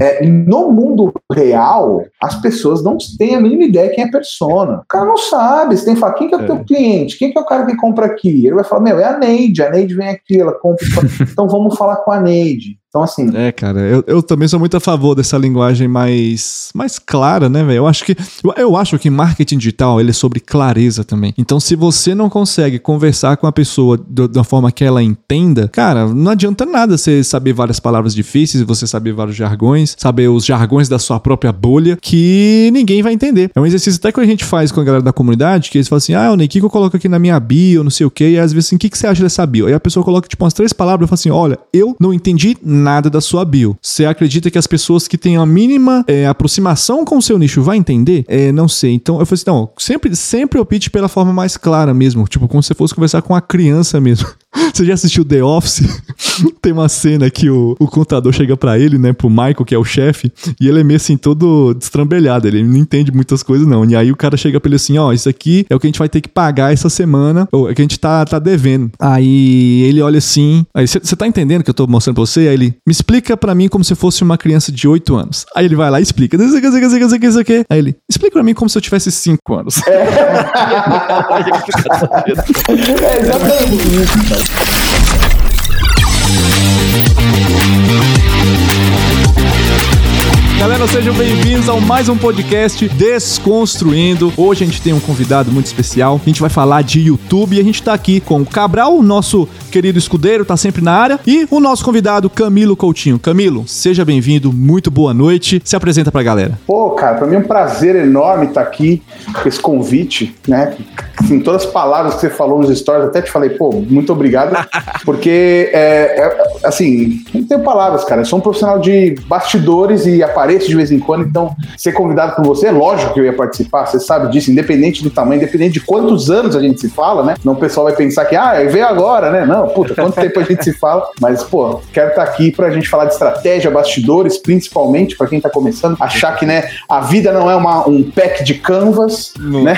é, no mundo real, as pessoas não têm a mínima ideia quem é persona. O cara não sabe. Você tem que falar, quem que é o teu é. cliente? Quem que é o cara que compra aqui? Ele vai falar, meu, é a Neide. A Neide vem aqui, ela compra. então vamos falar com a Neide. Então, assim. É, cara, eu, eu também sou muito a favor dessa linguagem mais, mais clara, né, velho? Eu acho que. Eu, eu, acho que marketing digital ele é sobre clareza também. Então, se você não consegue conversar com a pessoa da forma que ela entenda, cara, não adianta nada você saber várias palavras difíceis, você saber vários jargões, saber os jargões da sua própria bolha, que ninguém vai entender. É um exercício até que a gente faz com a galera da comunidade, que eles falam assim: ah, o que eu coloco aqui na minha bio, não sei o quê, e às vezes assim, o que, que você acha dessa bio? Aí a pessoa coloca, tipo, umas três palavras e fala assim: olha, eu não entendi nada nada da sua bio. Você acredita que as pessoas que têm a mínima é, aproximação com o seu nicho vai entender? É, não sei. Então eu falei assim: não, sempre, sempre opte pela forma mais clara mesmo. Tipo, como se você fosse conversar com a criança mesmo. Você já assistiu The Office? Tem uma cena que o, o contador chega para ele, né, pro Michael, que é o chefe, e ele é meio assim, todo destrambelhado. Ele não entende muitas coisas, não. E aí o cara chega pra ele assim: ó, oh, isso aqui é o que a gente vai ter que pagar essa semana, ou é que a gente tá, tá devendo. Aí ele olha assim, aí você tá entendendo que eu tô mostrando pra você? Aí ele, me explica para mim como se fosse uma criança de 8 anos. Aí ele vai lá e explica. Isso aqui, isso aqui, isso aqui, isso aqui. Aí ele, explica pra mim como se eu tivesse 5 anos. É. é exatamente isso. Thank Galera, sejam bem-vindos ao mais um podcast Desconstruindo. Hoje a gente tem um convidado muito especial. A gente vai falar de YouTube e a gente tá aqui com o Cabral, o nosso querido escudeiro, tá sempre na área, e o nosso convidado Camilo Coutinho. Camilo, seja bem-vindo, muito boa noite. Se apresenta pra galera. Pô, cara, pra mim é um prazer enorme estar tá aqui com esse convite, né? Assim, todas as palavras que você falou nos stories, até te falei, pô, muito obrigado, porque, é, é, assim, não tenho palavras, cara. Eu sou um profissional de bastidores e aparelhos apareço de vez em quando, então ser convidado por você, é lógico que eu ia participar, você sabe disso, independente do tamanho, independente de quantos anos a gente se fala, né? Não o pessoal vai pensar que, ah, veio agora, né? Não, puta, quanto tempo a gente se fala, mas, pô, quero estar aqui pra gente falar de estratégia, bastidores, principalmente para quem tá começando, achar que, né, a vida não é uma, um pack de canvas, não. né?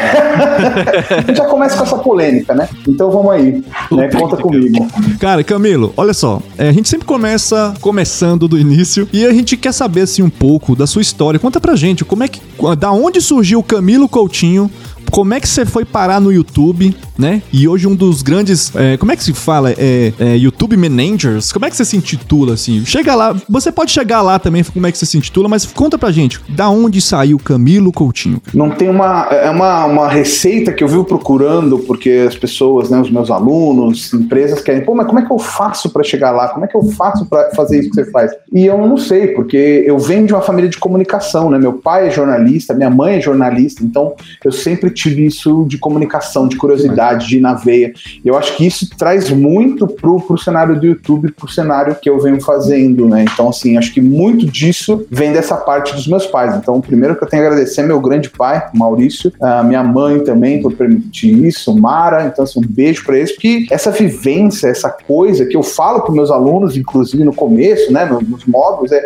a gente já começa com essa polêmica, né? Então vamos aí, né? Conta comigo. Cara, Camilo, olha só, é, a gente sempre começa começando do início e a gente quer saber, assim, um pouco pouco da sua história. Conta pra gente, como é que. Da onde surgiu o Camilo Coutinho como é que você foi parar no YouTube, né? E hoje um dos grandes, é, como é que se fala? É, é, YouTube Managers? Como é que você se intitula, assim? Chega lá, você pode chegar lá também, como é que você se intitula, mas conta pra gente, da onde saiu Camilo Coutinho? Não tem uma, é uma, uma receita que eu vivo procurando, porque as pessoas, né, os meus alunos, empresas querem, pô, mas como é que eu faço para chegar lá? Como é que eu faço para fazer isso que você faz? E eu não sei, porque eu venho de uma família de comunicação, né? Meu pai é jornalista, minha mãe é jornalista, então eu sempre tive isso de comunicação, de curiosidade, de ir na veia. Eu acho que isso traz muito pro, pro cenário do YouTube, pro cenário que eu venho fazendo, né? Então, assim, acho que muito disso vem dessa parte dos meus pais. Então, primeiro que eu tenho a agradecer meu grande pai, Maurício, a minha mãe também por permitir isso, Mara. Então, assim, um beijo para eles, porque essa vivência, essa coisa que eu falo para meus alunos, inclusive no começo, né, nos módulos, é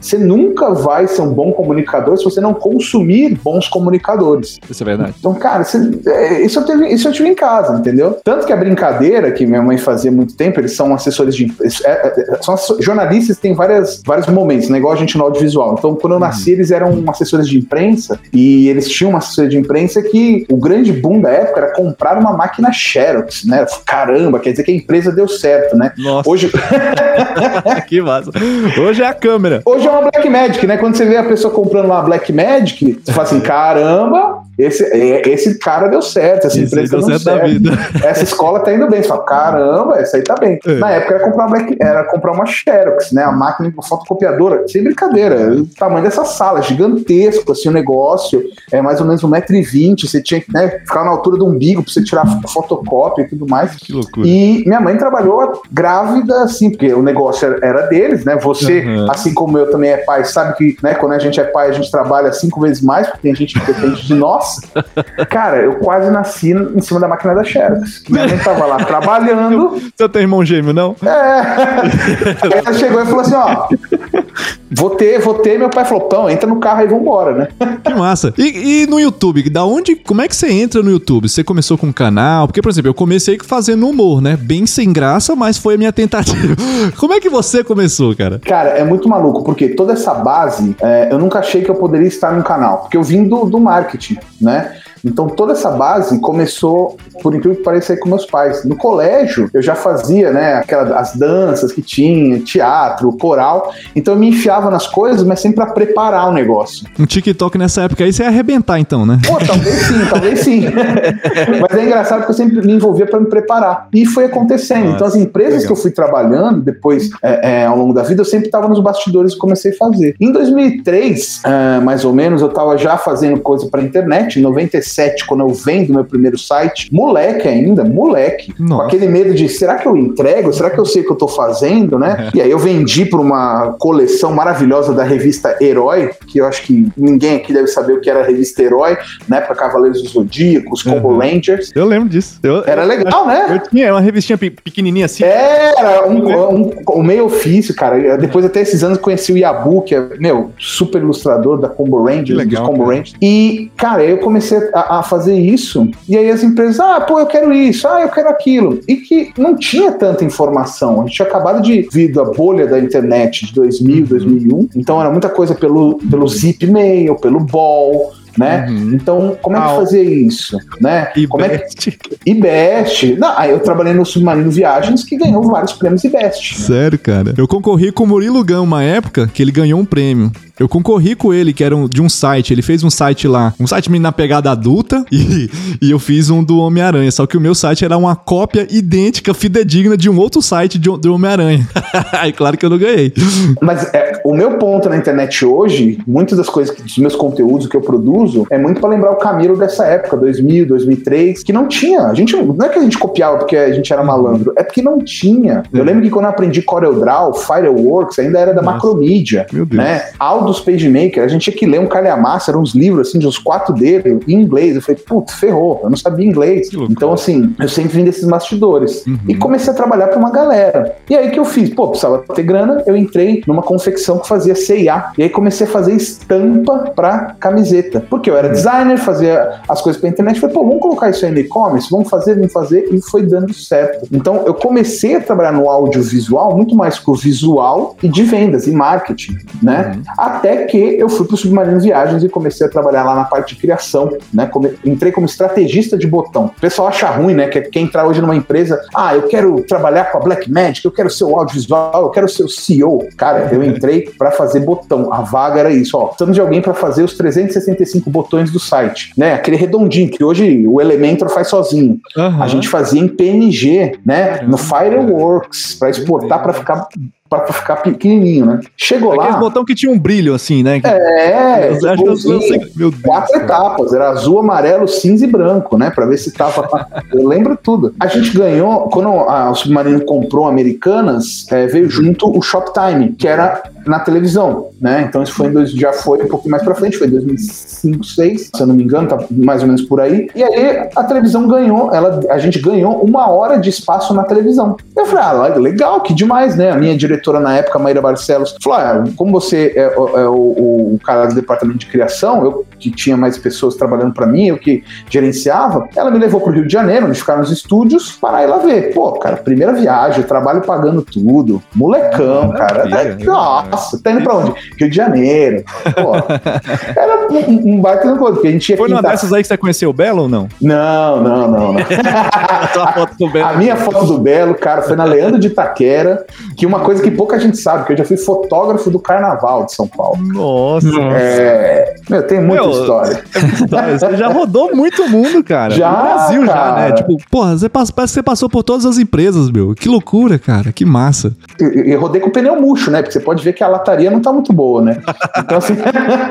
você nunca vai ser um bom comunicador se você não consumir bons comunicadores. Isso é verdade. Então, cara, você, é, isso, eu tive, isso eu tive em casa, entendeu? Tanto que a brincadeira que minha mãe fazia muito tempo, eles são assessores de. É, é, são jornalistas têm várias, vários momentos, né? Igual a gente no audiovisual. Então, quando eu uhum. nasci, eles eram assessores de imprensa e eles tinham uma assessoria de imprensa que o grande boom da época era comprar uma máquina Xerox, né? Caramba, quer dizer que a empresa deu certo, né? Nossa. Hoje. que massa. Hoje é a câmera. Hoje uma Black Magic, né? Quando você vê a pessoa comprando uma Black Magic, você fala assim: caramba, esse, é, esse cara deu certo, essa Isso empresa deu certo, certo. vida. Essa escola tá indo bem. Você fala, caramba, essa aí tá bem. É. Na época era comprar, uma era comprar uma Xerox, né? A máquina de fotocopiadora, sem brincadeira. O tamanho dessa sala, gigantesco, assim, o negócio. É mais ou menos 1,20m. Você tinha que né, ficar na altura do umbigo pra você tirar fotocópia e tudo mais. Que loucura. E minha mãe trabalhou grávida, assim, porque o negócio era deles, né? Você, uhum. assim como eu também também é pai sabe que, né, quando a gente é pai, a gente trabalha cinco vezes mais, porque tem gente que depende de nós. Cara, eu quase nasci em cima da máquina da Xerox. Minha mãe tava lá trabalhando. Você tem irmão gêmeo, não? É. Aí ela chegou e falou assim: ó, vou ter, vou ter. Meu pai falou, pão, entra no carro e vambora, né? Que massa. E, e, no YouTube, da onde, como é que você entra no YouTube? Você começou com um canal? Porque, por exemplo, eu comecei fazendo humor, né? Bem sem graça, mas foi a minha tentativa. Como é que você começou, cara? Cara, é muito maluco, porque toda essa base, é, eu nunca achei que eu poderia estar no canal, porque eu vim do, do marketing, né? Então toda essa base começou, por incrível que pareça, aí com meus pais. No colégio eu já fazia, né, aquelas as danças que tinha, teatro, coral. Então eu me enfiava nas coisas, mas sempre para preparar o negócio. Um TikTok nessa época aí você ia arrebentar então, né? Pô, talvez sim, talvez sim. mas é engraçado que eu sempre me envolvia para me preparar. E foi acontecendo. Nossa, então as empresas legal. que eu fui trabalhando depois, é, é, ao longo da vida, eu sempre estava nos bastidores e comecei a fazer. Em 2003, é, mais ou menos, eu estava já fazendo coisa para internet, em 96 2017, quando eu vendo meu primeiro site, moleque ainda, moleque, Nossa. com aquele medo de será que eu entrego? Será que eu sei o que eu tô fazendo, né? É. E aí eu vendi para uma coleção maravilhosa da revista Herói, que eu acho que ninguém aqui deve saber o que era a revista Herói, né? Para Cavaleiros do Zodíaco, os Combo uhum. Rangers. Eu lembro disso. Eu, era legal, eu, né? Eu tinha uma revistinha pequenininha assim. Era um, um, um, meio ofício, cara. Depois até esses anos conheci o Yabu, que é, meu, super ilustrador da Combo Rangers, legal, dos Combo cara. Rangers. E, cara, eu comecei a a, a, fazer isso, e aí as empresas, ah, pô, eu quero isso, ah, eu quero aquilo. E que não tinha tanta informação. A gente tinha acabado de vir da bolha da internet de 2000, 2001, uhum. então era muita coisa pelo, pelo zip mail, pelo ball, né? Uhum. Então, como é que fazia isso, né? E como best. É que... E best. Não, aí eu trabalhei no Submarino Viagens que ganhou vários prêmios e best. Né? Sério, cara. Eu concorri com o Murilo Gão uma época que ele ganhou um prêmio. Eu concorri com ele, que era um, de um site. Ele fez um site lá, um site na pegada adulta, e, e eu fiz um do Homem-Aranha. Só que o meu site era uma cópia idêntica, fidedigna de um outro site de, do Homem-Aranha. Aí, claro que eu não ganhei. Mas é, o meu ponto na internet hoje, muitas das coisas, dos meus conteúdos que eu produzo, é muito para lembrar o Camilo dessa época, 2000, 2003, que não tinha. A gente, não é que a gente copiava porque a gente era malandro, é porque não tinha. Eu lembro que quando eu aprendi CorelDRAW, Fireworks, ainda era da Nossa. Macromedia. Meu Deus. Né? Aldo dos PageMaker, a gente tinha que ler um calhamaço, eram uns livros assim, de uns quatro dedos, em inglês. Eu falei, putz, ferrou, eu não sabia inglês. Então, assim, eu sempre vim desses bastidores. Uhum. E comecei a trabalhar para uma galera. E aí que eu fiz? Pô, precisava ter grana, eu entrei numa confecção que fazia CIA. E aí comecei a fazer estampa para camiseta. Porque eu era uhum. designer, fazia as coisas pra internet. Falei, pô, vamos colocar isso aí no e-commerce? Vamos fazer, vamos fazer. E foi dando certo. Então, eu comecei a trabalhar no audiovisual muito mais com visual e de vendas e marketing, né? Uhum. Até que eu fui para o Submarino Viagens e comecei a trabalhar lá na parte de criação, né? Come, entrei como estrategista de botão. O pessoal acha ruim, né? Que quem entrar hoje numa empresa, ah, eu quero trabalhar com a Black Magic, eu quero ser o audiovisual, eu quero ser o CEO. Cara, eu entrei para fazer botão. A vaga era isso, ó. Precisamos de alguém para fazer os 365 botões do site, né? Aquele redondinho que hoje o Elementor faz sozinho. Uhum. A gente fazia em PNG, né? No Fireworks para exportar para ficar para ficar pequenininho, né? Chegou Aqueles lá. Aquele botão que tinha um brilho assim, né? É, eu sei, meu Deus, quatro cara. etapas, era azul, amarelo, cinza e branco, né? Para ver se tava. eu lembro tudo. A gente ganhou, quando a, o Submarino comprou Americanas, é, veio junto o Shoptime, que era na televisão, né? Então isso foi em dois, já foi um pouco mais para frente, foi em 2005, 2006, se eu não me engano, tá mais ou menos por aí. E aí a televisão ganhou, ela, a gente ganhou uma hora de espaço na televisão. Eu falei, ah, legal, que demais, né? A minha diretora na época, Maíra Barcelos, falou: ah, como você é, é o, o, cara do departamento de criação, eu que tinha mais pessoas trabalhando para mim, eu que gerenciava, ela me levou pro Rio de Janeiro, onde ficaram os estúdios, para ir lá ver. Pô, cara, primeira viagem, trabalho pagando tudo, molecão, cara. nossa, tá indo pra onde? Rio de Janeiro. Pô, era um, um baita coisa, porque a gente ia Foi uma dessas aí que você conheceu o Belo ou não? Não, não, não. não. a, foto do Belo. a minha foto do Belo, cara, foi na Leandro de Itaquera, que uma coisa que pouca gente sabe, que eu já fui fotógrafo do Carnaval de São Paulo. Nossa. É, meu, tem muita meu, história. Você já rodou muito mundo, cara. Já, no Brasil cara. já, né? Tipo, porra, você parece que você passou por todas as empresas, meu. Que loucura, cara. Que massa. E, rodei com pneu murcho, né? Porque você pode ver que a lataria não tá muito boa, né? Então, assim,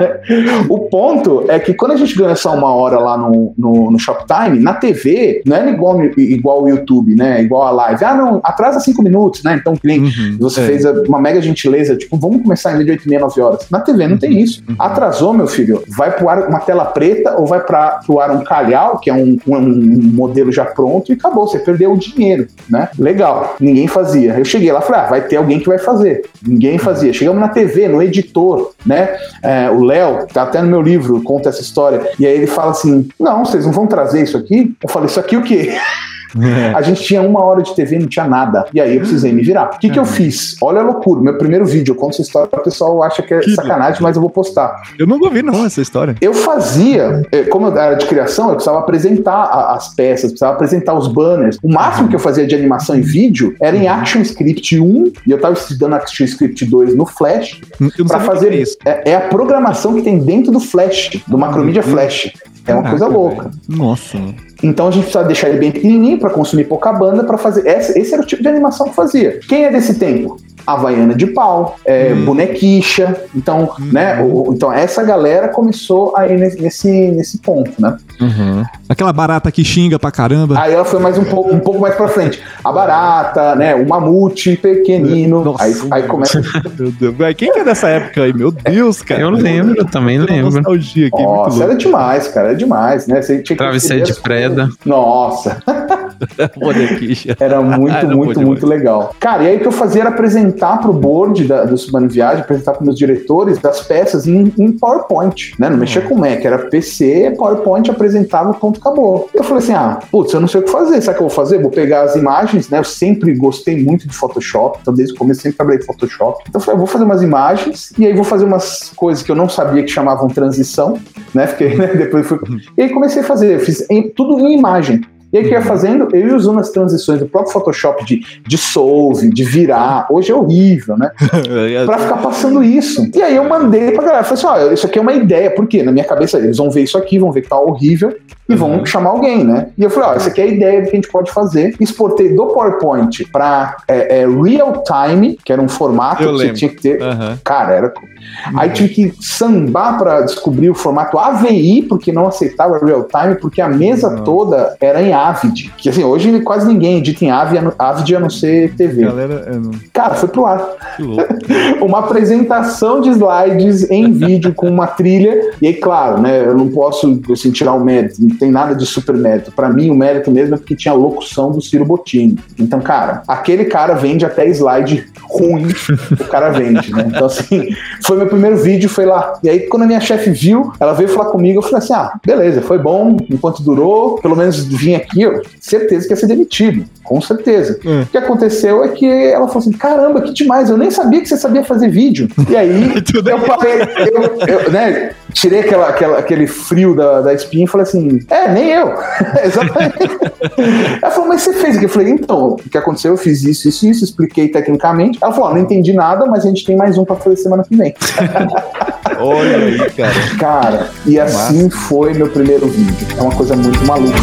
o ponto é que quando a gente ganha só uma hora lá no, no, no Shoptime, na TV, não é igual, igual o YouTube, né? Igual a live. Ah, não, atrasa cinco minutos, né? Então, cliente, uhum, você é. fez uma mega gentileza, tipo, vamos começar em de 8 e meia, 9 horas. Na TV não uhum, tem isso. Uhum. Atrasou, meu filho, vai pro ar uma tela preta ou vai para pro ar um calhau, que é um, um, um, modelo já pronto, e acabou, você perdeu o dinheiro, né? Legal, ninguém fazia. Eu cheguei lá e falei, ah, vai ter alguém que vai fazer. Ninguém fazia. Chegamos na TV, no editor, né? É, o Léo, tá até no meu livro, conta essa história, e aí ele fala assim: não, vocês não vão trazer isso aqui? Eu falei, isso aqui o quê? É. A gente tinha uma hora de TV, não tinha nada. E aí eu precisei me virar. O que, que eu fiz? Olha a loucura. Meu primeiro vídeo, eu conto essa história, o pessoal acha que é que sacanagem, mas eu vou postar. Eu nunca ouvi, não, essa história. Eu fazia, eh, como eu era de criação, eu precisava apresentar as peças, precisava apresentar os banners. O máximo que eu fazia de animação em vídeo era em Action Script 1, e eu estava estudando Action Script 2 no Flash, para fazer isso. É, é, a programação que tem dentro do Flash, do Macromedia Flash. É uma coisa louca. Nossa. Então a gente precisava deixar ele bem pequenininho para consumir pouca banda para fazer. Esse, esse, era o tipo de animação que fazia. Quem é desse tempo? Havaiana de pau, é, hum. bonequicha. Então, hum. né? O, então essa galera começou aí nesse, nesse ponto, né? Uhum. Aquela barata que xinga pra caramba. Aí ela foi mais um pouco, um pouco mais pra frente. A barata, né? O mamute pequenino. Nossa, aí, aí começa. Meu Deus. Quem é dessa época aí? Meu Deus, cara. Eu lembro, eu também lembro. Nostalgia aqui, Nossa, era demais, cara. Era demais, né? Você tinha Travesseiro de preda. Nossa. era muito, ah, muito, muito legal. Cara, e aí o que eu fazia era apresentar pro board da, do Subano Viagem, apresentar pros meus diretores das peças em, em PowerPoint, né? Não mexia com Mac, era PC, PowerPoint, apresentava, ponto, acabou. Eu falei assim, ah, putz, eu não sei o que fazer, sabe o que eu vou fazer? Vou pegar as imagens, né? Eu sempre gostei muito de Photoshop, então desde o começo sempre trabalhei Photoshop. Então eu falei, eu vou fazer umas imagens e aí vou fazer umas coisas que eu não sabia que chamavam transição, né? Fiquei, né? Depois fui... E aí comecei a fazer, eu fiz em, tudo em imagem. E aí, o que eu ia fazendo? Eu ia usando as transições do próprio Photoshop de dissolve, de virar. Hoje é horrível, né? pra ficar passando isso. E aí eu mandei pra galera. Falei assim: ó, isso aqui é uma ideia. Por quê? Na minha cabeça, eles vão ver isso aqui, vão ver que tá horrível e vão uhum. chamar alguém, né? E eu falei: ó, essa aqui é a ideia do que a gente pode fazer. Exportei do PowerPoint pra é, é, real time, que era um formato eu que lembro. você tinha que ter. Uhum. Cara, era Aí tive que sambar para descobrir o formato AVI, porque não aceitava real time, porque a mesa Nossa. toda era em Avid. Que assim, hoje quase ninguém edita em Avid, Avid a não ser TV. Galera, é, não... Cara, foi pro ar. uma apresentação de slides em vídeo com uma trilha. E aí, claro, né? Eu não posso assim, tirar o mérito, não tem nada de super mérito. Para mim, o mérito mesmo é porque tinha a locução do Ciro Bottini. Então, cara, aquele cara vende até slide ruim, o cara vende, né? Então, assim, foi meu primeiro vídeo, foi lá. E aí, quando a minha chefe viu, ela veio falar comigo, eu falei assim: ah, beleza, foi bom, enquanto durou, pelo menos vim aqui, eu, certeza que ia ser demitido, com certeza. Hum. O que aconteceu é que ela falou assim: caramba, que demais, eu nem sabia que você sabia fazer vídeo. E aí, eu falei, eu, eu, né, tirei aquela, aquela, aquele frio da, da espinha e falei assim: é, nem eu. Exatamente. ela falou, mas você fez o que? Eu falei, então, o que aconteceu? Eu fiz isso, isso, isso, expliquei tecnicamente. Ela falou: não entendi nada, mas a gente tem mais um pra fazer semana que vem. Olha aí, cara. Cara, e assim foi meu primeiro vídeo. É uma coisa muito maluca.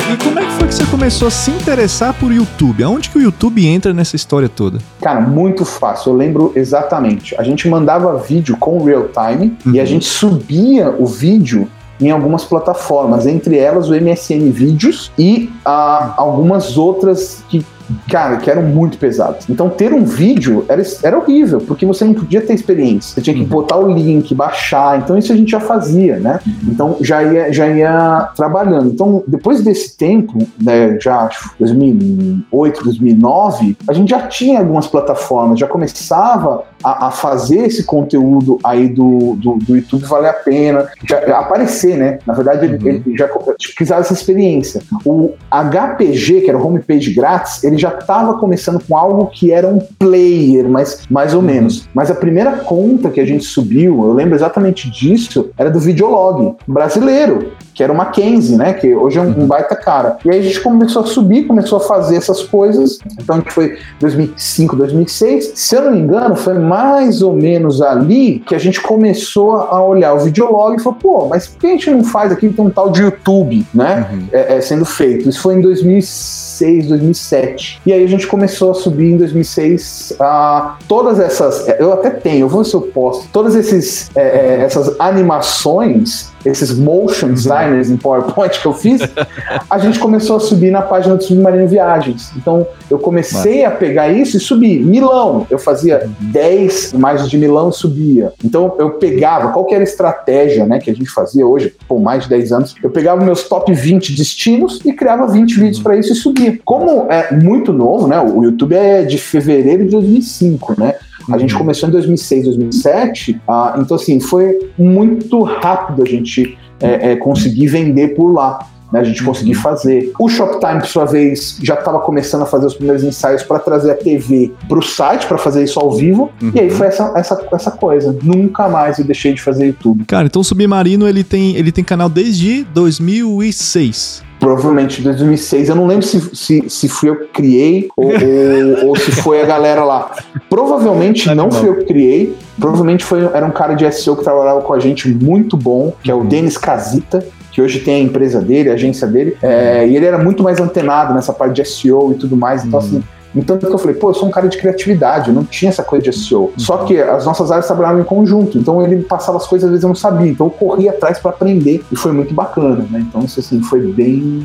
Cara, e como é que foi que você começou a se interessar por YouTube? Aonde que o YouTube entra nessa história toda? Cara, muito fácil. Eu lembro exatamente. A gente mandava vídeo com real time uhum. e a uhum. gente subia o vídeo em algumas plataformas, entre elas o MSN Vídeos e ah, algumas outras que cara, que eram muito pesados. Então, ter um vídeo era, era horrível, porque você não podia ter experiência. Você tinha que uhum. botar o link, baixar. Então, isso a gente já fazia, né? Então, já ia, já ia trabalhando. Então, depois desse tempo, né, já 2008, 2009, a gente já tinha algumas plataformas, já começava a, a fazer esse conteúdo aí do, do, do, YouTube valer a pena, já, aparecer, né? Na verdade, uhum. ele, ele já precisava essa experiência. O HPG, que era o homepage grátis, ele já estava começando com algo que era um player, mas mais ou uhum. menos. Mas a primeira conta que a gente subiu, eu lembro exatamente disso, era do Videolog brasileiro que era o Mackenzie, né? Que hoje é um, um, uhum. baita cara. E aí a gente começou a subir, começou a fazer essas coisas. Então, que foi 2005, 2006. Se eu não me engano, foi mais ou menos ali que a gente começou a olhar o videolog e falou, pô, mas por que a gente não faz aqui tem um tal de YouTube, né? Uhum. É, é, sendo feito. Isso foi em 2006, 2007. E aí a gente começou a subir em 2006 a todas essas. Eu até tenho, eu vou ver se eu posto. Todas esses, é, é essas animações esses motion designers em PowerPoint que eu fiz, a gente começou a subir na página do Submarino Viagens. Então eu comecei a pegar isso e subir. Milão, eu fazia 10 imagens de Milão e subia. Então eu pegava, qual que era a estratégia né, que a gente fazia hoje, por mais de 10 anos, eu pegava meus top 20 destinos e criava 20 vídeos para isso e subia. Como é muito novo, né? O YouTube é de fevereiro de 2005, né? A gente uhum. começou em 2006, 2007, ah, então assim, foi muito rápido a gente é, é, conseguir vender por lá. Né, a gente uhum. conseguir fazer. O Shoptime, por sua vez, já estava começando a fazer os primeiros ensaios para trazer a TV para o site, para fazer isso ao vivo. Uhum. E aí foi essa, essa, essa coisa. Nunca mais eu deixei de fazer YouTube. Cara, então o Submarino ele tem, ele tem canal desde 2006 provavelmente 2006. Eu não lembro se, se, se fui eu que criei ou, ou, ou, se foi a galera lá. Provavelmente não fui eu que criei. Provavelmente foi, era um cara de SEO que trabalhava com a gente muito bom, que é o uhum. Denis Casita que hoje tem a empresa dele, a agência dele, é, e ele era muito mais antenado nessa parte de SEO e tudo mais. Então, uhum. assim, então que eu falei, pô, eu sou um cara de criatividade, eu não tinha essa coisa de SEO. Uhum. Só que as nossas áreas trabalhavam em conjunto, então ele passava as coisas às vezes eu não sabia, então eu corria atrás para aprender e foi muito bacana, né? Então isso assim foi bem,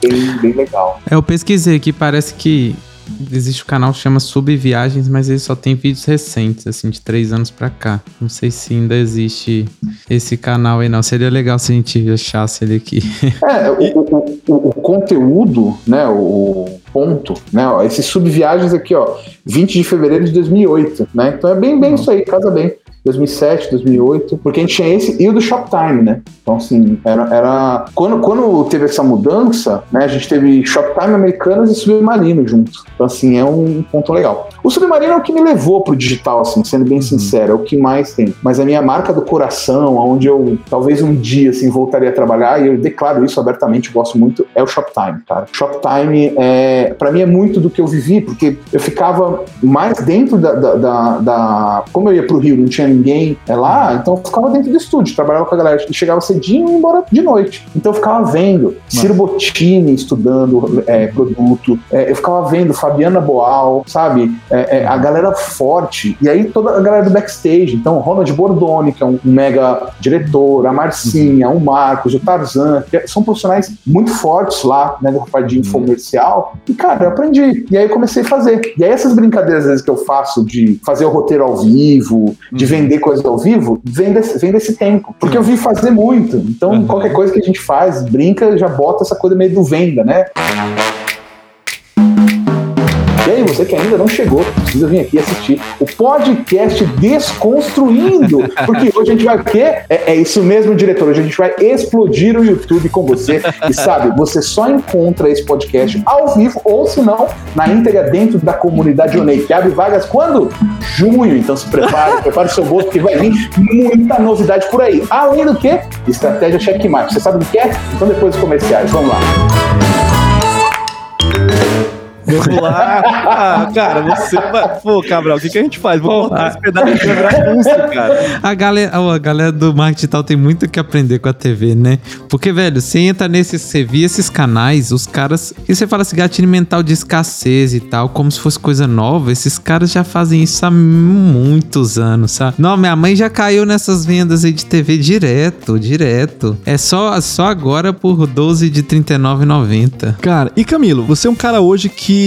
bem, bem legal. É, eu pesquisei aqui, parece que existe o um canal que chama Sub Viagens, mas ele só tem vídeos recentes, assim, de três anos pra cá. Não sei se ainda existe esse canal aí, não. Seria legal se a gente achasse ele aqui. É, o, o, o, o conteúdo, né, o ponto, né, ó, esses Subviagens aqui, ó, 20 de fevereiro de 2008, né, então é bem, bem isso aí, casa bem. 2007, 2008, porque a gente tinha esse e o do Shoptime, né? Então, assim, era. era... Quando, quando teve essa mudança, né, a gente teve Shoptime Americanas e Submarino juntos. Então, assim, é um ponto legal. O Submarino é o que me levou pro digital, assim, sendo bem uhum. sincero, é o que mais tem. Mas a minha marca do coração, onde eu talvez um dia, assim, voltaria a trabalhar, e eu declaro isso abertamente, gosto muito, é o Shoptime, cara. Shoptime, é, para mim, é muito do que eu vivi, porque eu ficava mais dentro da. da, da, da... Como eu ia pro Rio, não tinha ninguém é lá, então eu ficava dentro do estúdio, trabalhava com a galera chegava cedinho e ia embora de noite. Então eu ficava vendo Ciro Bottini estudando é, produto, é, eu ficava vendo Fabiana Boal, sabe? É, é, a galera forte, e aí toda a galera do backstage. Então, Ronald Bordoni, que é um mega diretor, a Marcinha, o Marcos, o Tarzan, que são profissionais muito fortes lá, né, no parte de infomercial. E, cara, eu aprendi. E aí eu comecei a fazer. E aí essas brincadeiras, às vezes, que eu faço de fazer o roteiro ao vivo, de vender vender coisas ao vivo vem desse, vem desse tempo. Porque eu vi fazer muito. Então, uhum. qualquer coisa que a gente faz, brinca, já bota essa coisa meio do venda, né? E aí, você que ainda não chegou, precisa vir aqui assistir o podcast Desconstruindo. Porque hoje a gente vai o quê? É, é, isso mesmo, diretor. Hoje a gente vai explodir o YouTube com você. E sabe, você só encontra esse podcast ao vivo ou, se não, na íntegra dentro da comunidade Onei, que abre vagas quando? Junho. Então se prepare, prepare seu bolso, porque vai vir muita novidade por aí. Além do que, estratégia checkmate. Você sabe o que é? Então depois dos comerciais. Vamos lá. Vamos lá. Ah, cara, você vai. Pô, Cabral, o que, que a gente faz? Vou cortar esse pedaço de quebrar cara. A galera, a galera do marketing digital tem muito que aprender com a TV, né? Porque, velho, você entra nesses. Você via esses canais, os caras. E você fala assim, gatilho mental de escassez e tal, como se fosse coisa nova. Esses caras já fazem isso há muitos anos, sabe? Não, minha mãe já caiu nessas vendas aí de TV direto, direto. É só, só agora por 12 de R$39,90. Cara, e Camilo, você é um cara hoje que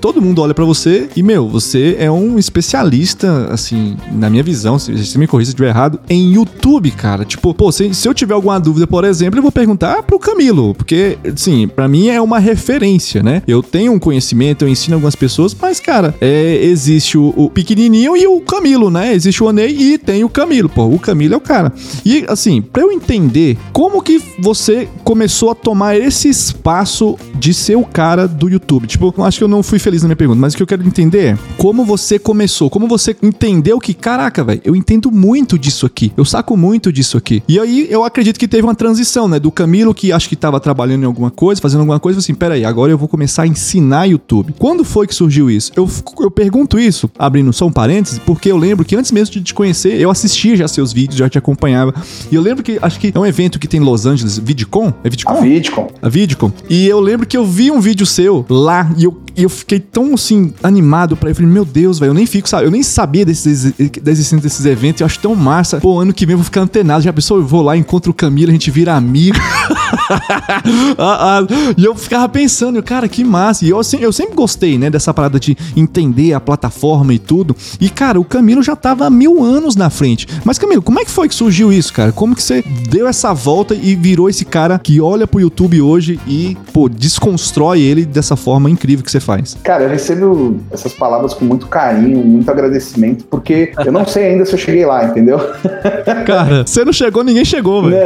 todo mundo olha para você e, meu, você é um especialista, assim, na minha visão, se você me corrija se estiver errado, em YouTube, cara. Tipo, pô, se, se eu tiver alguma dúvida, por exemplo, eu vou perguntar pro Camilo, porque, assim, para mim é uma referência, né? Eu tenho um conhecimento, eu ensino algumas pessoas, mas, cara, é, existe o, o pequenininho e o Camilo, né? Existe o Onei e tem o Camilo, pô, o Camilo é o cara. E, assim, pra eu entender como que você começou a tomar esse espaço de ser o cara do YouTube, tipo, acho que eu não fui feliz na minha pergunta, mas o que eu quero entender é como você começou, como você entendeu que, caraca, velho, eu entendo muito disso aqui, eu saco muito disso aqui. E aí eu acredito que teve uma transição, né, do Camilo que acho que tava trabalhando em alguma coisa, fazendo alguma coisa, assim, peraí, agora eu vou começar a ensinar YouTube. Quando foi que surgiu isso? Eu, eu pergunto isso, abrindo só um parênteses, porque eu lembro que antes mesmo de te conhecer, eu assistia já seus vídeos, já te acompanhava. E eu lembro que, acho que é um evento que tem em Los Angeles, VidCon? É VidCon? A VidCon. A VidCon. E eu lembro que eu vi um vídeo seu lá e eu eu, eu fiquei tão, assim, animado pra ir. Eu falei, meu Deus, velho, eu nem fico, sabe? Eu nem sabia desses, da existência desses eventos. Eu acho tão massa. Pô, ano que vem eu vou ficar antenado. Já pensou? Eu vou lá, encontro o Camilo, a gente vira amigo. Ah, ah, e eu ficava pensando, cara, que massa. E eu, assim, eu sempre gostei, né, dessa parada de entender a plataforma e tudo. E, cara, o Camilo já tava há mil anos na frente. Mas, Camilo, como é que foi que surgiu isso, cara? Como que você deu essa volta e virou esse cara que olha pro YouTube hoje e, pô, desconstrói ele dessa forma incrível que você faz? Cara, eu recebo essas palavras com muito carinho, muito agradecimento, porque eu não sei ainda se eu cheguei lá, entendeu? Cara, você não chegou, ninguém chegou, velho.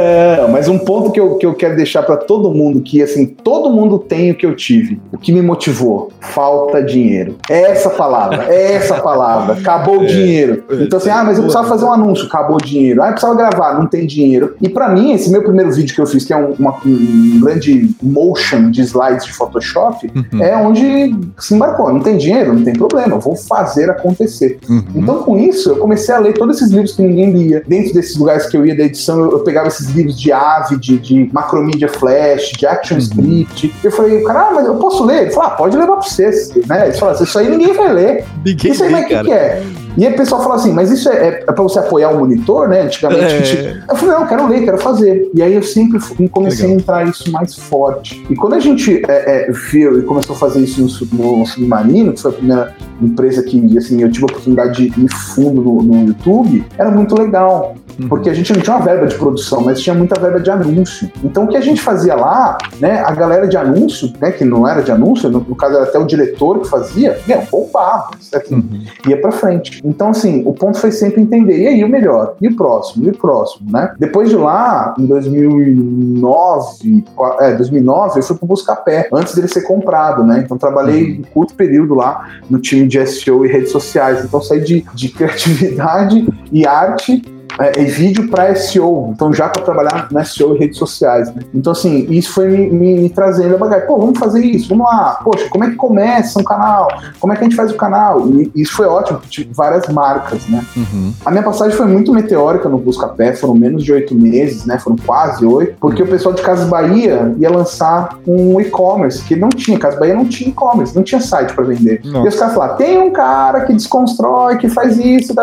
Não, mas um ponto que eu, que eu quero deixar para todo mundo, que assim, todo mundo tem o que eu tive. O que me motivou? Falta dinheiro. É essa palavra, é essa palavra. Acabou o é, dinheiro. Então assim, ah, mas eu precisava fazer um anúncio, acabou o dinheiro. Ah, eu precisava gravar, não tem dinheiro. E para mim, esse meu primeiro vídeo que eu fiz, que é um, uma, um grande motion de slides de Photoshop, uhum. é onde se embarcou. Não tem dinheiro? Não tem problema, eu vou fazer acontecer. Uhum. Então com isso, eu comecei a ler todos esses livros que ninguém lia. Dentro desses lugares que eu ia da edição, eu, eu pegava esses livros de AVE, de, de macromedia flash, de action uhum. script. Eu falei, cara, ah, mas eu posso ler? Ele falou, ah, pode levar pra vocês. Né? Ele falou, isso aí ninguém vai ler. Ninguém isso aí, mas o que, que é? E aí o pessoal fala assim, mas isso é, é, é pra você apoiar o monitor, né? Antigamente é. gente... Eu falei, não, eu quero ler, quero fazer. E aí eu sempre comecei Legal. a entrar isso mais forte. E quando a gente é, é, viu e começou a fazer isso no, no Submarino, que foi a primeira empresa que assim, eu tive a oportunidade de ir fundo no, no YouTube, era muito legal. Uhum. Porque a gente não tinha uma verba de produção, mas tinha muita verba de anúncio. Então o que a gente fazia lá, né, a galera de anúncio, né, que não era de anúncio, no, no caso era até o diretor que fazia, meu, bombava, assim, uhum. ia pra frente. Então, assim, o ponto foi sempre entender, e aí o melhor, e o próximo, e o próximo, né? Depois de lá, em 2009, é, 2009, eu fui pro Buscapé, antes dele ser comprado, né? Então trabalhei uhum. um curto período lá no time de SEO e redes sociais. Então saí de, de criatividade e arte é, é vídeo para SEO, então já para trabalhar na SEO e redes sociais, né? Então, assim, isso foi me, me, me trazendo a bagagem. Pô, vamos fazer isso, vamos lá. Poxa, como é que começa um canal? Como é que a gente faz o canal? E isso foi ótimo, tive várias marcas, né? Uhum. A minha passagem foi muito meteórica no Buscapé, foram menos de oito meses, né? Foram quase oito, porque o pessoal de Casas Bahia ia lançar um e-commerce, que não tinha, Casas Bahia não tinha e-commerce, não tinha site para vender. Nossa. E os caras falaram, tem um cara que desconstrói, que faz isso,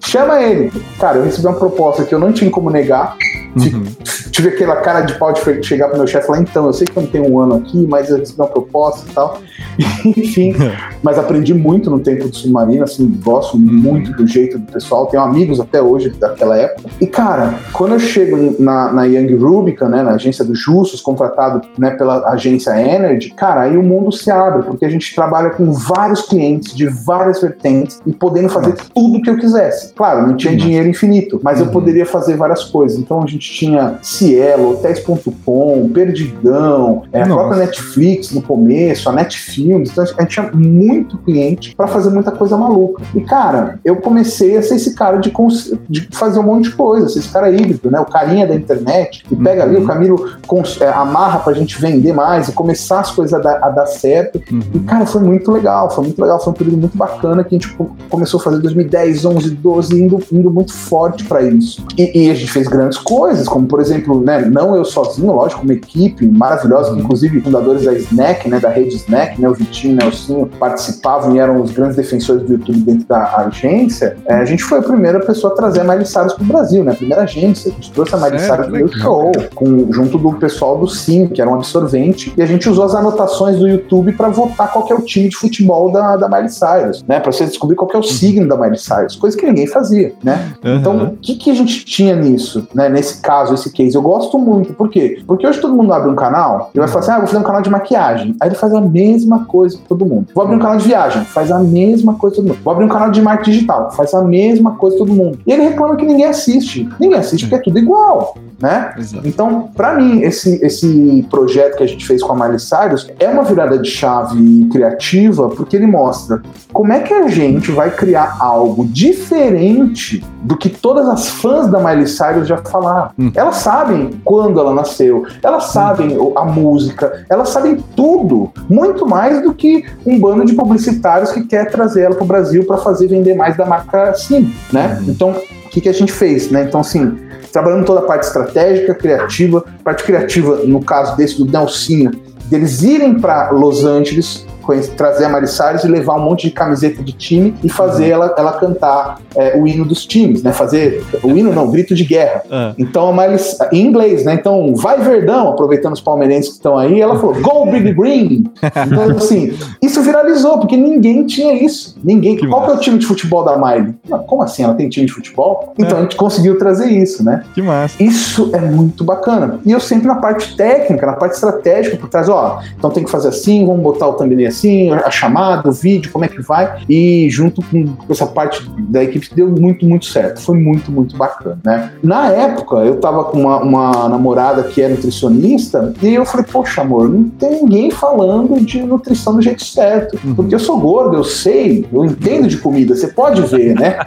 chama ele. Cara, eu recebi uma proposta que eu não tinha como negar. Uhum. Tive aquela cara de pau de chegar pro meu chefe e falar, então, eu sei que eu não tenho um ano aqui, mas eu recebi uma proposta e tal. Enfim, mas aprendi muito no tempo do submarino, assim, gosto uhum. muito do jeito do pessoal, tenho amigos até hoje daquela época. E, cara, quando eu chego na, na Young Rubica, né, na agência dos Justos, contratado né, pela agência Energy, cara, aí o mundo se abre, porque a gente trabalha com vários clientes de várias vertentes e podendo fazer Nossa. tudo que eu quisesse. Claro, não tinha Nossa. dinheiro infinito, mas uhum. eu poderia fazer várias coisas. Então a gente tinha Cielo, Hotéis.com, Perdigão, é, a própria Netflix no começo, a Netfilms. Então a gente tinha muito cliente para fazer muita coisa maluca. E cara, eu comecei a ser esse cara de, de fazer um monte de coisa, ser esse cara híbrido, né? O carinha da internet, e pega uhum. ali, o uhum. Camilo é, amarra pra gente vender mais e começar as coisas a dar, a dar certo. Uhum. E cara, foi muito legal, foi muito legal, foi um período muito bacana que a gente começou a fazer 2010, 11, 12, indo, indo muito forte para isso. E, e, a gente fez grandes coisas, como por exemplo, né, não eu sozinho, lógico, uma equipe maravilhosa, uhum. inclusive fundadores da Snack, né, da rede Snack, né, o Vitinho e o Nelsinho participavam e eram os grandes defensores do YouTube dentro da agência. É, a gente foi a primeira pessoa a trazer a Miley Cyrus pro Brasil, né, a primeira agência. A gente trouxe a Miley Cyrus pro show, com, junto do pessoal do Sim, que era um absorvente, e a gente usou as anotações do YouTube para votar qual é o time de futebol da, da Miley Cyrus, né, para você descobrir qual é o uhum. signo da Miley Cyrus, coisa que ninguém fazia, né. Uhum. Então, o que, que a gente tinha nisso, né? Nesse caso, esse case? Eu gosto muito. Por quê? Porque hoje todo mundo abre um canal e vai falar assim: ah, vou fazer um canal de maquiagem. Aí ele faz a mesma coisa que todo mundo. Vou abrir um canal de viagem, faz a mesma coisa que todo mundo. Vou abrir um canal de marketing digital, faz a mesma coisa que todo mundo. E ele reclama que ninguém assiste. Ninguém assiste porque é tudo igual né? Então, para mim, esse, esse projeto que a gente fez com a Miley Cyrus é uma virada de chave criativa, porque ele mostra como é que a gente vai criar algo diferente do que todas as fãs da Miley Cyrus já falaram. Hum. Elas sabem quando ela nasceu, elas hum. sabem a música, elas sabem tudo, muito mais do que um bando de publicitários que quer trazer ela para o Brasil para fazer vender mais da marca Sim, né? Hum. Então, o que, que a gente fez, né? Então, assim, trabalhando toda a parte estratégica, criativa, parte criativa, no caso desse do Nelsinho, deles irem para Los Angeles, trazer a Mari Salles e levar um monte de camiseta de time e fazer ela, ela cantar é, o hino dos times, né? Fazer o hino não, grito de guerra. Ah. Então a Miley, em inglês, né? Então, vai Verdão, aproveitando os palmeirenses que estão aí, ela falou, Go Big Green! Então, assim, isso viralizou, porque ninguém tinha isso. Ninguém. Que Qual que é o time de futebol da Miley? Como assim? Ela tem time de futebol? Então a gente conseguiu trazer isso, né? Que massa. Isso é muito bacana. E eu sempre na parte técnica, na parte estratégica, por trás, ó, então tem que fazer assim, vamos botar o thumbnail assim, a chamada, o vídeo, como é que vai. E junto com essa parte da equipe deu muito, muito certo. Foi muito, muito bacana, né? Na época, eu tava com uma, uma namorada que é nutricionista e eu falei, poxa, amor, não tem ninguém falando de nutrição do jeito certo. Uhum. Porque eu sou gordo, eu sei, eu entendo de comida, você pode ver, né?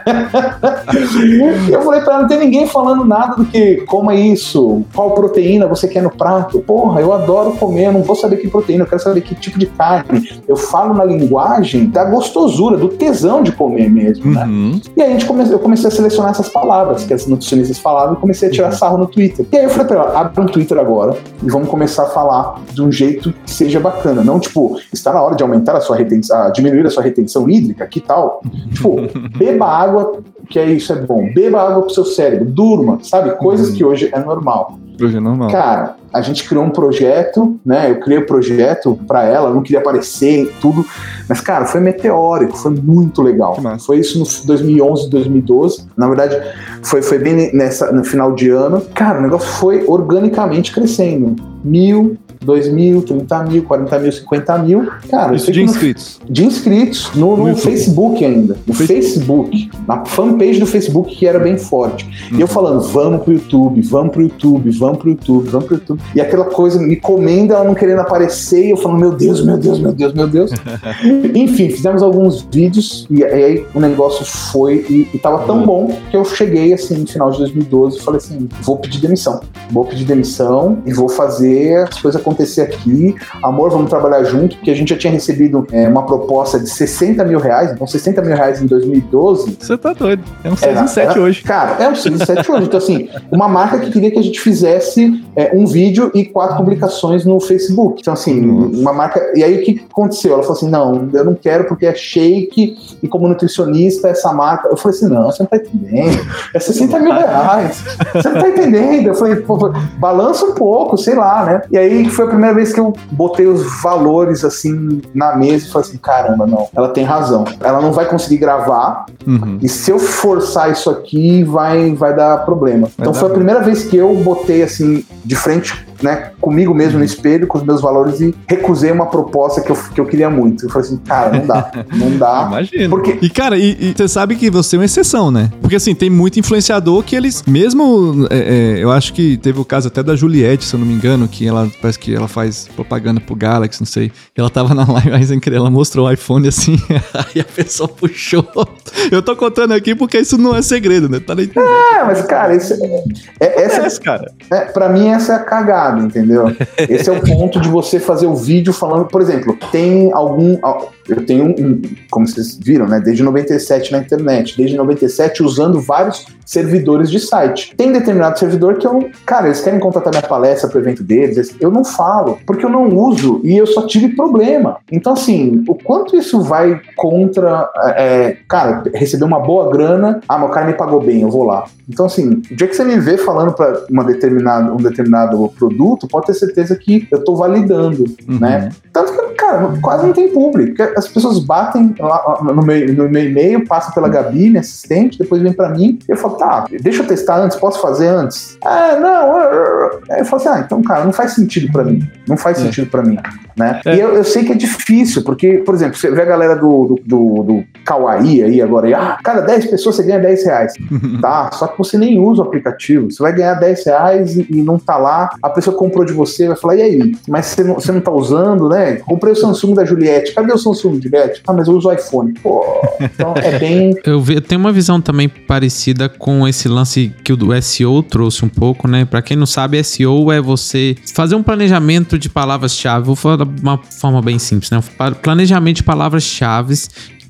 Eu falei pra ela, não tem ninguém falando nada do que coma isso, qual proteína você quer no prato. Porra, eu adoro comer, eu não vou saber que proteína, eu quero saber que tipo de carne. Eu falo na linguagem da gostosura, do tesão de comer mesmo, né? Uhum. E aí a gente come- eu comecei a selecionar essas palavras que as nutricionistas falavam e comecei a tirar sarro no Twitter. E aí eu falei pra ela, abre um Twitter agora e vamos começar a falar de um jeito que seja bacana. Não, tipo, está na hora de aumentar a sua retenção, a diminuir a sua retenção hídrica, que tal? Tipo, beba água, que é isso, é bom. Beba água pro seu cérebro, durma, sabe? Coisas que hoje é normal. Hoje é normal. Cara, a gente criou um projeto, né? Eu criei o projeto pra ela, não queria aparecer e tudo, mas cara, foi meteórico, foi muito legal. Foi isso no 2011, 2012. Na verdade, foi, foi bem nessa, no final de ano. Cara, o negócio foi organicamente crescendo. Mil, dois mil, 30 mil, 40 mil, 50 mil. Cara, Isso de que no- inscritos. de inscritos no, no No. Facebook ainda. No Face- Facebook. Na fanpage do Facebook que era bem forte. E eu falando, vamos pro YouTube, vamos pro YouTube, vamos pro YouTube, vamos pro YouTube. E aquela coisa me comendo, ela não querendo aparecer, e eu falando, meu Deus, meu Deus, meu Deus, meu Deus. Enfim, fizemos alguns vídeos e aí o negócio foi e, e tava tão bom que eu cheguei assim no final de 2012 e falei assim: vou pedir demissão. Vou pedir demissão e vou fazer as coisas acontecer aqui. Amor, vamos trabalhar junto, porque a gente já tinha recebido é, uma proposta de 60 mil reais, então 60 mil reais em 2012 Você tá doido. É um 6 era- em 7 era- hoje. Cara, é um 6 em 7 hoje. Então, assim, uma marca que queria que a gente fizesse é, um vídeo e quatro publicações no Facebook. Então, assim, Nossa. uma marca. E aí o que aconteceu? Ela falou assim: não, eu não quero porque é shake e como nutricionista, essa marca. Eu falei assim: não, você não tá entendendo. É 60 mil reais. Você não tá entendendo. Eu falei, balança um pouco, sei lá, né? E aí foi a primeira vez que eu botei os valores assim na mesa e falei assim: caramba, não, ela tem razão. Ela não vai conseguir gravar, Uhum. e se eu forçar isso aqui, vai, vai dar problema. então dar foi a primeira vez que eu botei assim, de frente, né, comigo mesmo no espelho, com os meus valores, e recusei uma proposta que eu, que eu queria muito. Eu falei assim, cara, não dá, não dá. Imagina. Porque E, cara, e, e você sabe que você é uma exceção, né? Porque, assim, tem muito influenciador que eles, mesmo. é, é, eu acho que teve o caso até da Juliette, se eu não me engano, que ela parece que ela faz propaganda pro Galaxy, não sei. Ela tava na live, aí sem querer, ela mostrou o iPhone assim, aí a pessoa puxou. Eu tô contando aqui porque isso não é segredo, né? Tá na internet. É, mas, cara, esse, é, é- essa, É esse, cara. é, pra mim, essa é a cagada, entendeu? Esse é o ponto de você fazer o vídeo falando, por exemplo, tem algum. Eu tenho um, como vocês viram, né? Desde 97 na internet, desde 97 usando vários servidores de site. Tem determinado servidor que eu. Cara, eles querem contratar minha palestra pro evento deles, eu não falo, porque eu não uso e eu só tive problema. Então, assim, o quanto isso vai contra. é, cara, receber uma boa grana, ah, meu cara me pagou bem, eu vou lá. Então, assim, o dia que você me vê falando para um determinado produto, pode ter certeza que eu tô validando, Uhum. né? Tanto que, cara, quase não tem público. As pessoas batem lá no meu, no meu e-mail, passam pela Gabi, minha assistente, depois vem para mim, e eu falo, tá, deixa eu testar antes, posso fazer antes? Ah, não. Aí eu falo assim, ah, então, cara, não faz sentido para mim. Não faz É. sentido para mim, né? É. E eu, eu sei que é difícil, porque, por exemplo, você vê a galera do, do, do, do Kawaii aí agora, e, ah, cada 10 pessoas você ganha 10 reais. Tá, só que você nem usa o aplicativo. Você vai ganhar 10 reais e, e não tá lá. A pessoa comprou de você, vai falar, e aí? Mas você não, você não tá usando, né? Comprei o Samsung da Juliette. Cadê o Samsung, Juliette? Ah, mas eu uso iPhone. Pô, então é bem. Eu, eu tenho uma visão também parecida com esse lance que o do SEO trouxe um pouco, né? Pra quem não sabe, SEO é você fazer um planejamento de palavras-chave. Vou falar de uma forma bem simples, né? Planejamento de palavras-chave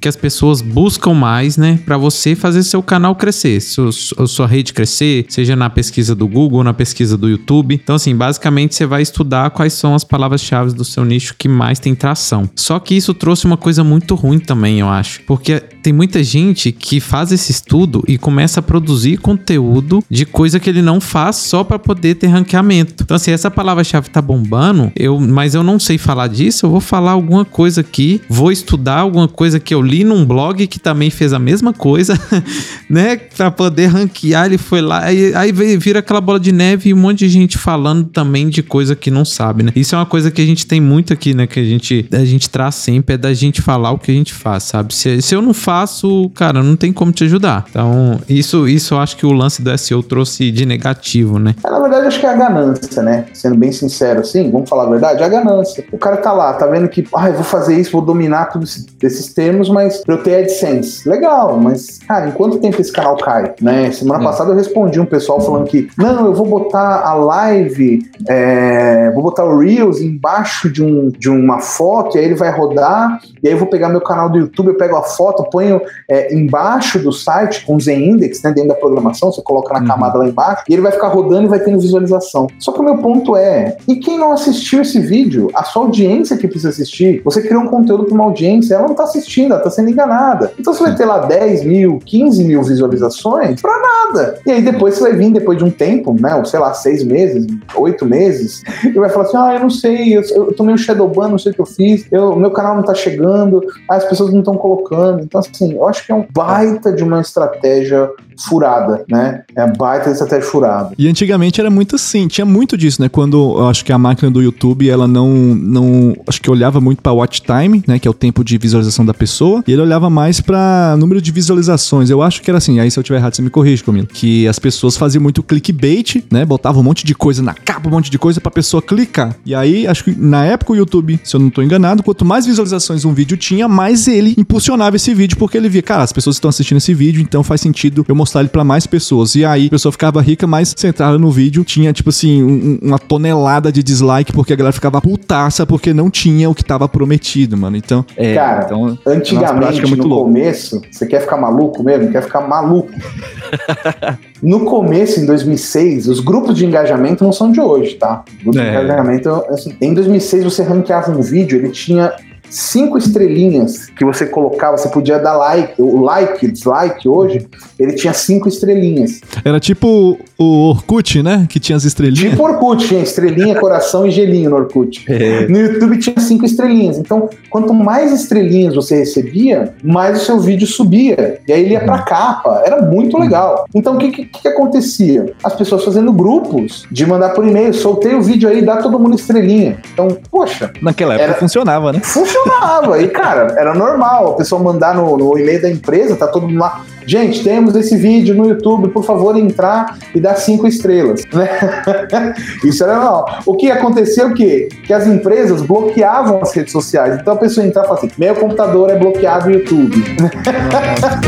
que as pessoas buscam mais, né, para você fazer seu canal crescer, sua, sua rede crescer, seja na pesquisa do Google, na pesquisa do YouTube. Então, assim, basicamente você vai estudar quais são as palavras-chave do seu nicho que mais tem tração. Só que isso trouxe uma coisa muito ruim também, eu acho, porque tem muita gente que faz esse estudo e começa a produzir conteúdo de coisa que ele não faz só para poder ter ranqueamento. Então, assim, essa palavra-chave tá bombando, eu, mas eu não sei falar disso, eu vou falar alguma coisa aqui, vou estudar alguma coisa que eu li num blog que também fez a mesma coisa, né? Pra poder ranquear, ele foi lá, aí, aí vira aquela bola de neve e um monte de gente falando também de coisa que não sabe, né? Isso é uma coisa que a gente tem muito aqui, né? Que a gente, a gente traz sempre, é da gente falar o que a gente faz, sabe? Se, se eu não faço, cara, não tem como te ajudar. Então, isso, isso eu acho que o lance do SEO trouxe de negativo, né? É, na verdade, acho que é a ganância, né? Sendo bem sincero, assim, vamos falar a verdade, é a ganância. O cara tá lá, tá vendo que, ah, vou fazer isso, vou dominar todos esses termos, mas pra eu ter AdSense. Legal, mas, cara, em quanto tempo esse canal cai, né? Semana hum. passada eu respondi um pessoal falando que, não, eu vou botar a live, é, vou botar o Reels embaixo de, um, de uma foto, e aí ele vai rodar, e aí eu vou pegar meu canal do YouTube, eu pego a foto, ponho é, embaixo do site com Z-Index, né, dentro da programação, você coloca na uhum. camada lá embaixo, e ele vai ficar rodando e vai tendo visualização. Só que o meu ponto é, e quem não assistiu esse vídeo? A sua audiência que precisa assistir. Você criou um conteúdo para uma audiência, ela não está assistindo, ela está sendo enganada. Então você vai ter lá 10 mil, 15 mil visualizações para nada. E aí depois você vai vir, depois de um tempo, né, ou sei lá, seis meses, oito meses, e vai falar assim, ah, eu não sei, eu, eu tomei um shadowban, não sei o que eu fiz, eu, meu canal não está chegando, as pessoas não estão colocando. Então, assim, eu acho que é um baita de uma estratégia furada, né? É baita estratégia furada. E antigamente era muito assim, tinha muito disso, né? Quando eu acho que a máquina do YouTube, ela não, não acho que olhava muito para watch time, né? Que é o tempo de visualização da pessoa, e ele olhava mais para número de visualizações. Eu acho que era assim, aí se eu tiver errado, você me corrige, comigo. Que as pessoas faziam muito clickbait, né? Botavam um monte de coisa na capa, um monte de coisa pra pessoa clicar. E aí, acho que na época o YouTube, se eu não tô enganado, quanto mais visualizações um vídeo tinha, mais ele impulsionava esse vídeo, porque ele via, cara, as pessoas estão assistindo esse vídeo, então faz sentido eu mostrar ele para mais pessoas. E aí a pessoa ficava rica, mas você entrava no vídeo, tinha tipo assim, um, uma tonelada de dislike, porque a galera ficava putaça porque não tinha o que tava prometido, mano. Então, é. Cara, então, antigamente, muito no começo, você quer ficar maluco mesmo? Quer ficar maluco? No começo, em 2006, os grupos de engajamento não são de hoje, tá? Grupos é. de engajamento, assim, em 2006 você ranqueava um vídeo, ele tinha cinco estrelinhas que você colocava, você podia dar like, o like, dislike hoje, ele tinha cinco estrelinhas. Era tipo o Orkut, né? Que tinha as estrelinhas. Tipo Orkut, tinha estrelinha, coração e gelinho no Orkut. É. No YouTube tinha cinco estrelinhas. Então, quanto mais estrelinhas você recebia, mais o seu vídeo subia. E aí ele ia pra uhum. capa. Era muito uhum. legal. Então, o que, que, que acontecia? As pessoas fazendo grupos de mandar por e-mail, soltei o vídeo aí, dá todo mundo estrelinha. Então, poxa. Naquela época era... funcionava, né? Funcionava funcionava. E, cara, era normal a pessoa mandar no, no e-mail da empresa, tá todo mundo lá. Gente, temos esse vídeo no YouTube, por favor, entrar e dar cinco estrelas. Né? Isso era normal. O que acontecia o quê? Que as empresas bloqueavam as redes sociais. Então a pessoa entrava e falava assim: meu computador é bloqueado no YouTube. Nossa,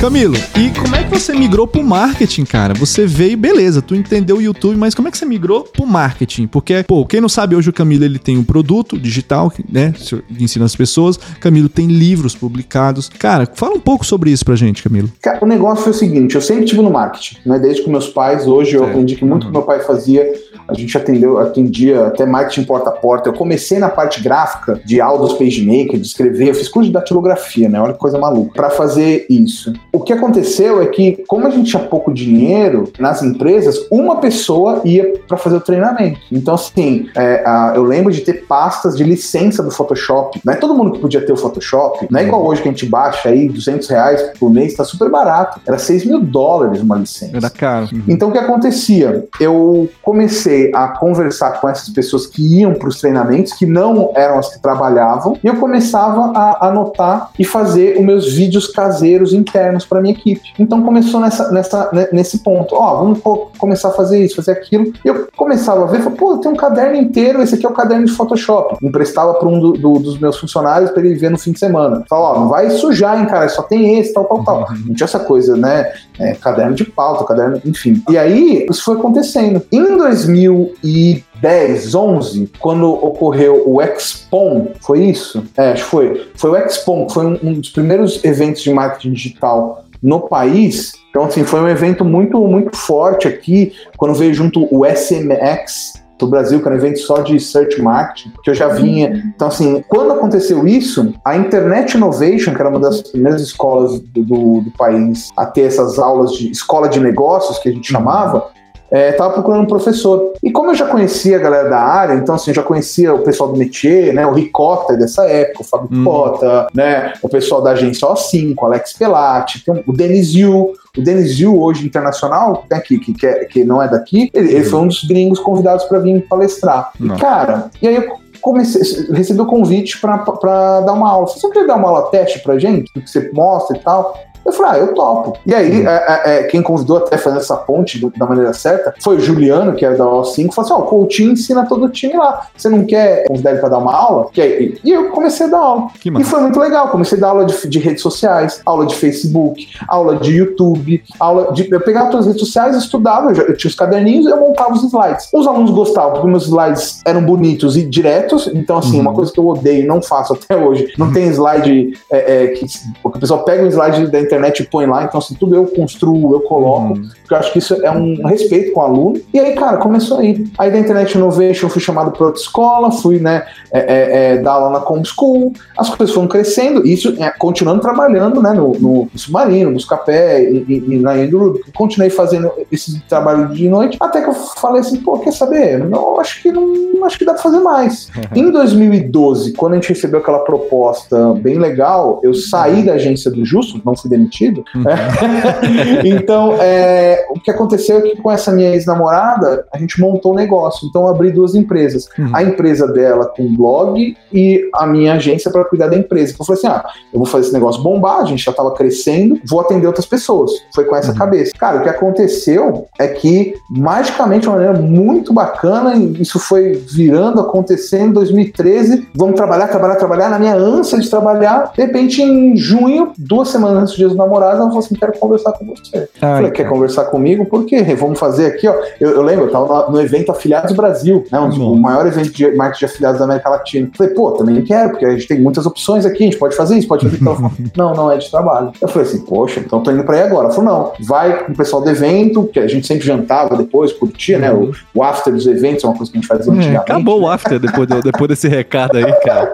Camilo, e como é você migrou pro marketing, cara? Você veio, beleza, tu entendeu o YouTube, mas como é que você migrou pro marketing? Porque, pô, quem não sabe, hoje o Camilo ele tem um produto digital, né? Ensina as pessoas. Camilo tem livros publicados. Cara, fala um pouco sobre isso pra gente, Camilo. o negócio foi o seguinte: eu sempre tive no marketing, né? Desde que meus pais, hoje eu aprendi que muito uhum. que meu pai fazia a gente atendeu, atendia até marketing porta a porta. Eu comecei na parte gráfica de Aldous PageMaker, de escrever, eu fiz curso de datilografia, né? Olha que coisa maluca, para fazer isso. O que aconteceu é que, como a gente tinha pouco dinheiro nas empresas, uma pessoa ia para fazer o treinamento. Então, assim, é, a, eu lembro de ter pastas de licença do Photoshop. Não é todo mundo que podia ter o Photoshop, não é igual hoje que a gente baixa aí 200 reais por mês, tá super barato. Era 6 mil dólares uma licença. Era caro. Então, o que acontecia? Eu comecei a conversar com essas pessoas que iam para os treinamentos, que não eram as que trabalhavam, e eu começava a anotar e fazer os meus vídeos caseiros internos para minha equipe. Então começou nessa, nessa, nesse ponto. Ó, vamos começar a fazer isso, fazer aquilo. E eu começava a ver, falei, pô, tem um caderno inteiro, esse aqui é o caderno de Photoshop. Emprestava para um do, do, dos meus funcionários para ele ver no fim de semana. Falava, ó, não vai sujar, hein, cara, só tem esse, tal, tal, tal. Uhum. Não tinha essa coisa, né? É, caderno de pauta, caderno, enfim. E aí, isso foi acontecendo. Em 2010, 11, quando ocorreu o Expon, foi isso? É, acho que foi. Foi o Expon, que foi um, um dos primeiros eventos de marketing digital no país. Então, assim, foi um evento muito, muito forte aqui, quando veio junto o SMX, do Brasil, que era um evento só de search marketing, que eu já vinha. Então, assim, quando aconteceu isso, a Internet Innovation, que era uma das primeiras escolas do, do, do país a ter essas aulas de escola de negócios, que a gente chamava, estava é, procurando um professor. E como eu já conhecia a galera da área, então assim, eu já conhecia o pessoal do métier, né, o Ricota dessa época, o Fábio hum. Cota, né, o pessoal da agência O5, o Alex Pelati, o Denis Yu, o Denis Yu, hoje internacional, né, que, que, que, é, que não é daqui, ele, ele, foi um dos gringos convidados para vir palestrar. E, cara, e aí eu comecei, recebi o convite para dar uma aula. Você quer dar uma aula teste pra gente? Do que você mostra e tal? Eu falei, ah, eu topo. E aí, é, é, é, quem convidou até fazer essa ponte do, da maneira certa foi o Juliano, que era da O5, falou assim: ó, oh, o coaching ensina todo o time lá. Você não quer convidar ele pra dar uma aula? E, e eu comecei a dar aula. e foi muito legal. Comecei a dar aula de, de, redes sociais, aula de Facebook, aula de YouTube, aula de. Eu pegava todas as redes sociais, estudava, eu, já, eu tinha os caderninhos e eu montava os slides. Os alunos gostavam, porque meus slides eram bonitos e diretos. Então, assim, uhum. uma coisa que eu odeio, não faço até hoje. Não tem slide é, é, que, o pessoal pega um slide da internet põe lá, então assim, tudo eu construo, eu coloco, uhum. porque eu acho que isso é um respeito com o aluno. E aí, cara, começou aí. Aí da Internet Innovation fui chamado para outra escola, fui, né, é, é, é, dar aula na Com School, as coisas foram crescendo, isso é, continuando trabalhando, né, no, no Submarino, no Scapé e, e, e na Enduro, continuei fazendo esse trabalho de noite, até que eu falei assim, pô, quer saber? Não, acho que não, acho que dá para fazer mais. em 2012, quando a gente recebeu aquela proposta bem legal, eu saí da agência do Justo, não fui demitido, Uhum. então, é, o que aconteceu é que com essa minha ex-namorada, a gente montou um negócio. Então, eu abri duas empresas. Uhum. A empresa dela com blog e a minha agência para cuidar da empresa. Então, eu falei assim: ah, eu vou fazer esse negócio bombar, a gente já estava crescendo, vou atender outras pessoas. Foi com essa uhum. cabeça. Cara, o que aconteceu é que, magicamente, de uma maneira muito bacana, isso foi virando, acontecendo em 2013. Vamos trabalhar, trabalhar, trabalhar. Na minha ânsia de trabalhar, de repente, em junho, duas semanas antes do dia do namorado, casa, ela falou assim: quero conversar com você. Ai, falei, quer conversar comigo? Por quê? Vamos fazer aqui, ó. Eu, eu lembro, eu tava no evento Afiliados Brasil, né? Um, o maior evento de marketing de afiliados da América Latina. Falei, pô, também quero, porque a gente tem muitas opções aqui, a gente pode fazer isso, pode fazer isso. não, não é de trabalho. Eu falei assim, poxa, então tô indo pra aí agora. Ela falou, não, vai com o pessoal do evento, que a gente sempre jantava depois, curtia, né? O, o after dos eventos é uma coisa que a gente fazia é. Acabou o after depois, do, depois desse recado aí, cara.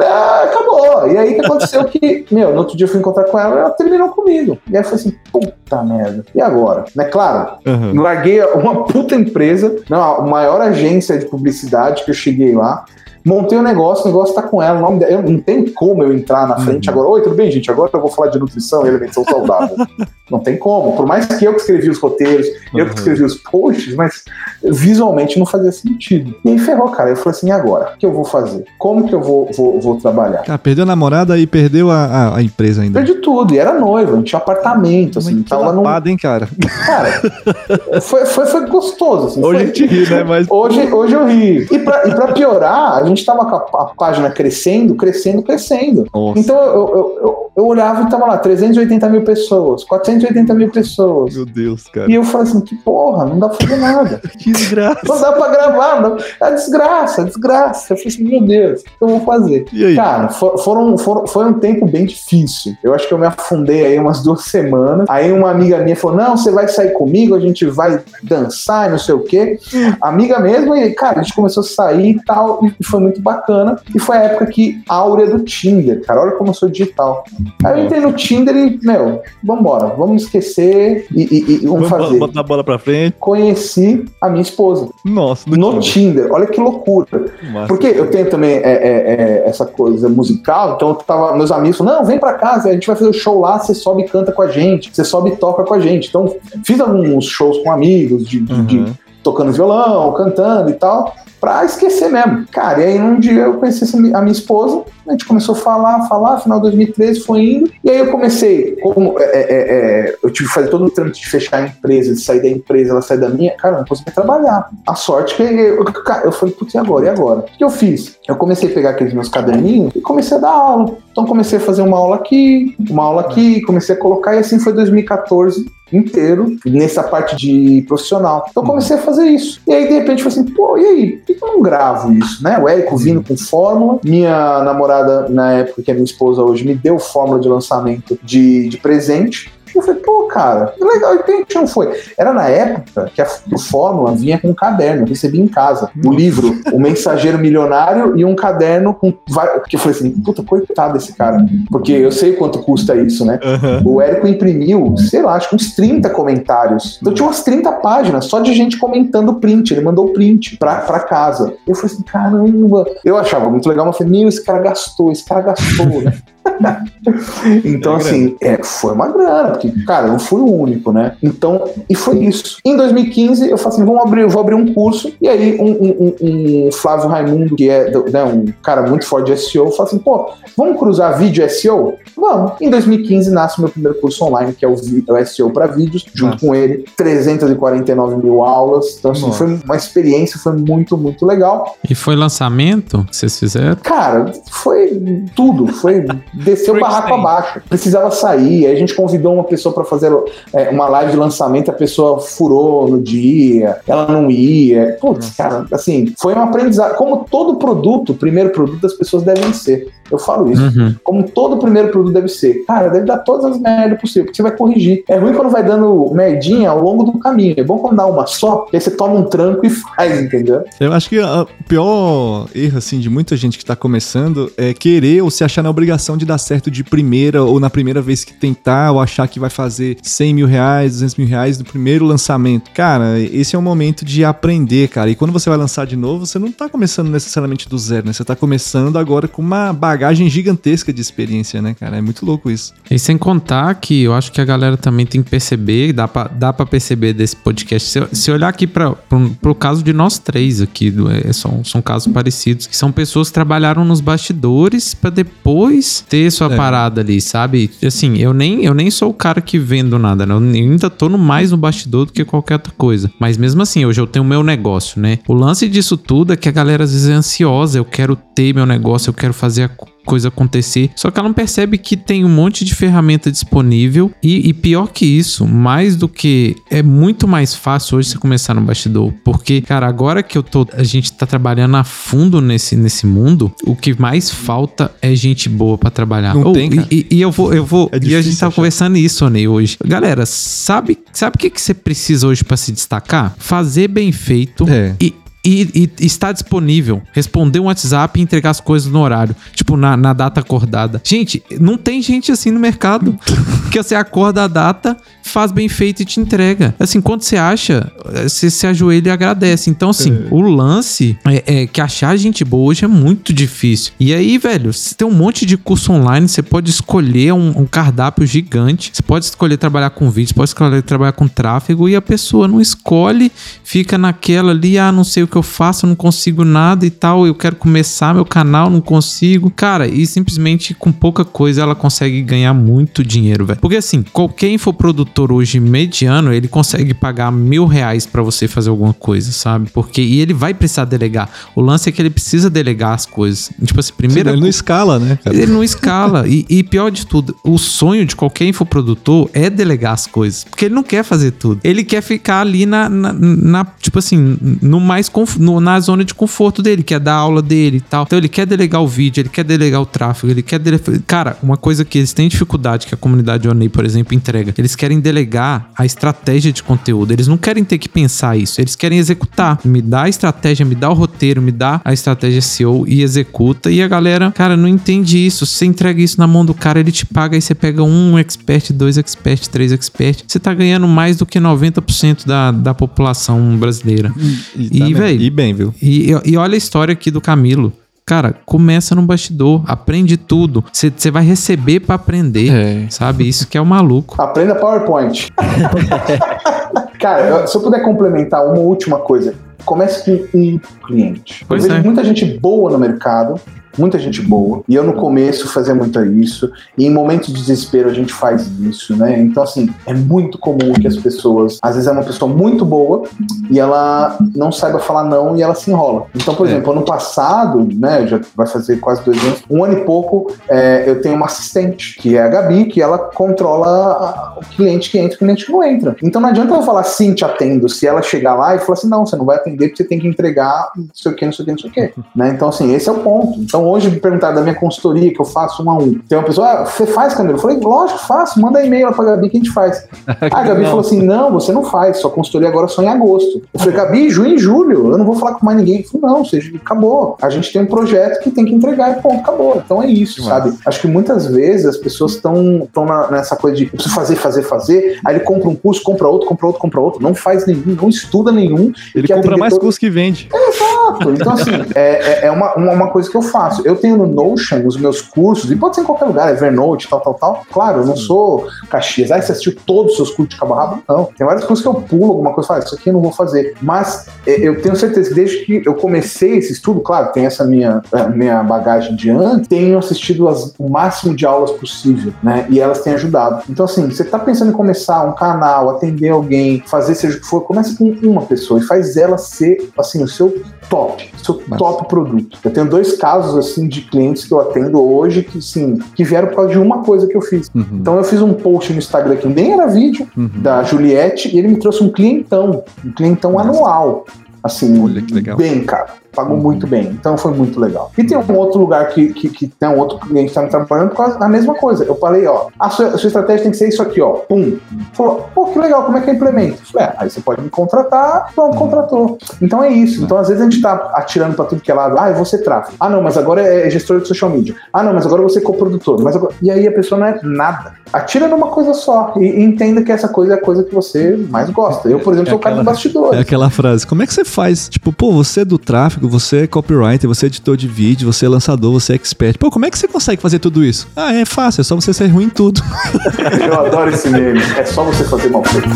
É, acabou. E aí o que aconteceu que, meu, no outro dia eu fui encontrar com ela, ela terminou comigo. E aí eu falei assim, puta merda. E agora? Né, claro, uhum. larguei uma puta empresa, não, a maior agência de publicidade que eu cheguei lá. Montei o um negócio, o negócio tá com ela, o nome dela, não tem como eu entrar na frente uhum. agora. Oi, tudo bem, gente? Agora eu vou falar de nutrição e alimentação saudável. não tem como. Por mais que eu que escrevi os roteiros, uhum. eu que uhum. escrevi os posts, mas visualmente não fazia sentido. E aí ferrou, cara. Eu falei assim, e agora? O que eu vou fazer? Como que eu vou, vou, vou trabalhar? Ah, perdeu a namorada e perdeu a, a, a, empresa ainda. Perdi tudo. E era noiva, não tinha apartamento, assim. Mas tava lapada, hein, cara? Cara, foi, foi, foi gostoso. Assim, hoje foi... a gente ri, né? Mas... Hoje, hoje eu ri. E pra, e pra piorar, a gente tava com a, a página crescendo, crescendo, crescendo. Nossa. Então eu, eu, eu, eu, olhava e tava lá, 380 mil pessoas, 480 mil pessoas. Meu Deus, cara. E eu falei assim, que porra, não dá pra fazer nada. desgraça. Não dá pra gravar, não. É desgraça, é desgraça. Eu falei assim, meu Deus, o que eu vou fazer? E aí? Cara, for, foram, foram, foi um tempo bem difícil. Eu acho que eu me afundei aí umas duas semanas. Aí uma amiga minha falou, não, você vai sair comigo, a gente vai dançar e não sei o quê. Amiga mesmo, e cara, a gente começou a sair e tal, e foi muito bacana. E foi a época que áurea do Tinder, cara. Olha como eu sou digital. Aí eu entrei no Tinder e, meu, vambora, vamos esquecer e, e, e vamos, vamos fazer. Botar a bola pra frente. Conheci a minha esposa. Nossa, no, Tinder. Olha que loucura. Massa. Porque eu tenho também é, é, é, essa coisa musical, então tava, meus amigos falaram, não, vem pra casa, a gente vai fazer o show lá, você sobe e canta com a gente, você sobe e toca com a gente. Então, fiz alguns shows com amigos, de, uhum. de tocando violão, cantando e tal. Pra esquecer mesmo. Cara, e aí num dia eu conheci a minha esposa, a gente começou a falar, falar, final de 2013 foi indo, e aí eu comecei, como é, é, é, eu tive que fazer todo o trâmite de fechar a empresa, de sair da empresa, ela sair da minha, cara, eu não consegui trabalhar. A sorte que eu, eu, eu falei, putz, e agora? E agora? O que eu fiz? Eu comecei a pegar aqueles meus caderninhos e comecei a dar aula. Então comecei a fazer uma aula aqui, uma aula aqui, comecei a colocar, e assim foi 2014 inteiro nessa parte de profissional. Então comecei a fazer isso. E aí, de repente, falei assim, pô, e aí, por que eu não gravo isso, né? O Érico vindo com fórmula, minha namorada, na época, que é minha esposa hoje, me deu fórmula de lançamento de, de presente. Eu falei, pô, cara, que legal. E quem não foi? Era na época que a, Fórmula vinha com um caderno, eu recebi em casa. O livro, O Mensageiro Milionário e um caderno com. Que eu falei assim, puta, coitado desse cara. Porque eu sei quanto custa isso, né? Uhum. O Érico imprimiu, sei lá, acho que uns 30 comentários. Então tinha umas 30 páginas só de gente comentando print. Ele mandou print pra, pra casa. Eu falei assim, caramba. Eu achava muito legal, mas eu falei, meu, esse cara gastou, esse cara gastou, né? então, é assim, é, foi uma grana, porque, cara, eu não fui o único, né? Então, e foi isso. Em 2015, eu falei assim: vamos abrir, eu vou abrir um curso. E aí, um, um, um Flávio Raimundo, que é né, um cara muito forte de SEO, falou assim: pô, vamos cruzar vídeo SEO? Vamos. Em 2015, nasce o meu primeiro curso online, que é o, o SEO para vídeos, junto Nossa. com ele, 349 mil aulas. Então, assim, Nossa. foi uma experiência, foi muito, muito legal. E foi lançamento que vocês fizeram? Cara, foi tudo. Foi desceu o barraco abaixo. Precisava sair. Aí a gente convidou uma pessoa para fazer é, uma live de lançamento, a pessoa furou no dia, ela não ia. Putz, cara, assim, foi um aprendizado. Como todo produto, primeiro produto as pessoas devem ser. Eu falo isso. Uhum. Como todo primeiro produto deve ser. Cara, deve dar todas as merdas possíveis, porque você vai corrigir. É ruim quando vai dando merdinha ao longo do caminho. É bom quando dá uma só, aí você toma um tranco e faz, entendeu? Eu acho que o pior erro, assim, de muita gente que tá começando é querer ou se achar na obrigação de dar certo de primeira ou na primeira vez que tentar ou achar que vai fazer 100 mil reais, 200 mil reais no primeiro lançamento. Cara, esse é o momento de aprender, cara. E quando você vai lançar de novo, você não tá começando necessariamente do zero, né? Você tá começando agora com uma bagagem bagagem gigantesca de experiência, né, cara? É muito louco isso. E sem contar que eu acho que a galera também tem que perceber, dá pra, dá pra perceber desse podcast. Se, se olhar aqui pra, pro, pro caso de nós três aqui, é, são, são casos parecidos, que são pessoas que trabalharam nos bastidores para depois ter sua é. parada ali, sabe? Assim, eu nem, eu nem sou o cara que vendo nada, né? Eu ainda tô no mais no bastidor do que qualquer outra coisa. Mas mesmo assim, hoje eu tenho o meu negócio, né? O lance disso tudo é que a galera às vezes é ansiosa, eu quero ter meu negócio, eu quero fazer a coisa acontecer. Só que ela não percebe que tem um monte de ferramenta disponível e, e, pior que isso, mais do que é muito mais fácil hoje você começar no bastidor, porque cara, agora que eu tô, a gente tá trabalhando a fundo nesse nesse mundo, o que mais falta é gente boa para trabalhar. Não oh, tem, cara. E, e, eu vou, eu vou, é e a gente tava achar. conversando isso, Ney, hoje. Galera, sabe, sabe o que que você precisa hoje para se destacar? Fazer bem feito é. e e, e, está disponível. Responder um WhatsApp e entregar as coisas no horário. Tipo, na, na data acordada. Gente, não tem gente assim no mercado. que você acorda a data, faz bem feito e te entrega. Assim, quando você acha, você se ajoelha e agradece. Então, assim, é. o lance é, é, que achar gente boa hoje é muito difícil. E aí, velho, você tem um monte de curso online, você pode escolher um, um cardápio gigante. Você pode escolher trabalhar com vídeos, pode escolher trabalhar com tráfego e a pessoa não escolhe, fica naquela ali, ah, não sei o que eu faço, eu não consigo nada e tal, eu quero começar meu canal, não consigo. Cara, e simplesmente com pouca coisa ela consegue ganhar muito dinheiro, velho. Porque assim, qualquer infoprodutor hoje mediano, ele consegue pagar mil reais para você fazer alguma coisa, sabe? Porque, e ele vai precisar delegar. O lance é que ele precisa delegar as coisas. Tipo assim, primeiro. Ele não escala, né? Cara? Ele não escala. e, e pior de tudo, o sonho de qualquer infoprodutor é delegar as coisas. Porque ele não quer fazer tudo. Ele quer ficar ali na, na, na tipo assim, no mais no, na zona de conforto dele, que é dar aula dele e tal. Então ele quer delegar o vídeo, ele quer delegar o tráfego, ele quer delegar. Cara, uma coisa que eles têm dificuldade, que a comunidade Onei, por exemplo, entrega, eles querem delegar a estratégia de conteúdo. Eles não querem ter que pensar isso, eles querem executar. Me dá a estratégia, me dá o roteiro, me dá a estratégia SEO e executa. E a galera, cara, não entende isso. Você entrega isso na mão do cara, ele te paga, aí você pega um expert, dois expert, três expert. Você tá ganhando mais do que 90% da, da população brasileira. E, e, tá e velho. E bem, viu? E, e olha a história aqui do Camilo. Cara, começa no bastidor, aprende tudo. Você vai receber para aprender, é. sabe? Isso que é o maluco. Aprenda PowerPoint. Cara, se eu puder complementar uma última coisa comece com um cliente. Pois eu vejo é. muita gente boa no mercado, muita gente boa. E eu no começo fazia muito isso. E em momentos de desespero a gente faz isso, né? Então, assim, é muito comum que as pessoas, às vezes é uma pessoa muito boa e ela não saiba falar não e ela se enrola. Então, por É. exemplo, ano passado, né, já vai fazer quase dois anos, um ano e pouco, é, eu tenho uma assistente, que é a Gabi, que ela controla o cliente que entra e o cliente que não entra. Então não adianta eu falar sim, te atendo, se ela chegar lá e falar assim, não, você não vai atender porque você tem que entregar não sei o que, não sei o que, não sei o que. Né? Então, assim, esse é o ponto. Então, hoje, me perguntaram da minha consultoria, que eu faço um a um. Tem uma pessoa, ah, você faz, Camilo? Eu falei, lógico, faço, manda e-mail lá pra Gabi que a gente faz. Ah, a Gabi falou assim: não, você não faz, sua consultoria agora só em agosto. Eu falei, Gabi, junho e julho, eu não vou falar com mais ninguém. Eu falei, não, seja, acabou. A gente tem um projeto que tem que entregar e ponto, acabou. Então é isso, sabe? Acho que muitas vezes as pessoas estão nessa coisa de eu preciso fazer, fazer, fazer. Aí ele compra um curso, compra outro, compra outro, compra outro, não faz nenhum, não estuda nenhum. Ele compra mais todo- curso que vende. Exato. Então, assim, é, é- é uma, uma, coisa que eu faço. Eu tenho no Notion os meus cursos, e pode ser em qualquer lugar, Evernote, tal, tal, tal. Claro, eu não sou Caxias. Ah, você assistiu todos os seus cursos de cabo rabo? Não. Tem vários cursos que eu pulo alguma coisa falo, "Ah, isso aqui eu não vou fazer. Mas é, eu tenho certeza que desde que eu comecei esse estudo, claro, tem essa minha, minha bagagem de antes, tenho assistido as- o máximo de aulas possível, né? E elas têm ajudado. Então, assim, você tá pensando em começar um canal, atender alguém, fazer seja o que for, comece com uma pessoa e faz ela ser, assim, o seu top, seu Massa. top produto. Eu tenho dois casos, assim, de clientes que eu atendo hoje que, sim, que vieram por causa de uma coisa que eu fiz. Uhum, Então eu fiz um post no Instagram que nem era vídeo, uhum. da Juliette, e ele me trouxe um clientão, um clientão Nossa. anual. Assim, Olha que legal. bem, cara. Pagou Uhum. muito bem. Então foi muito legal. E tem um outro lugar que, que, que tem um outro cliente que tá me trabalhando por causa da mesma coisa. Eu falei, ó, a sua, a sua estratégia tem que ser isso aqui, ó. Pum. Falou, pô, que legal, como é que eu implemento? Falei, é, aí você pode me contratar, pronto, contratou. Então é isso. Então, às vezes, a gente tá atirando pra tudo que é lado. Ah, eu vou ser tráfego. Ah, não, mas agora é gestor de social media. Ah, não, mas agora eu vou ser coprodutor. Mas agora... E aí a pessoa não é nada. Atira numa coisa só e, e entenda que essa coisa é a coisa que você mais gosta. Eu, por exemplo, sou o cara do bastidor. É aquela frase, como é que você faz? Tipo, pô, você é do tráfego, você é copywriter, você é editor de vídeo, você é lançador, você é expert. Pô, como é que você consegue fazer tudo isso? Ah, é fácil, é só você ser ruim em tudo. Eu adoro esse meme. É só você fazer mal feito.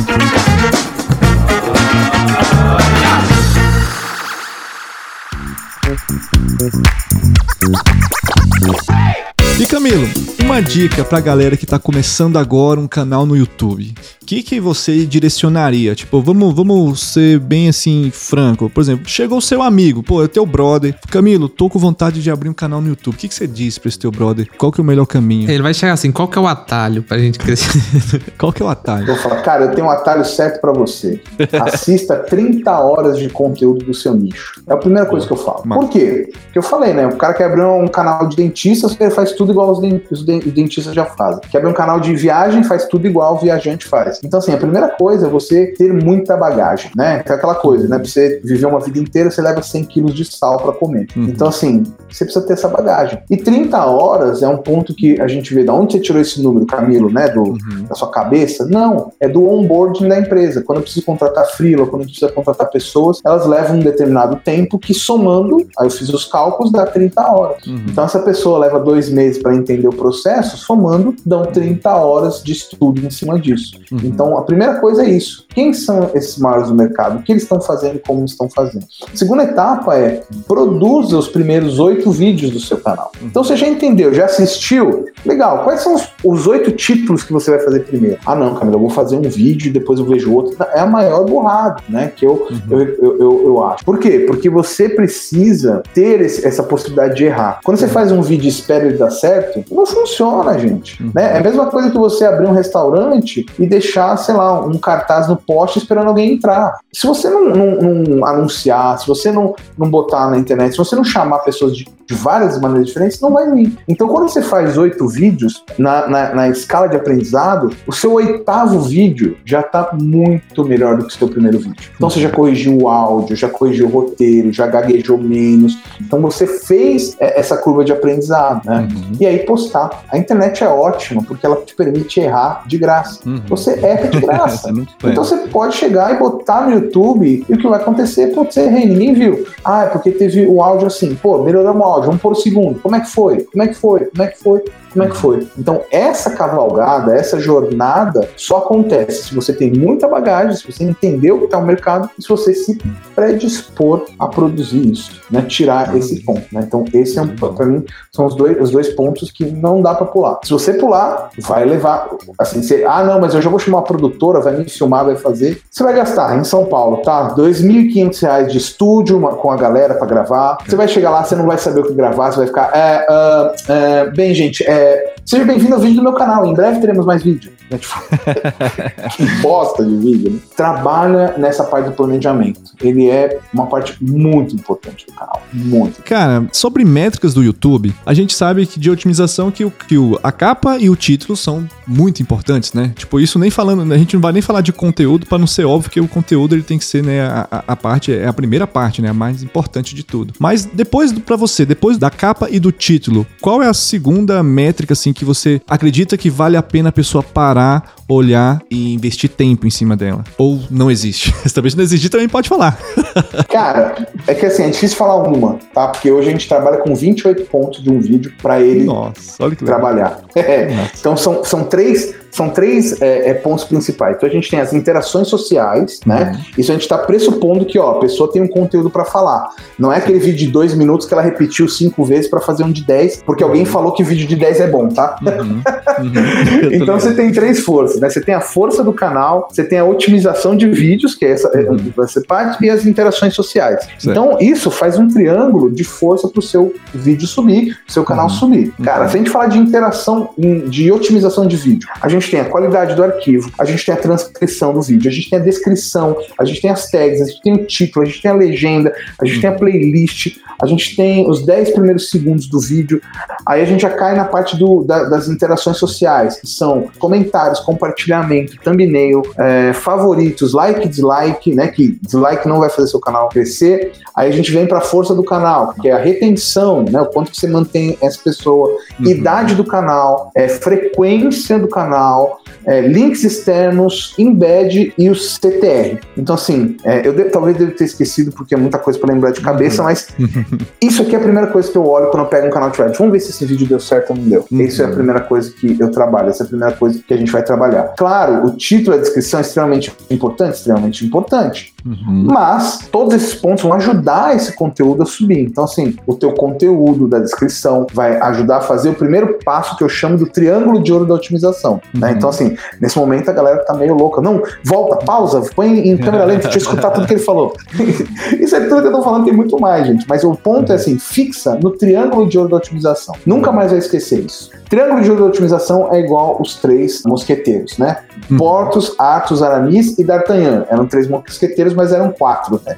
E Camilo, uma dica pra galera que tá começando agora um canal no YouTube. O que, que você direcionaria? Tipo, vamos, vamos ser bem assim, franco. Por exemplo, chegou o seu amigo, pô, é teu brother. Camilo, tô com vontade de abrir um canal no YouTube. O que, que você diz pra esse teu brother? Qual que é o melhor caminho? Ele vai chegar assim, qual que é o atalho pra gente crescer? Qual que é o atalho? Eu vou falar, cara, eu tenho um atalho certo pra você. Assista 30 horas de conteúdo do seu nicho. É a primeira coisa que eu falo. Massa. Por quê? Porque eu falei, né? O cara quer abrir um canal de dentista, ele faz tudo igual os, den- os den- os dentistas já fazem. Quer abrir um canal de viagem, faz tudo igual o viajante faz. Então, assim, a primeira coisa é você ter muita bagagem, né? Que é aquela coisa, né? Pra você viver uma vida inteira, você leva 100 quilos de sal pra comer. Uhum. Então, assim, você precisa ter essa bagagem. E 30 horas é um ponto que a gente vê da onde você tirou esse número, Camilo, né? Do, Uhum. da sua cabeça? Não, é do onboarding da empresa. Quando eu preciso contratar freela, quando eu preciso contratar pessoas, elas levam um determinado tempo que somando, aí eu fiz os cálculos, dá 30 horas. Uhum. Então essa pessoa leva dois meses para entender o processo, somando, dão 30 horas de estudo em cima disso. Uhum. Então a primeira coisa é isso. Quem são esses maiores do mercado? O que eles estão fazendo e como estão fazendo? A segunda etapa é produza os primeiros oito vídeos do seu canal. Então você já entendeu, já assistiu? Legal. Quais são os- oito títulos que você vai fazer primeiro? Ah, não, Camila, eu vou fazer um vídeo e depois eu vejo outro. É a maior burrada, né? Que eu, eu, eu, eu, eu acho. Por quê? Porque você precisa ter esse- essa possibilidade de errar. Quando você faz um vídeo e espera ele dar certo, não funciona, gente. Uhum. Né? É a mesma coisa que você abrir um restaurante e deixar, sei lá, um cartaz no poste esperando alguém entrar. Se você não, não- não anunciar, se você não, não botar na internet, se você não chamar pessoas de, de várias maneiras diferentes, não vai vir. Então, quando você faz oito vídeos na, na, na escala de aprendizado, o seu oitavo vídeo já está muito melhor do que o seu primeiro vídeo. Então, você já corrigiu o áudio, já corrigiu o roteiro, já gaguejou menos. Então, você fez é, essa curva de aprendizado, né? Uhum. E aí postar. A internet é ótima porque ela te permite errar de graça. Uhum. Você erra de graça. Não- Então você pode chegar e botar no YouTube e o que vai acontecer? Pô, você errei, ninguém viu. Ah, é porque teve o áudio assim, pô, melhoramos o áudio, vamos pôr o segundo. Como é que foi? Como é que foi? Como é que foi? Como é que foi? Então, essa cavalgada, essa jornada só acontece se você tem muita bagagem, se você entendeu o que está o mercado e se você se predispor a produzir isso, né? Tirar esse ponto, né? Então, esse é um, para mim, são os dois, os dois pontos que não dá para pular. Se você pular, vai levar, assim, você, ah, não, mas eu já vou chamar uma produtora, vai me filmar, vai fazer. Você vai gastar em São Paulo, tá? R$ 2.500 de estúdio uma, com a galera para gravar. Você vai chegar lá, você não vai saber o que gravar, você vai ficar, é, uh, é, bem, gente, é, é, seja bem-vindo ao vídeo do meu canal. Em breve teremos mais vídeo. Né? Tipo, que bosta de vídeo. Né? Trabalha nessa parte do planejamento. Ele é uma parte muito importante do canal. Muito. Cara, sobre métricas do YouTube, a gente sabe que de otimização que, o, que o, a capa e o título são muito importantes, né? Tipo, isso nem falando, a gente não vai nem falar de conteúdo para não ser óbvio que o conteúdo ele tem que ser, né, a, a parte, é a primeira parte, né, a mais importante de tudo. Mas depois, para você, depois da capa e do título, qual é a segunda métrica, assim, que você acredita que vale a pena a pessoa parar, olhar e investir tempo em cima dela? Ou não existe? Talvez não existir também pode falar. Cara, é que assim, é difícil falar uma, tá? Porque hoje a gente trabalha com 28 pontos de um vídeo para ele Nossa, olha que trabalhar. É. Então são, são três são três é, é, pontos principais. Então a gente tem as interações sociais, né? Uhum. Isso a gente está pressupondo que ó, a pessoa tem um conteúdo para falar. Não é aquele vídeo de dois minutos que ela repetiu cinco vezes para fazer um de dez, porque alguém uhum. falou que vídeo de dez é bom, tá? Uhum. uhum. então você tem três forças, né? Você tem a força do canal, você tem a otimização de vídeos, que é essa é, uhum. ser parte, e as interações sociais. Certo. Então isso faz um triângulo de força para o seu vídeo subir, seu canal uhum. subir. Cara, se a gente falar de interação, de otimização de vídeo, a gente gente tem a qualidade do arquivo, a gente tem a transcrição do vídeo, a gente tem a descrição, a gente tem as tags, a gente tem o título, a gente tem a legenda, a gente tem a playlist, a gente tem os 10 primeiros segundos do vídeo. Aí a gente já cai na parte do, da, das interações sociais, que são comentários, compartilhamento, thumbnail, é, favoritos, like, dislike, né? Que dislike não vai fazer seu canal crescer. Aí a gente vem para a força do canal, que é a retenção, né? O quanto que você mantém essa pessoa, uhum. idade do canal, é, frequência do canal é, links externos, embed e o CTR. Então, assim, é, eu de, talvez deva ter esquecido porque é muita coisa para lembrar de cabeça, mas isso aqui é a primeira coisa que eu olho quando eu pego um canal de Vamos ver se esse vídeo deu certo ou não deu. Uhum. Isso a primeira coisa que eu trabalho, essa é a primeira coisa que a gente vai trabalhar. Claro, o título e a descrição é extremamente importante, extremamente importante. Uhum. Mas todos esses pontos vão ajudar esse conteúdo a subir. Então, assim, o teu conteúdo da descrição vai ajudar a fazer o primeiro passo que eu chamo do triângulo de ouro da otimização. Né? Né? Então, assim, nesse momento a galera tá meio louca. Não, volta, pausa, põe em câmera lenta, deixa eu escutar tudo que ele falou. Isso é tudo que eu tô falando, tem muito mais, gente. Mas o ponto é assim, fixa no triângulo de ouro da otimização. Nunca mais vai esquecer isso. Triângulo de ouro da otimização é igual os três mosqueteiros, né? Uhum. Portos, Athos, Aramis e D'Artagnan. Eram três mosqueteiros, mas eram quatro, né?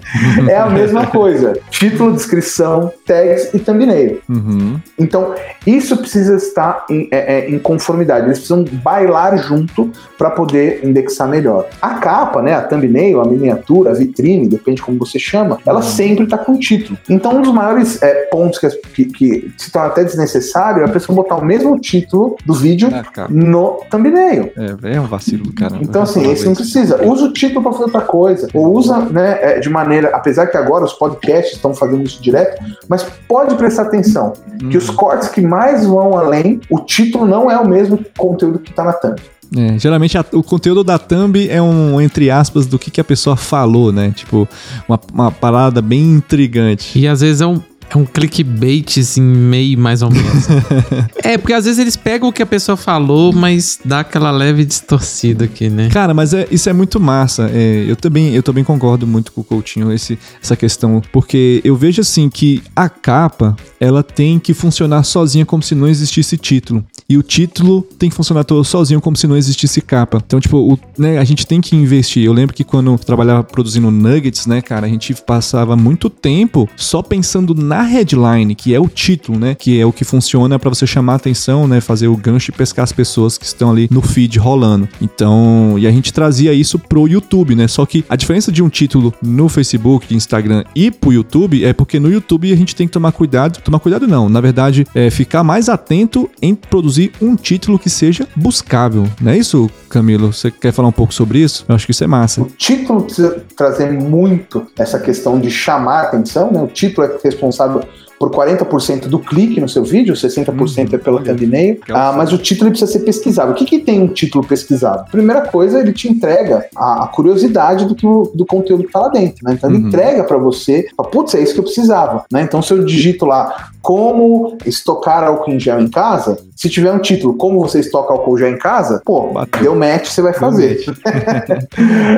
É a mesma coisa. Título, descrição, tags e thumbnail. Uhum. Então, isso precisa estar em, é, é, em conformidade. Eles precisam bailar junto para poder indexar melhor. A capa, né, a thumbnail, a miniatura, a vitrine, depende como você chama, ela uhum. sempre está com título. Então, um dos maiores é, pontos que, que, que se torna até desnecessário é a pessoa botar o mesmo título do vídeo no thumbnail. É, é um vacilo do caramba. Então, assim, esse não precisa. Usa o título para fazer outra coisa. Ou usa, né, é, de maneira. Apesar que agora os podcasts estão fazendo isso direto, mas pode prestar atenção que os uhum. cortes que mais vão além, o título não é o mesmo conteúdo que está na thumb. É, geralmente a, o conteúdo da thumb é um, entre aspas, do que, que a pessoa falou, né? Tipo, uma, uma parada bem intrigante. E às vezes é um, é um clickbait, assim, meio mais ou menos. é, porque às vezes eles pegam o que a pessoa falou, mas dá aquela leve distorcida aqui, né? Cara, mas é, isso é muito massa. É, eu, também, eu também concordo muito com o Coutinho, esse, essa questão. Porque eu vejo, assim, que a capa, ela tem que funcionar sozinha como se não existisse título. E o título tem que funcionar todo sozinho como se não existisse capa. Então, tipo, o, né, a gente tem que investir. Eu lembro que quando eu trabalhava produzindo nuggets, né, cara, a gente passava muito tempo só pensando na headline, que é o título, né? Que é o que funciona para você chamar a atenção, né? Fazer o gancho e pescar as pessoas que estão ali no feed rolando. Então, e a gente trazia isso pro YouTube, né? Só que a diferença de um título no Facebook, de Instagram e pro YouTube é porque no YouTube a gente tem que tomar cuidado. Tomar cuidado não, na verdade, é ficar mais atento em produzir um título que seja buscável. Não é isso, Camilo? Você quer falar um pouco sobre isso? Eu acho que isso é massa. O título precisa trazer muito essa questão de chamar a atenção, né? O título é responsável por 40% do clique no seu vídeo, 60% é pela thumbnail, ah, mas o título precisa ser pesquisado. O que, que tem um título pesquisado? Primeira coisa, ele te entrega a, a curiosidade do, que do conteúdo que tá lá dentro, né? Então ele Uhum. entrega para você, putz, é isso que eu precisava, né? Então se eu digito lá como estocar álcool em gel em casa, se tiver um título como você estoca álcool gel em casa, pô, Bateu. deu match, você vai fazer.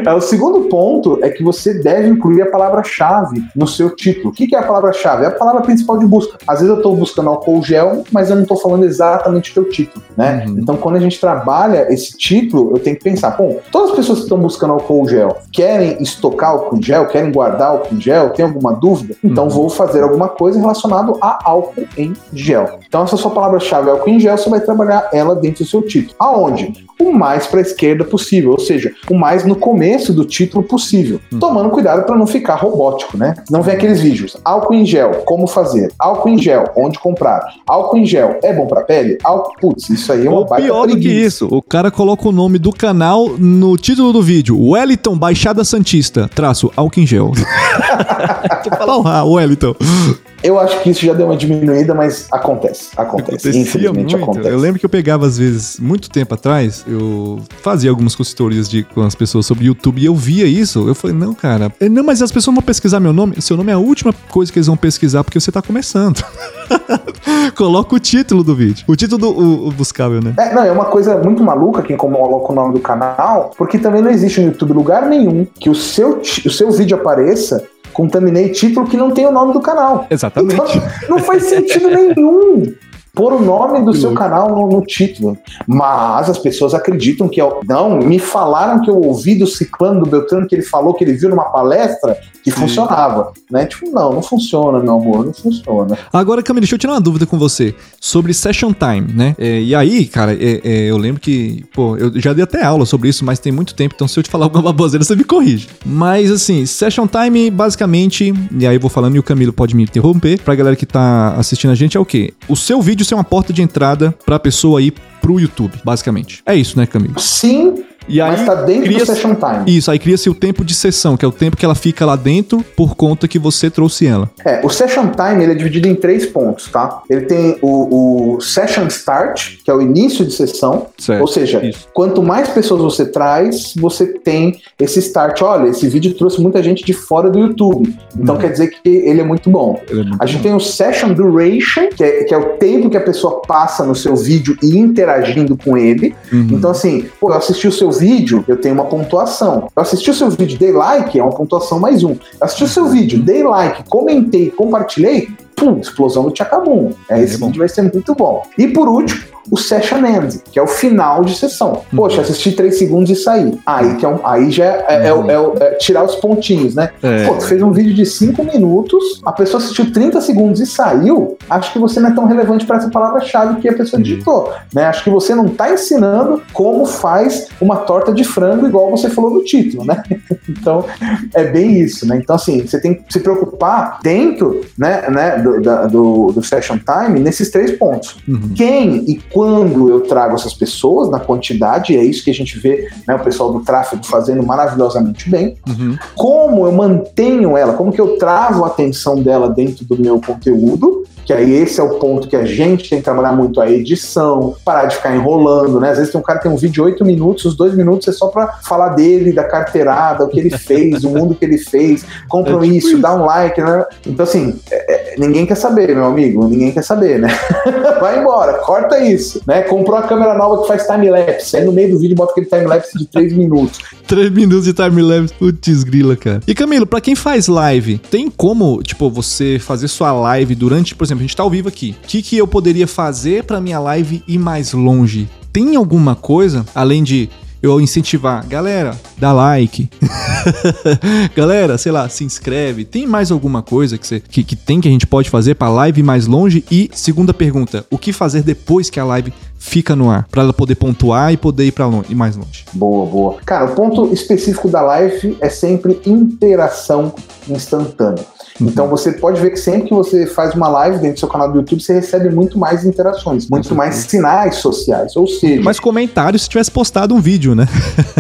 É, o segundo ponto é que você deve incluir a palavra-chave no seu título. O que é a palavra-chave? É a palavra principal de busca. Às vezes eu estou buscando álcool gel, mas eu não estou falando exatamente o teu título, né? Uhum. Então, quando a gente trabalha esse título, eu tenho que pensar, bom, todas as pessoas que estão buscando álcool gel querem estocar álcool gel, querem guardar álcool gel, tem alguma dúvida? Então, Uhum. vou fazer alguma coisa relacionada a álcool em gel. Então, essa sua palavra-chave é álcool em gel, você vai trabalhar ela dentro do seu título. Aonde? O mais para a esquerda possível, ou seja, o mais no começo do título possível. Tomando cuidado para não ficar robótico, né? Não vem aqueles vídeos. Álcool em gel, como fazer? Álcool em gel, onde comprar? Álcool em gel, é bom para pele? Álcool, putz, isso aí é uma Ou baita pior do que isso, o cara coloca o nome do canal no título do vídeo. Wellington Baixada Santista, traço álcool em gel. ah, Wellington. Eu acho que isso já deu uma diminuída, mas acontece. Acontece. Acontecia Infelizmente muito. acontece. Eu lembro que eu pegava, às vezes, muito tempo atrás, eu fazia algumas consultorias de, com as pessoas sobre YouTube e eu via isso. Eu falei, não, cara, é, não, mas as pessoas vão pesquisar meu nome. Seu nome é a última coisa que eles vão pesquisar porque você tá começando. Coloca o título do vídeo. O título do o, o buscável, né? É, não, é uma coisa muito maluca quem coloca o nome do canal, porque também não existe no YouTube lugar nenhum que o seu, o seu vídeo apareça e título que não tem o nome do canal. Exatamente. Então, não faz sentido nenhum pôr o nome do seu canal no, no título. Mas as pessoas acreditam que... Eu, não, me falaram que eu ouvi do Ciclano, do Beltrano, que ele falou que ele viu numa palestra que funcionava. Né? Tipo, não, não funciona, meu amor, não funciona. Agora, Camila, deixa eu tirar uma dúvida com você sobre session time, né? É, e aí, cara, é, é, eu lembro que, pô, eu já dei até aula sobre isso, mas tem muito tempo, então se eu te falar alguma baboseira, você me corrige. Mas, assim, session time, basicamente, e aí eu vou falando e o Camilo pode me interromper, pra galera que tá assistindo a gente, é o quê? O seu vídeo ser uma porta de entrada pra pessoa ir pro YouTube, basicamente. É isso, né, Camilo? Sim, E aí, mas tá dentro do session time. Isso, aí cria-se o tempo de sessão, que é o tempo que ela fica lá dentro por conta que você trouxe ela. É, o session time ele é dividido em três pontos, tá? Ele tem o, o session start, que é o início de sessão, Certo. ou seja, Isso. quanto mais pessoas você traz, você tem esse start. Olha, esse vídeo trouxe muita gente de fora do YouTube, então Uhum. quer dizer que ele é muito bom. É muito A gente tem o session duration, que é, que é o tempo que a pessoa passa no seu vídeo e interagindo com ele. Uhum. Então, assim, pô, eu assisti o seu vídeo, eu tenho uma pontuação. Eu assisti o seu vídeo, dei like, é uma pontuação mais um. Eu assisti o seu vídeo, dei like, comentei, compartilhei, pum, explosão do Tchacabum. É, esse É vídeo vai ser muito bom. E por último, o session end, que é o final de sessão. Poxa, assisti três segundos e saí. Aí, que é um- aí já é, é- é o- é o- é tirar os pontinhos, né? É. Pô, tu fez um vídeo de 5 minutos, a pessoa assistiu 30 segundos e saiu, acho que você não é tão relevante para essa palavra-chave que a pessoa digitou. Né? Acho que você não está ensinando como faz uma torta de frango, igual você falou no título, né? Então, é bem isso, né? Então, assim, você tem que se preocupar dentro né, né, do, da- do, do session time nesses três pontos. Uhum. Quem e quando eu trago essas pessoas, na quantidade, é isso que a gente vê né, o pessoal do tráfego fazendo maravilhosamente bem Uhum. como eu mantenho ela, como que eu travo a atenção dela dentro do meu conteúdo, que aí esse é o ponto que a gente tem que trabalhar muito a edição, parar de ficar enrolando, né? Às vezes tem um cara que tem um vídeo de 8 minutos, os dois minutos é só pra falar dele, da carteirada, o que ele fez, o mundo que ele fez, compram É tipo isso, isso. dá um like, né? Então, assim, é- é- ninguém quer saber, meu amigo, ninguém quer saber, né? Vai embora, corta isso, né? Comprou a câmera nova que faz time-lapse, aí no meio do vídeo bota aquele time-lapse de 3 minutos. Três minutos de timelapse, putz grila, cara. E Camilo, pra quem faz live, tem como, tipo, você fazer sua live durante, por exemplo, a gente tá ao vivo aqui. O que, que eu poderia fazer pra minha live ir mais longe? Tem alguma coisa, além de eu incentivar, galera, dá like. galera, sei lá, se inscreve. Tem mais alguma coisa que, você, que, que tem que a gente pode fazer pra live ir mais longe? E segunda pergunta, o que fazer depois que a live fica no ar, para ela poder pontuar e poder ir para longe, e mais longe. Boa, boa. Cara, o ponto específico da live é sempre interação instantânea. Então você pode ver que sempre que você faz uma live dentro do seu canal do YouTube, você recebe muito mais interações, muito mais sinais sociais. Ou seja. Mais comentários se tivesse postado um vídeo, né?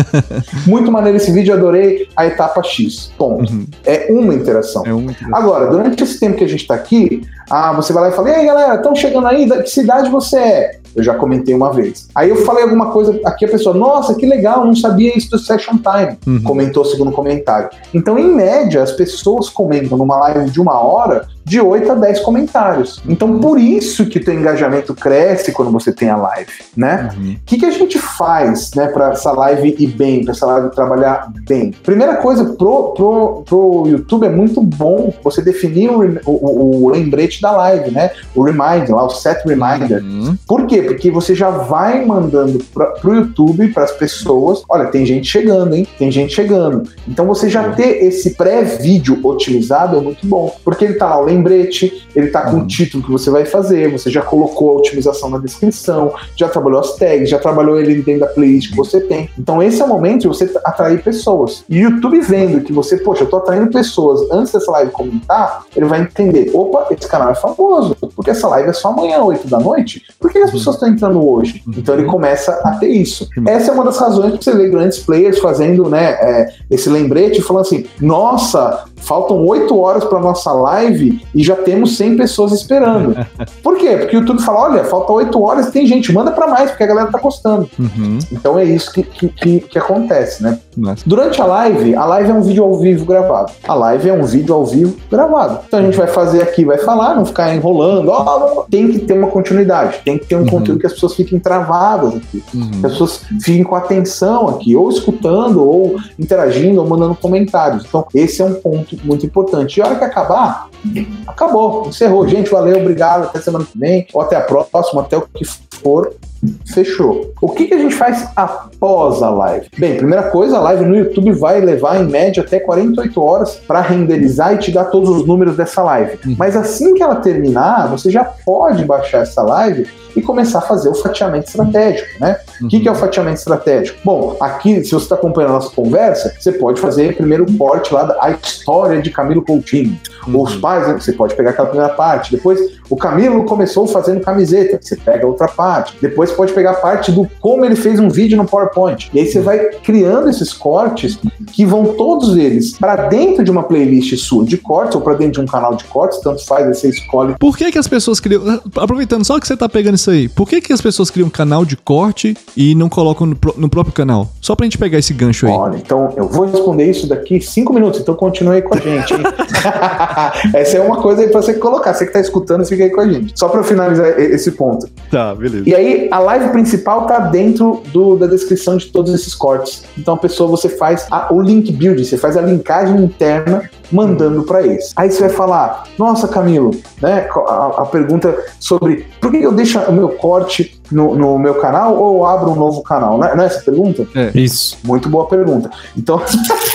muito maneiro esse vídeo, adorei a etapa X. Ponto. Uhum. É uma interação. É uma interação. Agora, durante esse tempo que a gente está aqui, ah, você vai lá e fala: E aí, galera, estão chegando aí? Da que cidade você é? Eu já comentei uma vez. Aí eu falei alguma coisa aqui, a pessoa, nossa, que legal, não sabia isso do Session Time. Uhum. Comentou o segundo comentário. Então, em média, as pessoas comentam numa live de uma hora de 8 a 10 comentários. Então, por isso que teu engajamento cresce quando você tem a live, né? O uhum. que, que a gente faz, né, para essa live ir bem, para essa live trabalhar bem? Primeira coisa, pro, pro, pro YouTube é muito bom você definir o, o, o lembrete da live, né? O reminder, lá, o set reminder. Uhum. Por quê? Porque você já vai mandando pra, pro YouTube, para as pessoas, olha, tem gente chegando, hein? Tem gente chegando. Então, você já uhum. ter esse pré-vídeo otimizado é muito bom, porque ele tá lá, o lembrete, ele tá com uhum. o título que você vai fazer, você já colocou a otimização na descrição, já trabalhou as tags, já trabalhou ele dentro da playlist que você tem. Então esse é o momento de você atrair pessoas. E o YouTube vendo que você, poxa, eu tô atraindo pessoas antes dessa live comentar, ele vai entender, opa, esse canal é famoso, porque essa live é só amanhã, 8 da noite, por que as uhum. Pessoas estão entrando hoje? Uhum. Então ele começa a ter isso. Essa é uma das razões que você vê grandes players fazendo né, é, esse lembrete, falando assim, nossa, faltam 8 horas para nossa live e já temos 100 pessoas esperando. Por quê? Porque o YouTube fala: olha, falta 8 horas tem gente, manda para mais, porque a galera tá gostando. Uhum. Então é isso que, que, que, que acontece, né? Nossa. Durante a live, a live é um vídeo ao vivo gravado. A live é um vídeo ao vivo gravado. Então a gente vai fazer aqui, vai falar, não ficar enrolando. Oh, tem que ter uma continuidade, tem que ter um uhum. conteúdo que as pessoas fiquem travadas aqui. Uhum. Que as pessoas fiquem com atenção aqui, ou escutando, ou interagindo, ou mandando comentários. Então, esse é um ponto muito importante. E a hora que acabar, acabou, encerrou. Gente, valeu, obrigado, até semana que vem, ou até a próxima, até o que for. Fechou. O que, que a gente faz após a live? Bem, primeira coisa, a live no YouTube vai levar em média até 48 horas para renderizar e te dar todos os números dessa live. Uhum. Mas assim que ela terminar, você já pode baixar essa live e começar a fazer o fatiamento estratégico, né? O que, que, é o fatiamento estratégico? Bom, aqui, se você está acompanhando a nossa conversa, você pode fazer primeiro o corte lá da história de Camilo Coutinho. Uhum. Os pais, né? você pode pegar aquela primeira parte. Depois, o Camilo começou fazendo camiseta, você pega outra parte. Depois, pode pegar parte do como ele fez um vídeo no PowerPoint. E aí você vai criando esses cortes que vão todos eles para dentro de uma playlist sua de cortes ou para dentro de um canal de cortes, tanto faz, você escolhe. Por que, que as pessoas criam. Aproveitando só que você tá pegando isso aí, por que, que as pessoas criam um canal de corte e não colocam no, no próprio canal? Só pra gente pegar esse gancho aí. Olha, então eu vou responder isso daqui cinco minutos, então continue aí com a gente. Essa é uma coisa aí pra você colocar. Você que tá escutando, fica aí com a gente. Só pra finalizar esse ponto. Tá, beleza. E aí, a live principal tá dentro do, da descrição de todos esses cortes. Então a pessoa, você faz a, o link build, você faz a linkagem interna mandando para eles. Aí você vai falar, nossa Camilo, né? A, a pergunta sobre por que eu deixo o meu corte no, no, meu canal ou abro um novo canal? Não é, não é essa a pergunta? É. Isso. Muito boa pergunta. Então,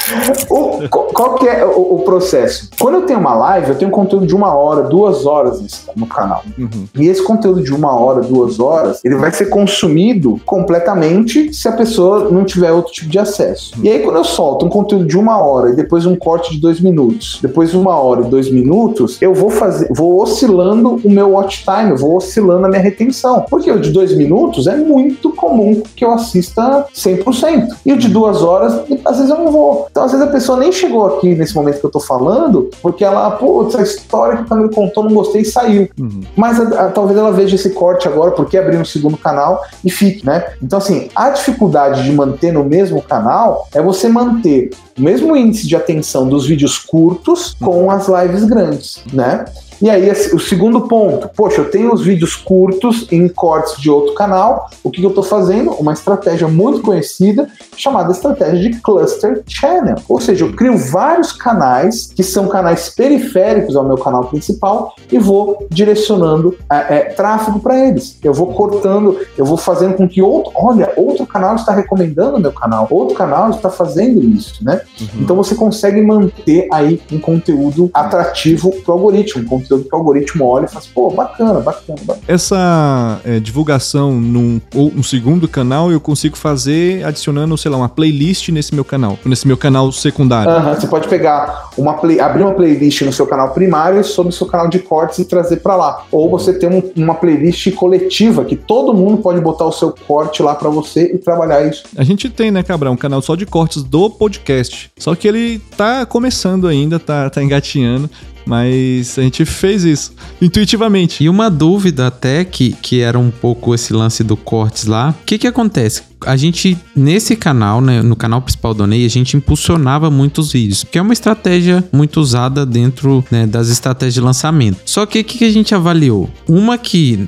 o, qual que é o, o, processo? Quando eu tenho uma live, eu tenho conteúdo de uma hora, duas horas no canal. Uhum. E esse conteúdo de uma hora, duas horas, ele vai ser consumido completamente se a pessoa não tiver outro tipo de acesso. Uhum. E aí, quando eu solto um conteúdo de uma hora e depois um corte de dois minutos, depois uma hora e dois minutos, eu vou fazer, vou oscilando o meu watch time, eu vou oscilando a minha retenção. Porque o de dois minutos, é muito comum que eu assista 100%. E o de duas horas, às vezes eu não vou. Então, às vezes a pessoa nem chegou aqui nesse momento que eu tô falando, porque ela, pô, essa história que o Camilo contou, não gostei e saiu. Uhum. Mas a, a, talvez ela veja esse corte agora, porque abriu um segundo canal e fique, né? Então, assim, a dificuldade de manter no mesmo canal é você manter o mesmo índice de atenção dos vídeos curtos com as lives grandes, né? E aí, o segundo ponto, poxa, eu tenho os vídeos curtos em cortes de outro canal. O que, eu estou fazendo? Uma estratégia muito conhecida chamada estratégia de Cluster Channel. Ou seja, eu crio vários canais que são canais periféricos ao meu canal principal e vou direcionando é, é, tráfego para eles. Eu vou cortando, eu vou fazendo com que outro, olha, outro canal está recomendando meu canal, outro canal está fazendo isso, né? Uhum. Então você consegue manter aí um conteúdo atrativo para o algoritmo, um conteúdo que o algoritmo olha e fala assim, pô, bacana, bacana, bacana. Essa é, divulgação num ou um segundo canal eu consigo fazer adicionando, sei lá, uma playlist nesse meu canal, nesse meu canal secundário. Aham, você pode pegar uma play, abrir uma playlist no seu canal primário sobre o seu canal de cortes e trazer pra lá. Ou você tem um- uma playlist coletiva que todo mundo pode botar o seu corte lá pra você e trabalhar isso. A gente tem, né, Cabral, um canal só de cortes do podcast. Só que ele tá começando ainda, tá, tá engatinhando. Mas a gente fez isso intuitivamente. E uma dúvida até que, que era um pouco esse lance do cortes lá. O que que acontece? A gente, nesse canal, né, no canal principal do Ney, a gente impulsionava muitos vídeos, porque é uma estratégia muito usada dentro né, das estratégias de lançamento. Só que o que, que a gente avaliou? Uma que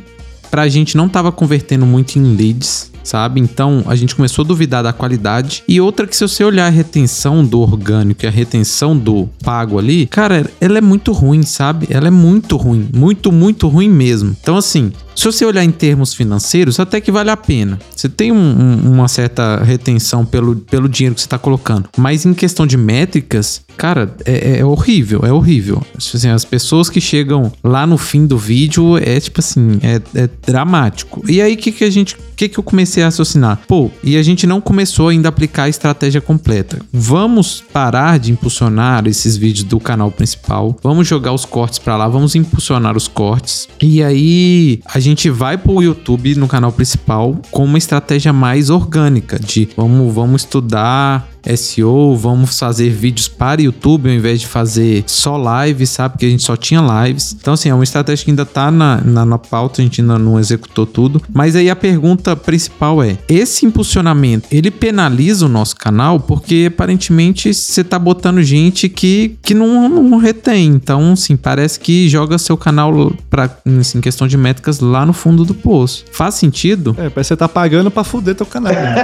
pra gente não tava convertendo muito em leads, sabe? Então a gente começou a duvidar da qualidade. E outra que se você olhar a retenção do orgânico e a retenção do pago ali, cara, ela é muito ruim, sabe? Ela é muito ruim, muito, muito ruim mesmo. Então assim, se você olhar em termos financeiros, até que vale a pena. Você tem um- um- uma certa retenção pelo, pelo dinheiro que você está colocando. Mas em questão de métricas, cara, é, é horrível, é horrível. Assim, as pessoas que chegam lá no fim do vídeo é tipo assim, é, é dramático. E aí, o que, que a gente. O que, que eu comecei a raciocinar? Pô, e a gente não começou ainda a aplicar a estratégia completa. Vamos parar de impulsionar esses vídeos do canal principal. Vamos jogar os cortes pra lá, vamos impulsionar os cortes. E aí a gente vai pro YouTube no canal principal com uma estratégia mais orgânica de vamos, vamos estudar SEO, vamos fazer vídeos para YouTube ao invés de fazer só lives, sabe? Porque a gente só tinha lives. Então, assim, é uma estratégia que ainda tá na, na, na pauta, a gente ainda não executou tudo. Mas aí a pergunta principal é: esse impulsionamento ele penaliza o nosso canal? Porque aparentemente você tá botando gente que, que não, não retém. Então, assim, parece que joga seu canal pra, assim, em questão de métricas lá no fundo do poço. Faz sentido? É, parece que você tá pagando pra fuder teu canal. né?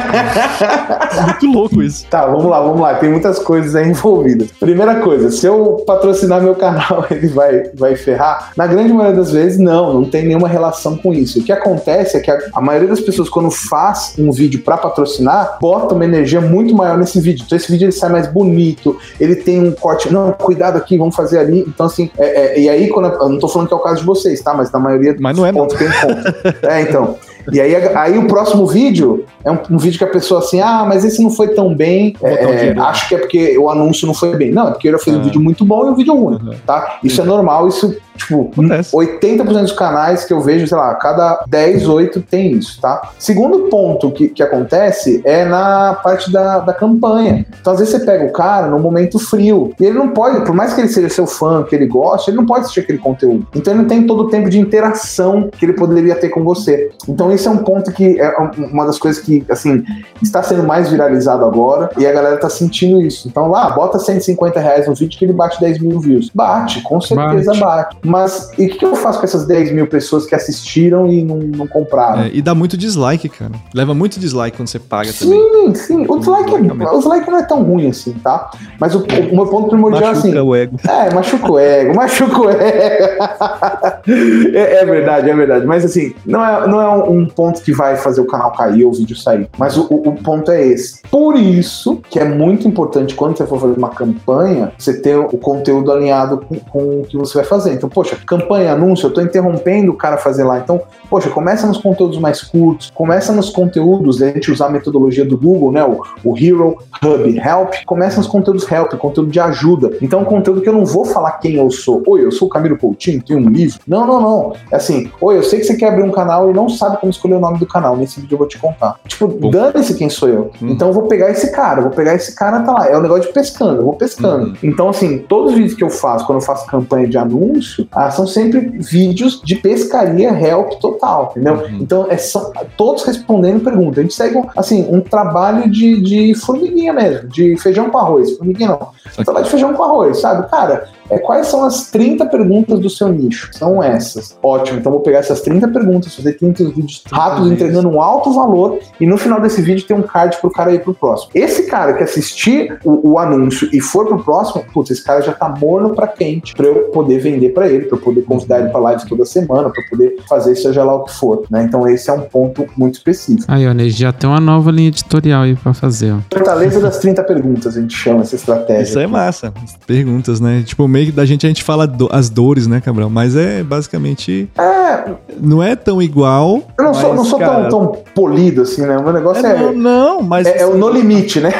É Muito louco isso. Tá, vamos lá, vamos lá. Tem muitas coisas aí envolvidas. Primeira coisa, se eu patrocinar meu canal, ele vai, vai ferrar? Na grande maioria das vezes, não, não tem nenhuma relação com isso. O que acontece é que a, a maioria das pessoas, quando faz um vídeo pra patrocinar, bota uma energia muito maior nesse vídeo. Então esse vídeo ele sai mais bonito, ele tem um corte, não, cuidado aqui, vamos fazer ali. Então, assim, é- é- e aí, quando eu não tô falando que é o caso de vocês, tá? Mas na maioria Mas não é, não. pontos tem ponto. É, então. E aí, aí o próximo vídeo é um, um vídeo que a pessoa assim, ah, mas esse não foi tão bem. É, vídeo. acho que é porque o anúncio não foi bem. Não, é porque ele fez um Ah. vídeo muito bom e um vídeo ruim, Uhum. tá? Isso é normal, isso, tipo, Acontece. 80% dos canais que eu vejo, sei lá, cada 10, 8 tem isso, tá? Segundo ponto que, que acontece é na parte da, da campanha. Então, às vezes, você pega o cara num momento frio e ele não pode, por mais que ele seja seu fã, que ele goste, ele não pode assistir aquele conteúdo. Então, ele não tem todo o tempo de interação que ele poderia ter com você. Então, esse é um ponto que é um- uma das coisas que, assim, está sendo mais viralizado agora e a galera tá sentindo isso. Então, lá, bota 150 reais no vídeo que ele bate 10 mil views. Bate, com certeza bate. Mas e o que, que eu faço com essas 10 mil pessoas que assistiram e não, não compraram? É, e dá muito dislike, cara. Leva muito dislike quando você paga também. Sim, sim. O dislike, é, o dislike não é tão ruim assim, tá? Mas o, o meu ponto primordial é assim. Machuca o ego. É, machuca o ego, machuca o ego. é, é verdade, é verdade. Mas assim, não é, não é um ponto que vai fazer o canal cair ou o vídeo sair. Mas o, o- ponto é esse. Por isso que é muito importante quando você for fazer uma campanha, você ter o conteúdo alinhado com, com o que você vai fazer. Então, poxa, campanha, anúncio, eu tô interrompendo o cara fazer lá. Então, poxa, começa nos conteúdos mais curtos, começa nos conteúdos, a gente usar a metodologia do Google, né? O, o Hero, Hub, Help, começa nos conteúdos Help, conteúdo de ajuda. Então, um conteúdo que eu não vou falar quem eu sou. Oi, eu sou o Camilo Coutinho, tenho um livro. Não, não, não. É assim, oi, eu sei que você quer abrir um canal e não sabe como escolher o nome do canal. Nesse vídeo eu vou te contar. Tipo, dane-se quem sou eu. Hum. Então eu vou pegar esse cara, vou pegar esse cara, tá lá. É o negócio de pescando, eu vou pescando. Uhum. Então, assim, todos os vídeos que eu faço, quando eu faço campanha de anúncio, ah, são sempre vídeos de pescaria help total, entendeu? Uhum. Então, é só, todos respondendo perguntas. A gente segue, um, assim, um trabalho de, de formiguinha mesmo, de feijão com arroz. Formiguinha não. Trabalho de feijão com arroz, sabe? Cara, é, quais são as 30 perguntas do seu nicho? São essas. Ótimo, então vou pegar essas 30 perguntas, fazer 30 vídeos 30 rápidos, entregando um alto valor, e no final desse vídeo tem um card pro cara ir pro próximo. Esse cara que assistir o, o anúncio e for pro próximo, putz, esse cara já tá morno pra quente pra eu poder vender pra ele, pra eu poder convidar ele pra live toda semana, pra eu poder fazer seja lá o que for, né? Então esse é um ponto muito específico. Aí, ó, Ney, já tem uma nova linha editorial aí pra fazer, ó. Fortaleza das 30 perguntas, a gente chama essa estratégia. Isso é massa. Perguntas, né? Tipo, meio também da gente a gente fala do, as dores, né, Cabral? Mas é basicamente. É. Não é tão igual. Eu não mas, sou, não sou cara, tão, tão polido assim, né? O meu negócio é. é não, não, mas. É, é o no limite, né?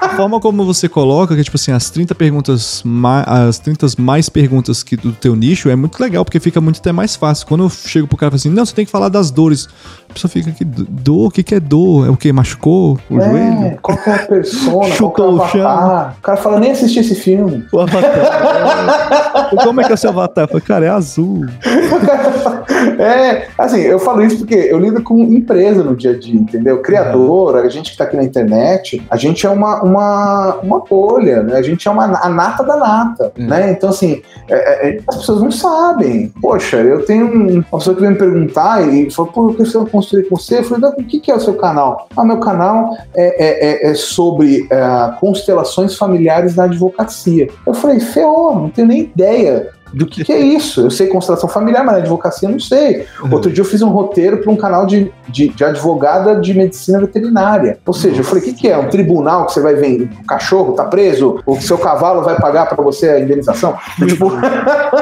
a forma como você coloca, que é tipo assim, as 30 perguntas, mais, as 30 mais perguntas que do teu nicho é muito legal, porque fica muito até mais fácil. Quando eu chego pro cara e falo assim, não, você tem que falar das dores. A pessoa fica aqui, dor, o que, que é dor? É o que? Machucou o é, joelho? Qual que é a persona? que é o avatar? O cara fala, nem assisti esse filme. O avatar. é. Como é que é o seu avatar? Eu falei, cara, é azul. é, assim, eu falo isso porque eu lido com empresa no dia a dia, entendeu? Criadora, a gente que tá aqui na internet, a gente é uma, uma, uma bolha, né? A gente é uma, a nata da nata, hum. né? Então, assim, é, é, as pessoas não sabem. Poxa, eu tenho uma pessoa que vem me perguntar e falou, pô, eu preciso construir com você. Eu falei, o que, que é o seu canal? Ah, meu canal é, é, é, é sobre é, constelações familiares na advocacia. Eu falei, ferrou, não tenho nem ideia do que, que, é isso. Eu sei constelação familiar, mas na advocacia eu não sei. Uhum. Outro dia eu fiz um roteiro para um canal de, de, de, advogada de medicina veterinária. Ou seja, eu falei, o que, que é? Um tribunal que você vai ver o cachorro tá preso? Que seu cavalo vai pagar para você a indenização? tipo...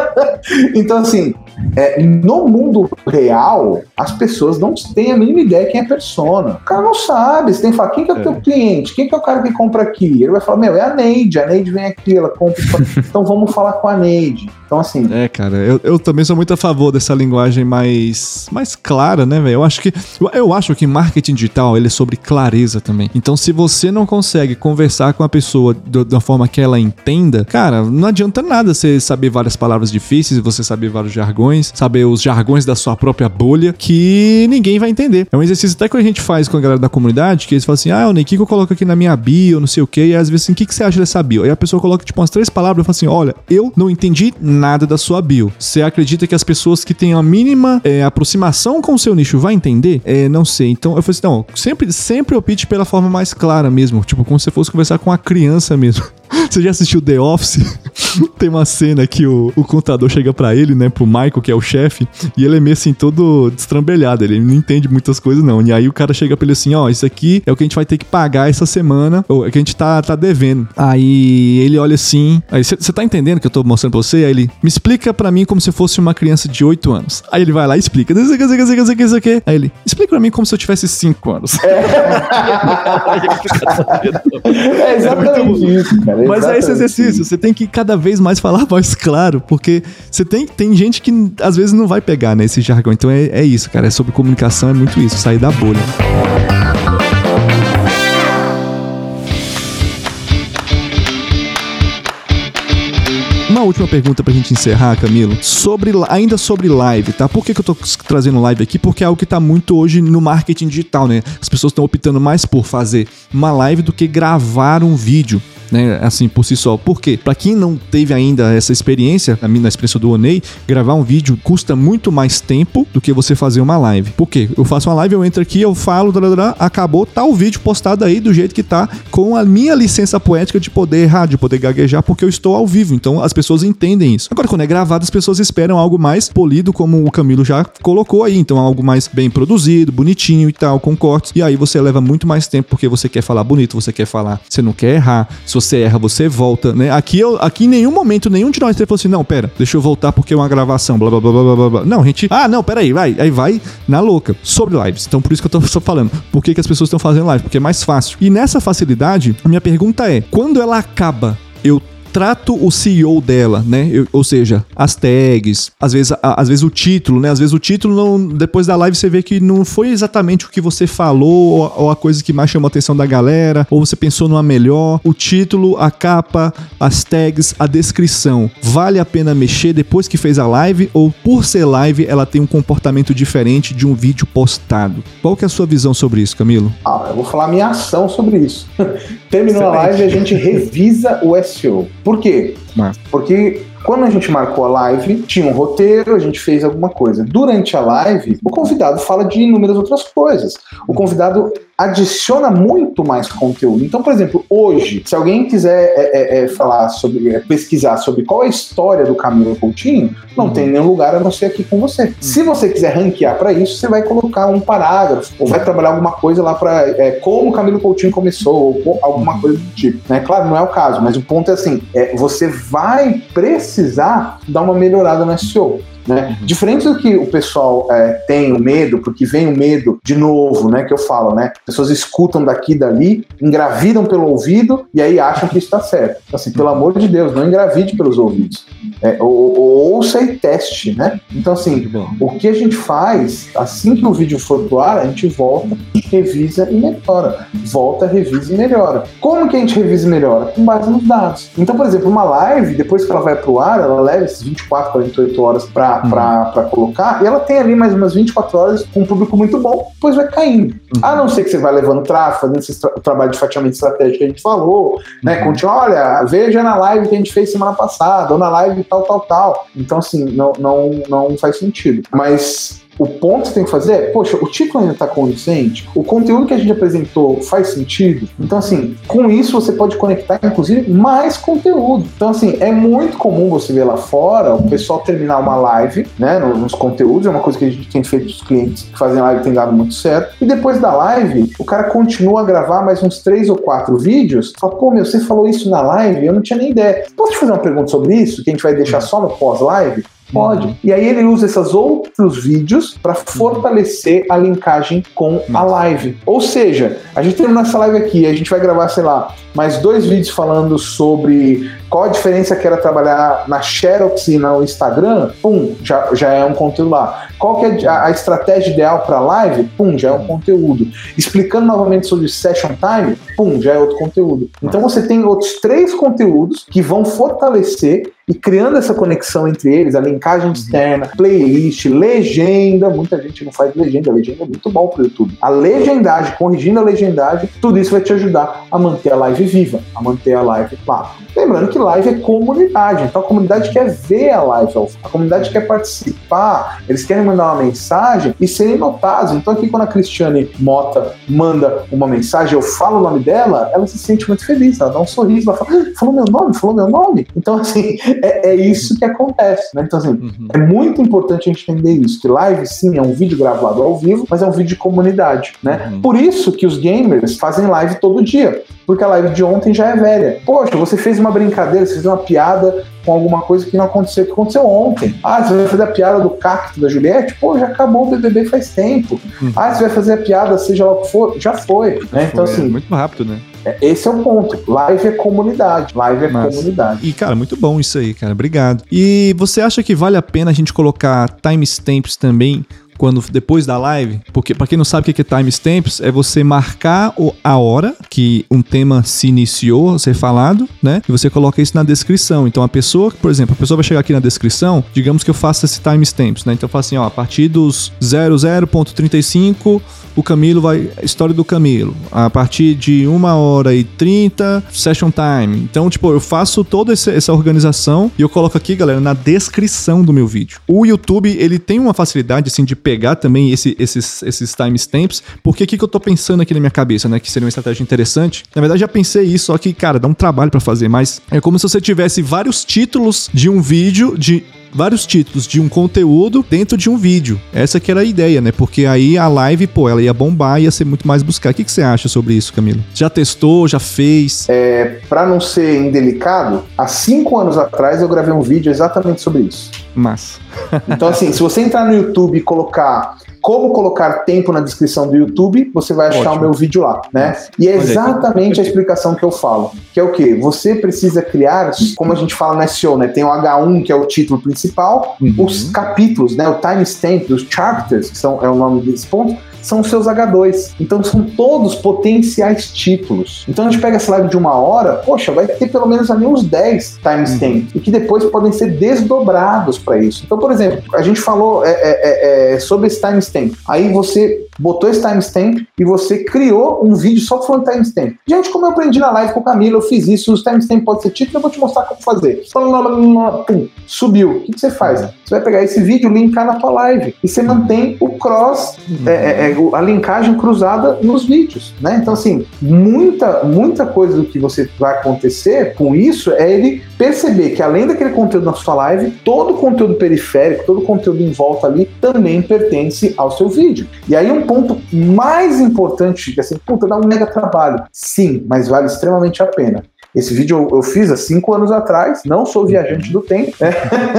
então, assim, é, no mundo real, as pessoas não têm a mínima ideia quem é persona. O cara não sabe. Você tem que falar, quem que é o é. teu cliente? Quem que é o cara que compra aqui? Ele vai falar, meu, é a Neide. A Neide vem aqui, ela compra. então vamos falar com a Neide. Então, assim. É, cara, eu, eu também sou muito a favor dessa linguagem mais, mais clara, né, velho? Eu acho que. Eu, acho que marketing digital ele é sobre clareza também. Então, se você não consegue conversar com a pessoa do, da forma que ela entenda, cara, não adianta nada você saber várias palavras difíceis, você saber vários jargões, saber os jargões da sua própria bolha, que ninguém vai entender. É um exercício até que a gente faz com a galera da comunidade, que eles falam assim: ah, o que eu coloco aqui na minha bio, não sei o quê, e às vezes assim, o que, que você acha dessa bio? Aí a pessoa coloca, tipo, umas três palavras e fala assim: olha, eu não entendi nada nada da sua bio. Você acredita que as pessoas que têm a mínima é, aproximação com o seu nicho vai entender? É, não sei. Então eu falei assim, não, sempre, sempre opte pela forma mais clara mesmo. Tipo, como se fosse conversar com a criança mesmo. Você já assistiu The Office? Tem uma cena que o, o contador chega para ele, né, pro Michael, que é o chefe, e ele é meio assim, todo destrambelhado. Ele não entende muitas coisas, não. E aí o cara chega pra ele assim: ó, oh, isso aqui é o que a gente vai ter que pagar essa semana, ou é que a gente tá, tá devendo. Aí ele olha assim, aí você tá entendendo que eu tô mostrando pra você? Aí ele, me explica para mim como se fosse uma criança de 8 anos. Aí ele vai lá e explica. Isso aqui, isso aqui, isso aqui, isso aqui. Aí ele, explica pra mim como se eu tivesse 5 anos. É, é exatamente é isso, cara. Mas é esse exercício, você tem que cada vez mais falar mais claro, porque você tem, tem gente que às vezes não vai pegar, né, esse jargão. Então é, é isso, cara. É sobre comunicação, é muito isso, sair da bolha. Uma última pergunta pra gente encerrar, Camilo. Sobre, ainda sobre live, tá? Por que, que eu tô trazendo live aqui? Porque é algo que tá muito hoje no marketing digital, né? As pessoas estão optando mais por fazer uma live do que gravar um vídeo né? Assim, por si só. Por quê? Pra quem não teve ainda essa experiência, na minha experiência do Onei, gravar um vídeo custa muito mais tempo do que você fazer uma live. Por quê? Eu faço uma live, eu entro aqui, eu falo, acabou, tá o vídeo postado aí do jeito que tá, com a minha licença poética de poder errar, de poder gaguejar, porque eu estou ao vivo. Então as pessoas entendem isso. Agora, quando é gravado, as pessoas esperam algo mais polido, como o Camilo já colocou aí. Então, algo mais bem produzido, bonitinho e tal, com cortes. E aí você leva muito mais tempo porque você quer falar bonito, você quer falar, você não quer errar. Se você erra, você volta, né? Aqui, eu, aqui em nenhum momento, nenhum de nós falou assim, não, pera, deixa eu voltar porque é uma gravação, blá, blá, blá, blá, blá, blá. Não, a gente, ah, não, pera aí, vai, aí vai na louca. Sobre lives. Então, por isso que eu tô só falando. Por que, que as pessoas estão fazendo live? Porque é mais fácil. E nessa facilidade, a minha pergunta é, quando ela acaba, eu trato o CEO dela, né? Eu, ou seja, as tags, às vezes, a, às vezes o título, né? Às vezes o título, não, depois da live você vê que não foi exatamente o que você falou ou, ou, a coisa que mais chamou a atenção da galera, ou você pensou numa melhor. O título, a capa, as tags, a descrição. Vale a pena mexer depois que fez a live ou por ser live ela tem um comportamento diferente de um vídeo postado? Qual que é a sua visão sobre isso, Camilo? Ah, eu vou falar minha ação sobre isso. Terminou Excelente. a live e a gente revisa o SEO. Por quê? Mas... Porque quando a gente marcou a live, tinha um roteiro, a gente fez alguma coisa. Durante a live, o convidado fala de inúmeras outras coisas. O convidado adiciona muito mais conteúdo. Então, por exemplo, hoje, se alguém quiser é, é, é, falar sobre, é, pesquisar sobre qual é a história do Camilo Coutinho, não uhum. tem nenhum lugar a não ser aqui com você. Uhum. Se você quiser ranquear para isso, você vai colocar um parágrafo, ou vai trabalhar alguma coisa lá para é, como o Camilo Coutinho começou, ou alguma coisa do tipo. Né? Claro, não é o caso, mas o ponto é assim: é, você vai precisar precisar dar uma melhorada no SEO. Né? Uhum. Diferente do que o pessoal é, tem o medo, porque vem o medo de novo, né? Que eu falo, né? Pessoas escutam daqui e dali, engravidam pelo ouvido e aí acham que está certo. Então, assim, pelo amor de Deus, não engravide pelos ouvidos. É, ou, ou, ouça e teste, né? Então, assim, o que a gente faz, assim que o vídeo for pro ar, a gente volta, revisa e melhora. Volta, revisa e melhora. Como que a gente revisa e melhora? Com base nos dados. Então, por exemplo, uma live, depois que ela vai pro ar, ela leva esses 24, 48 horas para para uhum. colocar, e ela tem ali mais umas 24 horas com um público muito bom, depois vai caindo. Uhum. A não ser que você vai levando tráfego, fazendo esse tra trabalho de fatiamento estratégico que a gente falou, né? Uhum. Continua, olha, veja na live que a gente fez semana passada, ou na live tal, tal, tal. Então, assim, não, não, não faz sentido. Mas o ponto que você tem que fazer é, poxa, o título ainda está condizente, o conteúdo que a gente apresentou faz sentido. Então, assim, com isso você pode conectar, inclusive, mais conteúdo. Então, assim, é muito comum você ver lá fora o pessoal terminar uma live, né, nos conteúdos, é uma coisa que a gente tem feito os clientes que fazem live tem dado muito certo. E depois da live, o cara continua a gravar mais uns três ou quatro vídeos. Fala, pô, meu, você falou isso na live? Eu não tinha nem ideia. Posso te fazer uma pergunta sobre isso, que a gente vai deixar só no pós-live? Pode. E aí ele usa esses outros vídeos para fortalecer a linkagem com a live. Ou seja, a gente terminou essa live aqui, a gente vai gravar, sei lá, mais dois vídeos falando sobre qual a diferença que era trabalhar na Xerox e no Instagram, pum, já, já é um conteúdo lá. Qual que é a, a estratégia ideal para live? Pum, já é um conteúdo. Explicando novamente sobre session time, pum, já é outro conteúdo. Então você tem outros três conteúdos que vão fortalecer e criando essa conexão entre eles, a linkagem uhum. externa, playlist, legenda, muita gente não faz legenda, a legenda é muito bom para o YouTube. A legendagem, corrigindo a legendagem, tudo isso vai te ajudar a manter a live viva, a manter a live lá. Lembrando que live é comunidade, então a comunidade quer ver a live, a comunidade quer participar, eles querem mandar uma mensagem e serem notados. Então aqui quando a Cristiane Mota manda uma mensagem, eu falo o nome dela, ela se sente muito feliz, ela dá um sorriso, ela fala, ah, falou meu nome, falou meu nome. Então assim, é, é isso que acontece, né? Então assim, uhum. é muito importante a gente entender isso, que live sim é um vídeo gravado ao vivo, mas é um vídeo de comunidade, né? Uhum. Por isso que os gamers fazem live todo dia, porque a live de ontem já é velha. Poxa, você fez uma brincadeira, você fez uma piada com alguma coisa que não aconteceu, que aconteceu ontem. Ah, você vai fazer a piada do cacto da Juliette? Pô, já acabou o BBB faz tempo. Uhum. Ah, você vai fazer a piada, seja lá o que for? Já foi. Né? Então, assim. É muito rápido, né? É, esse é o ponto. Live é comunidade. Live é comunidade. E, cara, muito bom isso aí, cara. Obrigado. E você acha que vale a pena a gente colocar timestamps também quando depois da live, porque para quem não sabe o que é timestamps, é você marcar a hora que um tema se iniciou a ser falado, né? E você coloca isso na descrição. Então a pessoa, por exemplo, a pessoa vai chegar aqui na descrição, digamos que eu faça esse timestamps, né? Então eu faço assim, ó, a partir dos 00.35 o Camilo vai. História do Camilo. A partir de 1 hora e 30, session time. Então, tipo, eu faço toda essa organização e eu coloco aqui, galera, na descrição do meu vídeo. O YouTube, ele tem uma facilidade, assim, de pegar também esse, esses, esses timestamps, porque o que, que eu tô pensando aqui na minha cabeça, né? Que seria uma estratégia interessante. Na verdade, já pensei isso, só que, cara, dá um trabalho para fazer, mas é como se você tivesse vários títulos de um vídeo de vários títulos de um conteúdo dentro de um vídeo. Essa que era a ideia, né? Porque aí a live, pô, ela ia bombar, ia ser muito mais buscar. O que, que você acha sobre isso, Camilo? Já testou, já fez? É, para não ser indelicado, há cinco anos atrás eu gravei um vídeo exatamente sobre isso. Massa. então, assim, se você entrar no YouTube e colocar como colocar tempo na descrição do YouTube, você vai achar Ótimo. o meu vídeo lá, né? E é exatamente a explicação que eu falo, que é o que? Você precisa criar, como a gente fala no SEO, né? Tem o H1, que é o título principal, uhum. os capítulos, né? O timestamp, os chapters, que são, é o nome desse ponto, são os seus H2. Então são todos potenciais títulos. Então a gente pega essa live de uma hora, poxa, vai ter pelo menos ali uns 10 timestamps uhum. e que depois podem ser desdobrados para isso. Então, por exemplo, a gente falou é, é, é, é sobre esse timestamp. Aí você botou esse timestamp e você criou um vídeo só falando timestamp. Gente, como eu aprendi na live com o Camilo, eu fiz isso, os timestamp pode ser título, eu vou te mostrar como fazer. Pum, subiu. O que, você faz? Você vai pegar esse vídeo, linkar na tua live e você mantém o cross, é, é, é, a linkagem cruzada nos vídeos, né? Então, assim, muita, muita coisa do que você vai acontecer com isso é ele perceber que além daquele conteúdo na sua live, todo o conteúdo periférico, todo o conteúdo em volta ali também pertence ao seu vídeo. E aí um ponto mais importante, que assim, puta, dá um mega trabalho. Sim, mas vale extremamente a pena. Esse vídeo eu, eu fiz há cinco anos atrás, não sou viajante do tempo, né?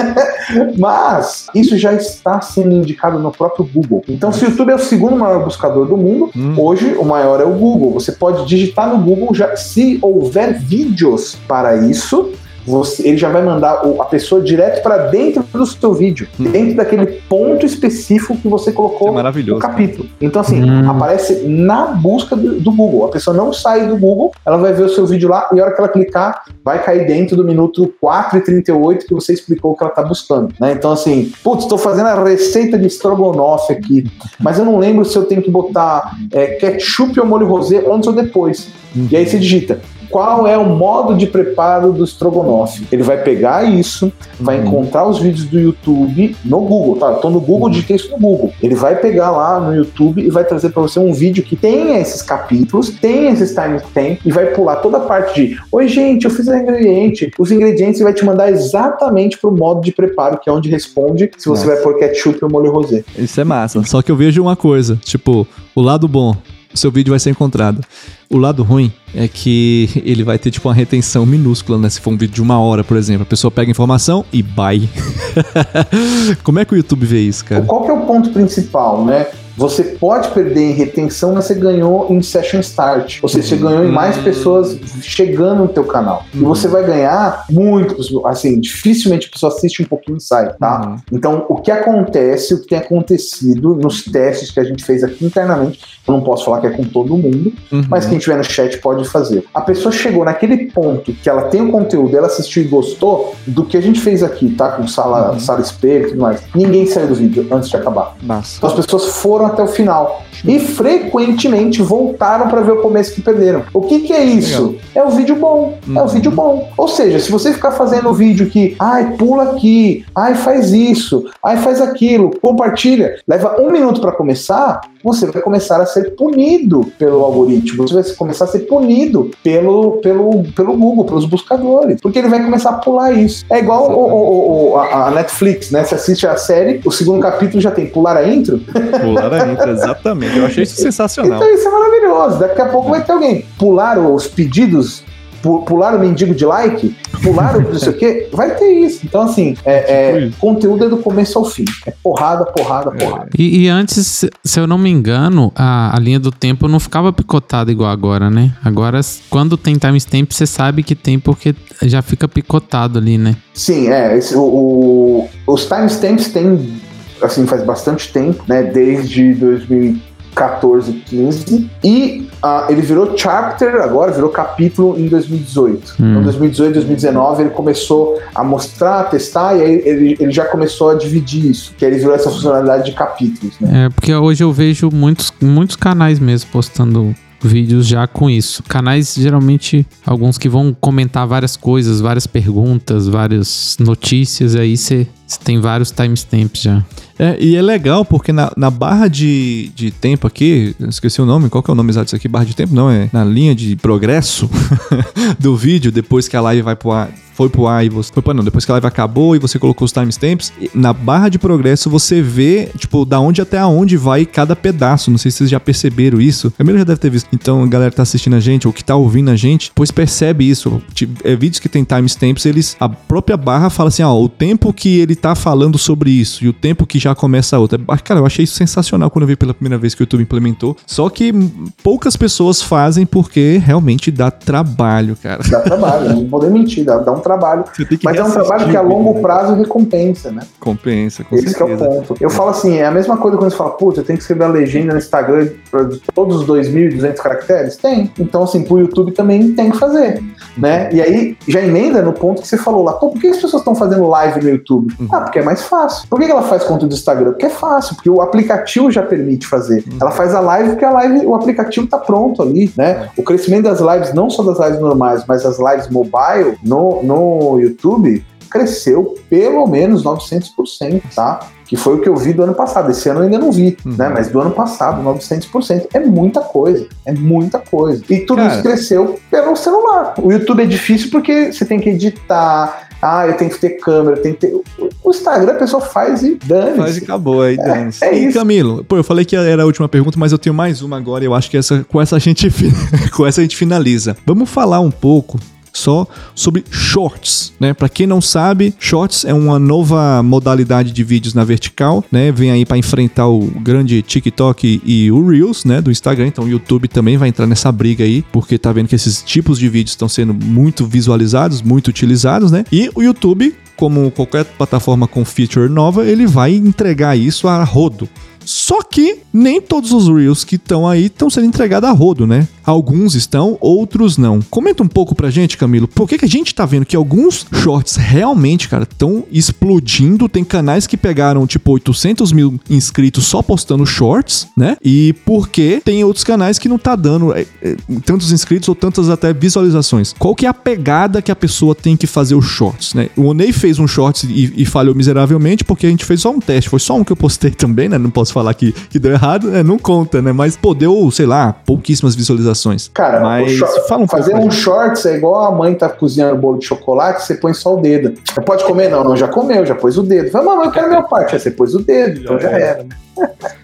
Mas isso já está sendo indicado no próprio Google. Então, se o YouTube é o segundo maior buscador do mundo, hum. hoje o maior é o Google. Você pode digitar no Google já, se houver vídeos para isso, você, ele já vai mandar a pessoa direto para dentro do seu vídeo, hum. dentro daquele ponto específico que você colocou é no capítulo. Então, assim, hum. aparece na busca do, do, Google. A pessoa não sai do Google, ela vai ver o seu vídeo lá e a hora que ela clicar, vai cair dentro do minuto 4 e 38 que você explicou que ela está buscando. Né? Então, assim, putz, estou fazendo a receita de estrogonofe aqui, mas eu não lembro se eu tenho que botar é, ketchup ou molho rosé antes ou depois. Uhum. E aí você digita qual é o modo de preparo do estrogonofe. Ele vai pegar isso, vai uhum. encontrar os vídeos do YouTube no Google, tá? Estou no Google, de texto no Google. Ele vai pegar lá no YouTube e vai trazer para você um vídeo que tenha esses capítulos, tenha esses timestamps e vai pular toda a parte de Oi, gente, eu fiz o ingrediente. Os ingredientes vai te mandar exatamente para o modo de preparo, que é onde responde se você Nossa. vai pôr ketchup ou molho rosé. Isso é massa. Só que eu vejo uma coisa, tipo, o lado bom seu vídeo vai ser encontrado. O lado ruim é que ele vai ter tipo uma retenção minúscula, né? Se for um vídeo de uma hora, por exemplo, a pessoa pega a informação e bye. Como é que o YouTube vê isso, cara? Qual que é o ponto principal, né? Você pode perder em retenção, mas você ganhou em session start. Ou seja, você ganhou em mais hum. pessoas chegando no teu canal. E uhum. você vai ganhar muito, assim, dificilmente a pessoa assiste um pouquinho e sai, tá? Uhum. Então, o que acontece, o que tem acontecido nos testes que a gente fez aqui internamente, eu não posso falar que é com todo mundo, uhum. mas quem tiver no chat pode fazer. A pessoa chegou naquele ponto que ela tem o conteúdo, ela assistiu e gostou do que a gente fez aqui, tá? Com sala, uhum. sala espelho e tudo mais. Ninguém saiu do vídeo antes de acabar. Nossa. Então as pessoas foram até o final e frequentemente voltaram para ver o começo que perderam. O que, que é isso? Legal. É o vídeo bom. É o uhum. vídeo bom. Ou seja, se você ficar fazendo o vídeo que, ai, pula aqui, ai, faz isso, ai, faz aquilo, compartilha, leva um minuto para começar, você vai começar a ser punido pelo algoritmo, você vai começar a ser punido pelo, pelo, pelo Google, pelos buscadores, porque ele vai começar a pular isso. É igual o, o, o, a Netflix, né? Você assiste a série, o segundo capítulo já tem pular a intro. Pular intro, exatamente. Eu achei isso sensacional. Então isso é maravilhoso. Daqui a pouco vai ter alguém pular os pedidos pular o mendigo de like, pular o não sei o quê, vai ter isso. Então, assim, é, é conteúdo é do começo ao fim. É porrada, porrada, é. porrada. E, e, antes, se eu não me engano, a, a linha do tempo não ficava picotada igual agora, né? Agora, quando tem timestamp, você sabe que tem porque já fica picotado ali, né? Sim, é. Esse, o, o, os timestamps tem, assim, faz bastante tempo, né? Desde 2000 14, 15. E uh, ele virou chapter agora, virou capítulo em 2018. Hum. Então, 2018, 2019, ele começou a mostrar, a testar, e aí ele, ele já começou a dividir isso, que aí ele virou essa funcionalidade de capítulos, né? É, porque hoje eu vejo muitos, muitos canais mesmo postando vídeos já com isso. Canais geralmente alguns que vão comentar várias coisas, várias perguntas, várias notícias, aí você tem vários timestamps já. É, e é legal porque na, na barra de, de tempo aqui, esqueci o nome, qual que é o nome exato disso aqui? Barra de tempo? Não, é na linha de progresso do vídeo, depois que a live vai pro ar, foi pro ar e você. Foi pra não, depois que a live acabou e você colocou os timestamps, na barra de progresso você vê, tipo, da onde até aonde vai cada pedaço. Não sei se vocês já perceberam isso. Primeiro já deve ter visto. Então, a galera que tá assistindo a gente ou que tá ouvindo a gente, pois percebe isso. Tipo, é, vídeos que tem timestamps, eles. A própria barra fala assim, ó, o tempo que ele tá falando sobre isso e o tempo que já começa a outra. Cara, eu achei isso sensacional quando eu vi pela primeira vez que o YouTube implementou. Só que poucas pessoas fazem porque realmente dá trabalho, cara. Dá trabalho, não vou nem mentir, dá, dá um trabalho. Mas é um trabalho que a longo prazo recompensa, né? Compensa, com Esse certeza. é o ponto. Eu falo assim, é a mesma coisa quando você fala, putz, eu tenho que escrever a legenda no Instagram para todos os 2.200 caracteres? Tem. Então, assim, pro YouTube também tem que fazer, né? E aí, já emenda no ponto que você falou lá, pô, por que as pessoas estão fazendo live no YouTube? Uhum. Ah, porque é mais fácil. Por que ela faz conteúdo do Instagram? Porque é fácil, porque o aplicativo já permite fazer. Uhum. Ela faz a live porque a live, o aplicativo tá pronto ali, né? O crescimento das lives, não só das lives normais, mas as lives mobile no, no YouTube, cresceu pelo menos 900%, tá? Que foi o que eu vi do ano passado. Esse ano eu ainda não vi, uhum. né? Mas do ano passado, 900%. É muita coisa. É muita coisa. E tudo Cara. isso cresceu pelo celular. O YouTube é difícil porque você tem que editar, ah, eu tenho que ter câmera, tem que ter. O Instagram a pessoa faz e dane. Faz e acabou aí, dane é, é, isso. Camilo, pô, eu falei que era a última pergunta, mas eu tenho mais uma agora e eu acho que essa, com, essa a gente, com essa a gente finaliza. Vamos falar um pouco só sobre shorts, né? Para quem não sabe, shorts é uma nova modalidade de vídeos na vertical, né? Vem aí para enfrentar o grande TikTok e o Reels, né, do Instagram. Então o YouTube também vai entrar nessa briga aí, porque tá vendo que esses tipos de vídeos estão sendo muito visualizados, muito utilizados, né? E o YouTube como qualquer plataforma com feature nova, ele vai entregar isso a rodo. Só que nem todos os Reels que estão aí estão sendo entregados a rodo, né? Alguns estão, outros não. Comenta um pouco pra gente, Camilo, por que, que a gente tá vendo que alguns shorts realmente, cara, estão explodindo? Tem canais que pegaram, tipo, 800 mil inscritos só postando shorts, né? E por que tem outros canais que não tá dando é, é, tantos inscritos ou tantas até visualizações? Qual que é a pegada que a pessoa tem que fazer os shorts, né? O Onei fez um shorts e, e falhou miseravelmente porque a gente fez só um teste. Foi só um que eu postei também, né? Não posso falar que, que deu errado, né? Não conta, né? Mas, pô, deu, sei lá, pouquíssimas visualizações. Cara, Mas short, fala um fazer um shorts é igual a mãe tá cozinhando bolo de chocolate, você põe só o dedo. Você pode comer? Não, não, já comeu, já pôs o dedo. Fala, mamãe, eu quero a minha parte. Aí você pôs o dedo, então já era.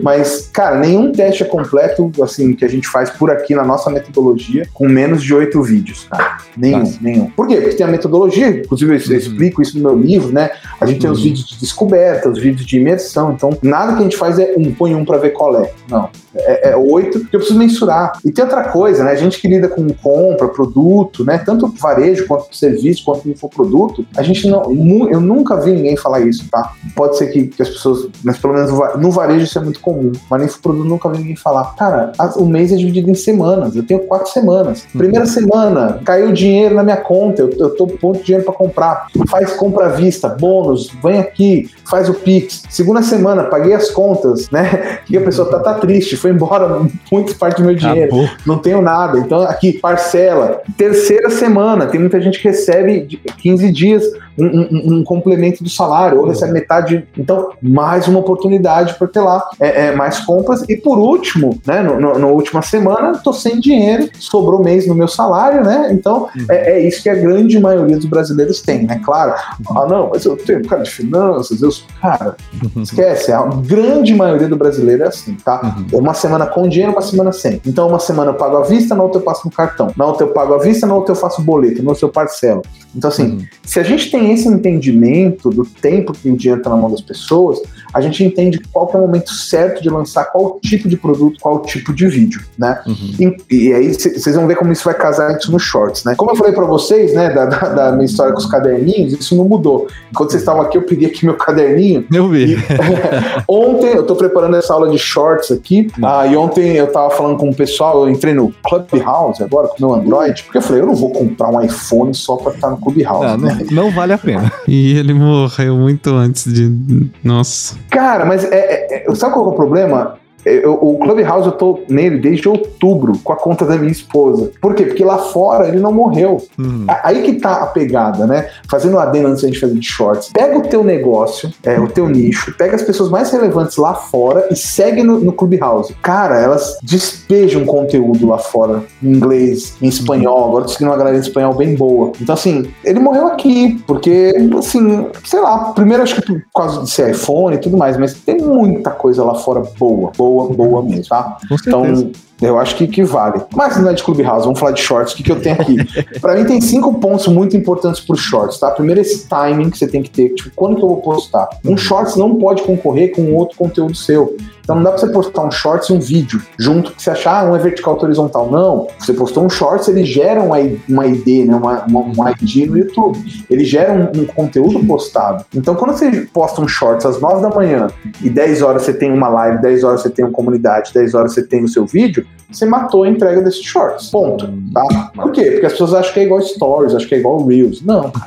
Mas, cara, nenhum teste é completo, assim, que a gente faz por aqui na nossa metodologia, com menos de oito vídeos, cara. Nenhum, Nossa. nenhum. Por quê? Porque tem a metodologia, inclusive eu Uhum. explico isso no meu livro, né? A gente tem os vídeos de descoberta, os vídeos de imersão, então nada que a gente faz é um, põe um pra ver qual é. Não. É, é oito, porque eu preciso mensurar. E tem outra coisa, né? A gente que lida com compra, produto, né? Tanto varejo quanto serviço, quanto infoproduto, a gente não. Eu nunca vi ninguém falar isso, tá? Pode ser que, que as pessoas. Mas pelo menos no va- no varejo isso é muito comum. Mas no infoproduto eu nunca vi ninguém falar. Cara, o mês é dividido em semanas. Eu tenho quatro semanas. Primeira semana, caiu dinheiro na minha conta. Eu, eu tô pondo dinheiro pra comprar. Faz compra à vista, bônus, vem aqui, faz o Pix. Segunda semana, paguei as contas, né? Que a pessoa tá, tá triste, foi embora muita parte do meu dinheiro Acabou. não tenho nada. Então, aqui, parcela. Terceira semana, tem muita gente que recebe de 15 dias um, um- um complemento do salário, ou recebe metade. Então, mais uma oportunidade para ter lá é, é, mais compras. E por último, né, no, no- na última semana, tô sem dinheiro, sobrou mês no meu salário, né? Então, é, é isso que a grande maioria dos brasileiros tem, né? Claro, ah, não, mas eu tenho cara de finanças, eu. Cara, esquece, a grande maioria do brasileiro é assim, tá? Uhum. Uma semana com dinheiro, uma semana sem. Então, uma semana eu pago à vista, na outra eu passo no cartão. Na outra eu pago à vista, na outra eu faço boleto, na outra eu parcelo. Então, assim, Uhum. se a gente tem esse entendimento do tempo que o dinheiro está na mão das pessoas, a gente entende qual que é o momento certo de lançar qual tipo de produto, qual tipo de vídeo, né? Uhum. E, e aí vocês vão ver como isso vai casar isso nos shorts, né? Como eu falei pra vocês, né, da, da- da minha história com os caderninhos, isso não mudou. Enquanto vocês estavam aqui, eu peguei aqui meu caderninho Eu vi. Ontem eu tô preparando essa aula de shorts aqui. Hum. Ah, e ontem eu tava falando com o pessoal, eu entrei no Clubhouse agora com o meu Android, porque eu falei, eu não vou comprar um iPhone só pra estar no Clubhouse. Não, né? não, não vale a pena. E ele morreu muito antes de. Nossa. Cara, mas é, é- é- sabe qual que é o problema? Eu- o Clubhouse eu tô nele desde outubro com a conta da minha esposa. Por quê? Porque lá fora ele não morreu. Uhum. Aí que tá a pegada, né? Fazendo adendo antes da gente fazer de shorts. Pega o teu negócio, é, o teu nicho, pega as pessoas mais relevantes lá fora e segue no, no Clubhouse. Cara, elas despejam conteúdo lá fora, em inglês, em espanhol. Agora tô seguindo uma galera em espanhol bem boa. Então, assim, ele morreu aqui, porque, assim, sei lá, primeiro acho que por causa de ser iPhone e tudo mais, mas tem muita coisa lá fora boa, boa, boa mesmo, tá? Com certeza. Eu acho que, que vale. Mas não é de Clubhouse, vamos falar de shorts. O que, que eu tenho aqui? Pra mim, tem cinco pontos muito importantes pro shorts, tá? Primeiro, esse timing que você tem que ter. Tipo, quando que eu vou postar? Um shorts não pode concorrer com outro conteúdo seu. Então não dá pra você postar um shorts e um vídeo junto, que você achar, ah, um é vertical outro horizontal. Não. Você postou um shorts, ele gera uma, uma ID, né? Uma, uma, um ID no YouTube. Ele gera um, um conteúdo postado. Então, quando você posta um shorts às 9 da manhã e 10 horas você tem uma live, 10 horas você tem uma comunidade, 10 horas você tem o seu vídeo, você matou a entrega desse shorts. Ponto. Tá? Por quê? Porque as pessoas acham que é igual stories, acham que é igual reels. Não.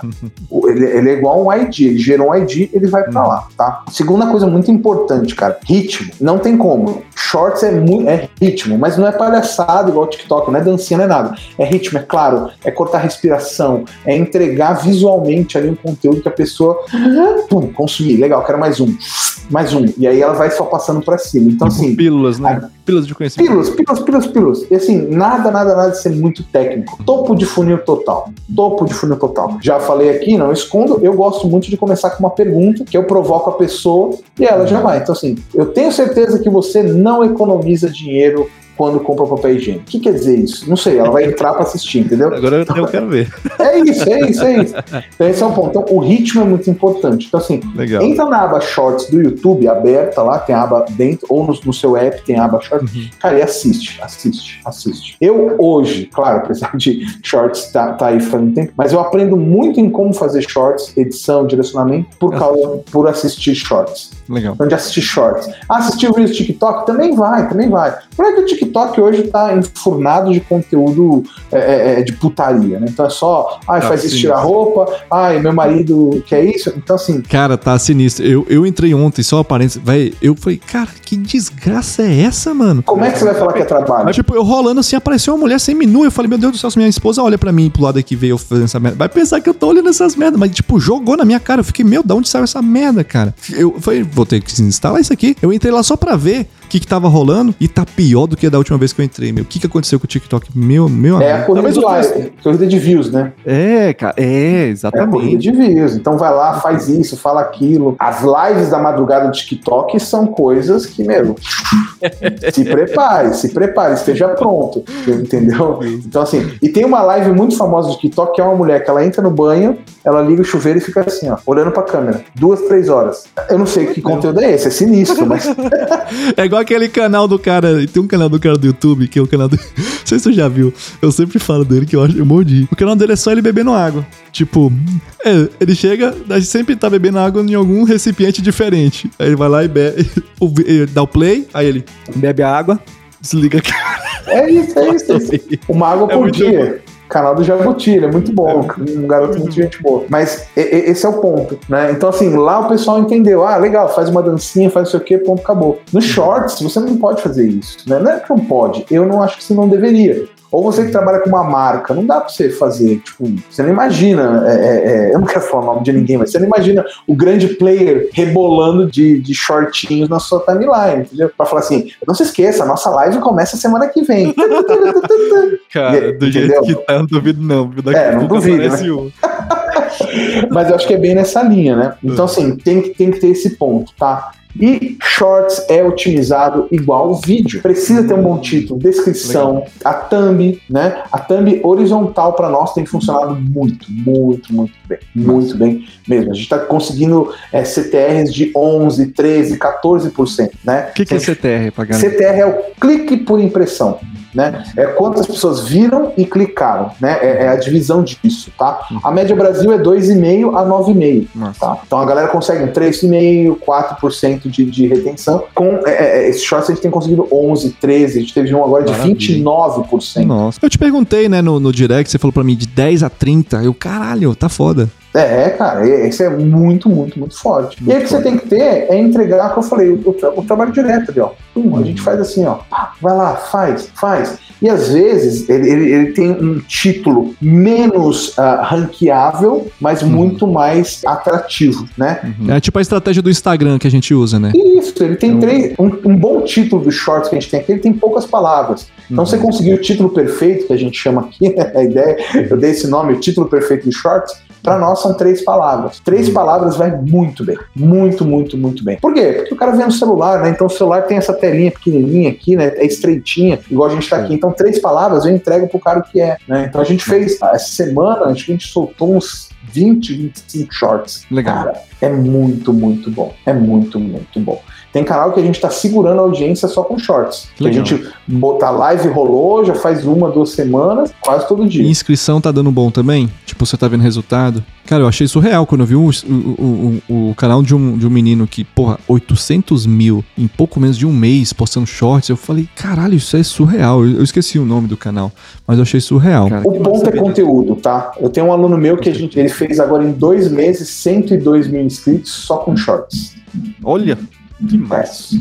O- ele, ele é igual um ID. Ele gerou um ID, ele vai pra lá, tá? Segunda coisa muito importante, cara. Ritmo. Não tem como. Shorts é, muito, é ritmo, mas não é palhaçada igual o TikTok, não é dancinha, não é nada. É ritmo, é claro. É cortar a respiração. É entregar visualmente ali um conteúdo que a pessoa pum, consumir. Legal, quero mais um. Mais um. E aí ela vai só passando pra cima. Então, assim, Pílulas, né? Pílulas de conhecimento. Pílulas, pílulas, pílulas, pílulas. E assim, nada, nada, nada de ser muito técnico. Topo de funil total. Topo de funil total. Já falei aqui, não escondo, eu gosto muito de começar com uma pergunta que eu provoco a pessoa e ela já vai. Então, assim, eu tenho certeza que você não economiza dinheiro quando compra papel higiênico. O que quer dizer isso? Não sei, ela vai entrar pra assistir, entendeu? Agora eu quero ver. É isso, é isso, é isso. Então esse é um ponto. Então o ritmo é muito importante. Então assim, Legal. entra na aba Shorts do YouTube, aberta lá, tem a aba dentro, ou no, no seu app tem a aba Shorts. Uhum. Cara, e assiste, assiste, assiste. Eu hoje, claro, apesar de Shorts tá, tá aí fazendo tempo, mas eu aprendo muito em como fazer Shorts, edição, direcionamento, por causa, por assistir Shorts. Legal. Então, de assistir shorts. Ah, assistir o TikTok? Também vai, também vai. Por é que o TikTok hoje tá enfurnado de conteúdo é, é, é, de putaria, né? Então é só, ai, Ah, faz isso tirar roupa, ai, meu marido quer isso. Então, assim, Cara, tá sinistro. Eu, eu entrei ontem, só aparência. Vai, eu falei, cara, que desgraça é essa, mano? como é que você vai falar que é trabalho? Mas, tipo, eu rolando assim, apareceu uma mulher sem menu. Eu falei, meu Deus do céu, se minha esposa olha pra mim pro lado aqui eu fazendo essa merda, vai pensar que eu tô olhando essas merdas. Mas, tipo, jogou na minha cara. Eu fiquei, meu, da onde saiu essa merda, cara? Eu falei, vou ter que instalar isso aqui. Eu entrei lá só pra ver que, que tava rolando e tá pior do que da última vez que eu entrei, meu. O que, que aconteceu com o TikTok? Meu, meu É a amigo. corrida de like, corrida de views, né? É, cara, é, É a corrida exatamente. de views. Então vai lá, faz isso, fala aquilo. As lives da madrugada do TikTok são coisas que, meu, se prepare, se prepare, esteja pronto. Entendeu? Então, assim, e tem uma live muito famosa do TikTok que é uma mulher que ela entra no banho, ela liga o chuveiro e fica assim, ó, olhando pra câmera. Duas, três horas. Eu não sei que conteúdo é esse, é sinistro, mas É igual aquele canal do cara. Tem um canal do cara do YouTube, que é o canal do. Não sei se você já viu. Eu sempre falo dele, que eu acho eu mordi. O canal dele é só ele bebendo água. Tipo, é, ele chega, ele sempre tá bebendo água em algum recipiente diferente. Aí ele vai lá e bebe, ele dá o play, aí ele Bebe a água. desliga a cara. é isso, é isso. É isso. Uma água É por dia. Canal do Jabuti, ele é muito bom, um garoto muito gente boa. Mas esse é o ponto, né? Então, assim, lá o pessoal entendeu. Ah, legal, faz uma dancinha, faz não sei o quê, ponto, acabou. No Shorts, você não pode fazer isso, né? Não é que não pode, eu não acho que você não deveria. Ou você que trabalha com uma marca, não dá pra você fazer, tipo, você não imagina, é, é, é, eu não quero falar o nome de ninguém, mas você não imagina o grande player rebolando de, de shortinhos na sua timeline, entendeu? Pra falar assim, não se esqueça, a nossa live começa semana que vem. Cara, do jeito Entendeu? que tá, não duvido não. viu? Daqui É, não duvido, né? um. Mas eu acho que é bem nessa linha, né? Então, assim, tem que, tem que ter esse ponto, tá? E Shorts é otimizado igual o vídeo. Precisa ter um bom título, descrição, a thumb, né? A thumb horizontal para nós tem funcionado muito, muito, muito bem. Muito bem mesmo. A gente está conseguindo é, CTRs de 11, 13, 14%, né? O que, que é CTR galera? CTR é o clique por impressão, né? É quantas pessoas viram e clicaram, né? É, é a divisão disso, tá? A média Brasil é 2,5 a 9,5, Nossa. tá? Então a galera consegue um 3,5, 4% de, de retenção. Com é, é, esse shorts a gente tem conseguido 11, 13, a gente teve um agora de Maravilha. 29%. Nossa. Eu te perguntei, né, no, no direct, você falou pra mim de 10 a 30. Eu, caralho, tá foda. É, cara, e- esse é muito, muito, muito forte. e aí o que você tem que ter é entregar, como eu falei, o, tra- o trabalho direto ali, ó. Pum, a gente faz assim, ó. Vai lá, faz, faz. E às vezes ele, ele- ele tem um título menos ah, ranqueável, mas muito mais atrativo, né? É tipo a estratégia do Instagram que a gente usa, né? Isso, ele tem três. Um, um bom título do shorts que a gente tem aqui, ele tem poucas palavras. Então, você conseguir o título perfeito, que a gente chama aqui, né, a ideia, eu dei esse nome, o título perfeito do shorts, para nós são três palavras. Três palavras vai muito bem. Muito, muito, muito bem. Por quê? Porque o cara vê no celular, né? Então o celular tem essa telinha pequenininha aqui, né? É estreitinha, igual a gente tá aqui. Então, três palavras eu entrego pro cara o que é. Né? Então a gente fez, essa semana, acho que a gente soltou uns 20, 25 shorts. Legal. Cara, é muito, muito bom. É muito, muito bom. Tem canal que a gente tá segurando a audiência só com shorts. Que a gente botar live rolou, já faz uma, duas semanas, quase todo E dia. inscrição tá dando bom também? Tipo, você tá vendo resultado? Cara, eu achei surreal quando eu vi o, o, o, o canal de um, de um menino que, porra, 800 mil em pouco menos de um mês postando shorts. Eu falei, caralho, isso é surreal. Eu, eu esqueci o nome do canal, mas eu achei surreal. Cara, O ponto é conteúdo, tá? Eu tenho um aluno meu que a gente, ele fez agora em dois meses 102 mil inscritos só com shorts. Olha,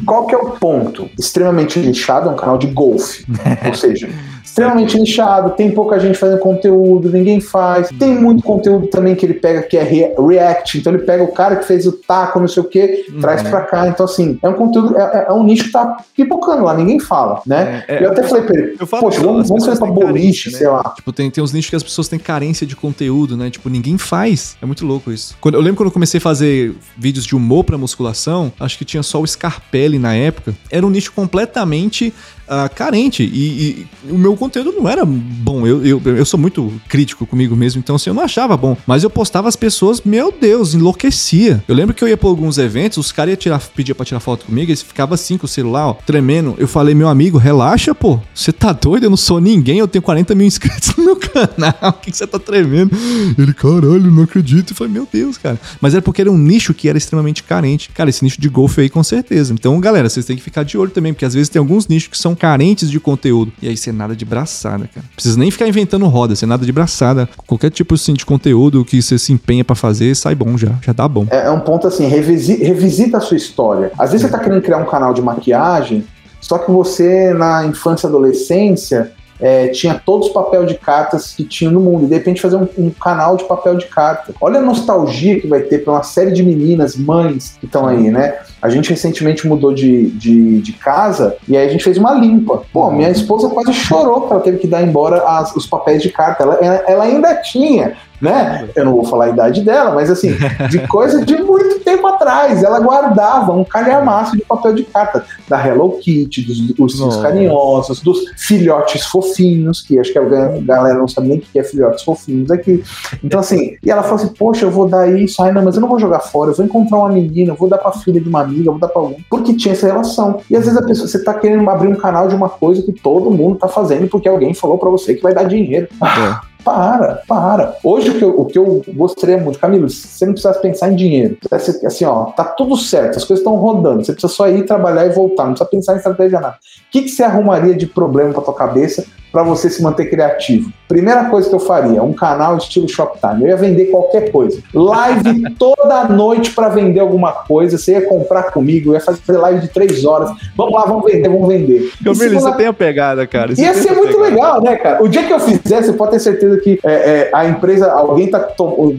Qual que é o ponto? Extremamente nichado, é um canal de golfe. Ou seja, extremamente nichado, tem pouca gente fazendo conteúdo, ninguém faz. Tem muito conteúdo também que ele pega que é re react, então ele pega o cara que fez o taco, não sei o que, Uhum. traz pra cá. Então, assim, é um conteúdo, é, é um nicho que tá pipocando lá, ninguém fala, né? É, é, eu até falei pra ele, Eu falo poxa, vamos, vamos fazer pra boliche, carência, né? sei lá. Tipo, tem, tem uns nichos que as pessoas têm carência de conteúdo, né? Tipo, ninguém faz. É muito louco isso. Quando, eu lembro quando eu comecei a fazer vídeos de humor pra musculação, acho que tinha só o Scarpelli na época. Era um nicho completamente ah, carente. E, e o meu conteúdo não era bom. Eu, eu, eu sou muito crítico comigo mesmo, então assim, eu não achava bom. Mas eu postava as pessoas, meu Deus, enlouquecia. Eu lembro que eu ia pra alguns eventos, os caras iam tirar, pedir pra tirar foto comigo, eles ficavam assim com o celular, ó, tremendo. Eu falei, meu amigo, relaxa, pô. Você tá doido? Eu não sou ninguém, eu tenho 40 mil inscritos no meu canal. O que você tá tremendo? Ele, caralho, não acredito. Eu falei, meu Deus, cara. Mas era porque era um nicho que era extremamente carente. Cara, esse nicho de golfe aí, com certeza. Então, galera, vocês têm que ficar de olho também, porque às vezes tem alguns nichos que são carentes de conteúdo. E aí você nada de braçada, cara. Precisa nem ficar inventando roda, você nada de braçada. Qualquer tipo assim, de conteúdo que você se empenha pra fazer, sai bom já. Já dá bom. É, é um ponto assim, revisi- revisita a sua história. Às vezes você tá querendo criar um canal de maquiagem, só que você, na infância e adolescência, é, tinha todos os papel de cartas que tinha no mundo. E de repente fazer um, um canal de papel de carta. Olha a nostalgia que vai ter para uma série de meninas, mães que estão aí, né? A gente recentemente mudou de, de, de casa e aí a gente fez uma limpa. Pô, minha esposa quase chorou que ela teve que dar embora as- os papéis de carta. Ela- ela ainda tinha, né? Eu não vou falar a idade dela, mas assim, de coisa de muito tempo atrás. Ela guardava um calhamaço de papel de carta da Hello Kitty, dos ursinhos carinhosos, dos filhotes fofinhos, que acho que a ga- galera não sabe nem o que é filhotes fofinhos aqui. Então, assim, e ela falou assim: Poxa, eu vou dar isso, ai não, mas eu não vou jogar fora, eu vou encontrar uma menina, eu vou dar pra filha de uma amiga, eu vou dar pra alguém. Porque tinha essa relação. E às vezes a pessoa, você tá querendo abrir um canal de uma coisa que todo mundo tá fazendo porque alguém falou pra você que vai dar dinheiro. Ah, para, para. Hoje o que, eu, o que eu gostaria muito, Camilo, você não precisa pensar em dinheiro. Precisa ser Assim, ó, tá tudo certo, as coisas estão rodando. Você precisa só ir trabalhar e voltar, não precisa pensar em estratégia nada. O que, que você arrumaria de problema pra tua cabeça para você se manter criativo? Primeira coisa que eu faria, um canal estilo Shoptime. Eu ia vender qualquer coisa. Live toda noite para vender alguma coisa. Você ia comprar comigo, eu ia fazer live de três horas. Vamos lá, vamos vender, vamos vender. Camilo, segunda- você tem a pegada, cara. Você Ia ser muito pegada. legal, né, cara? O dia que eu fizer, você pode ter certeza que é, é, a empresa, alguém tá,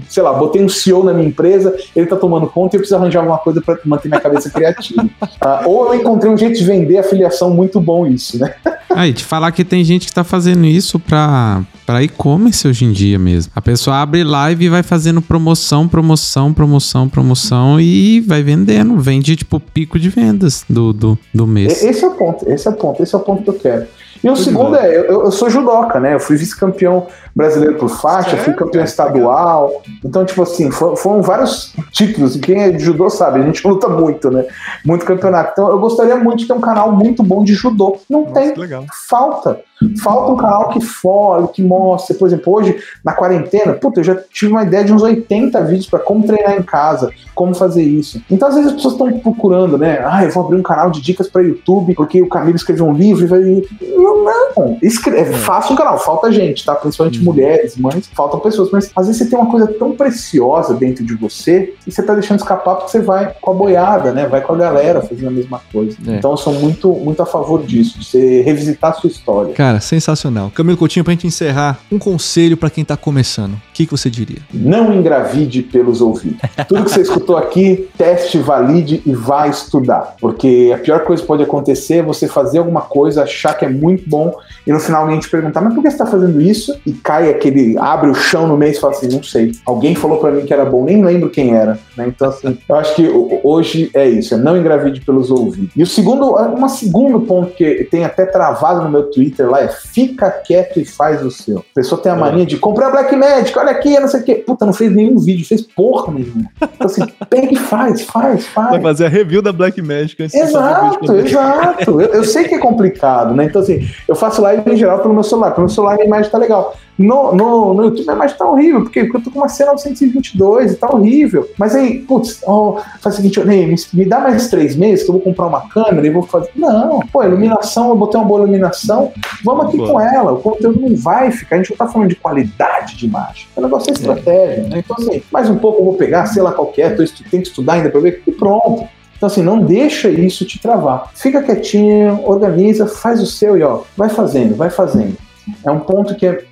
sei lá, botei um CEO na minha empresa, ele tá tomando conta e eu preciso arranjar alguma coisa para manter minha cabeça criativa. Ah, ou eu encontrei um jeito de vender afiliação muito bom isso, né? Aí, te falar que tem gente que tá fazendo isso pra, pra e-commerce hoje em dia mesmo. A pessoa abre live e vai fazendo promoção, promoção, promoção, promoção e vai vendendo. Vende, tipo, pico de vendas do, do, do mês. Esse é o ponto, esse é o ponto, esse é o ponto que eu quero. E o segundo é, eu, eu sou judoca, né? Eu fui vice-campeão brasileiro por faixa, fui campeão estadual. Então, tipo assim, fo- foram vários títulos. E quem é de judô sabe, a gente luta muito, né? Muito campeonato. Então, eu gostaria muito de ter um canal muito bom de judô. Não Nossa, tem. legal. Falta. Falta um canal que fole, que mostre. Por exemplo, hoje, na quarentena, puta, eu já tive uma ideia de uns 80 vídeos para como treinar em casa, como fazer isso. Então, às vezes, as pessoas estão procurando, né? Ah, eu vou abrir um canal de dicas para YouTube, porque o Camilo escreveu um livro e vai. Não, não. Escreve, faça um canal, falta gente, tá? Principalmente mulheres, mães, faltam pessoas. Mas às vezes você tem uma coisa tão preciosa dentro de você e você tá deixando escapar porque você vai com a boiada, né? Vai com a galera fazendo a mesma coisa. É. Então, eu sou muito, muito a favor disso, de você revisitar a sua história. Cara, sensacional. Camilo Coutinho, pra gente encerrar, um conselho pra quem tá começando. O que, que você diria? Não engravide pelos ouvidos. Tudo que você escutou aqui, teste, valide e vá estudar. Porque a pior coisa que pode acontecer é você fazer alguma coisa, achar que é muito bom, e no final alguém te perguntar, mas por que você está fazendo isso? E cai aquele, abre o chão no meio e fala assim, não sei. Alguém falou para mim que era bom, nem lembro quem era. Né? Então, assim, eu acho que ho- hoje é isso, é não engravide pelos ouvidos. E o segundo, uma segundo ponto que tem até travado no meu Twitter lá é fica quieto e faz o seu. A pessoa tem a mania de comprar Black Magic, olha aqui, não sei o quê. Puta, não fez nenhum vídeo, fez porra nenhuma. Então assim, pega e faz, faz, faz. Vai fazer a review da Black Magic antes Exato, com- exato. Eu, eu sei que é complicado, né? Então, assim, eu faço live em geral pelo meu celular. Pelo meu celular a imagem tá legal. No, no, no YouTube a imagem tá horrível, porque eu tô com uma C922 e tá horrível. Mas aí, putz, ó, faz o seguinte, me, me dá mais três meses que eu vou comprar uma câmera e vou fazer. Não, pô, iluminação, eu botei uma boa iluminação, vamos aqui Boa. com ela. O conteúdo não vai ficar, a gente não tá falando de qualidade de imagem. O negócio é estratégia, né? Então, assim, mais um pouco eu vou pegar, sei lá qual que é, estu- tenho que estudar ainda pra ver, e pronto. Então, assim, não deixa isso te travar. Fica quietinho, organiza, faz o seu e ó, vai fazendo, vai fazendo. é um ponto que é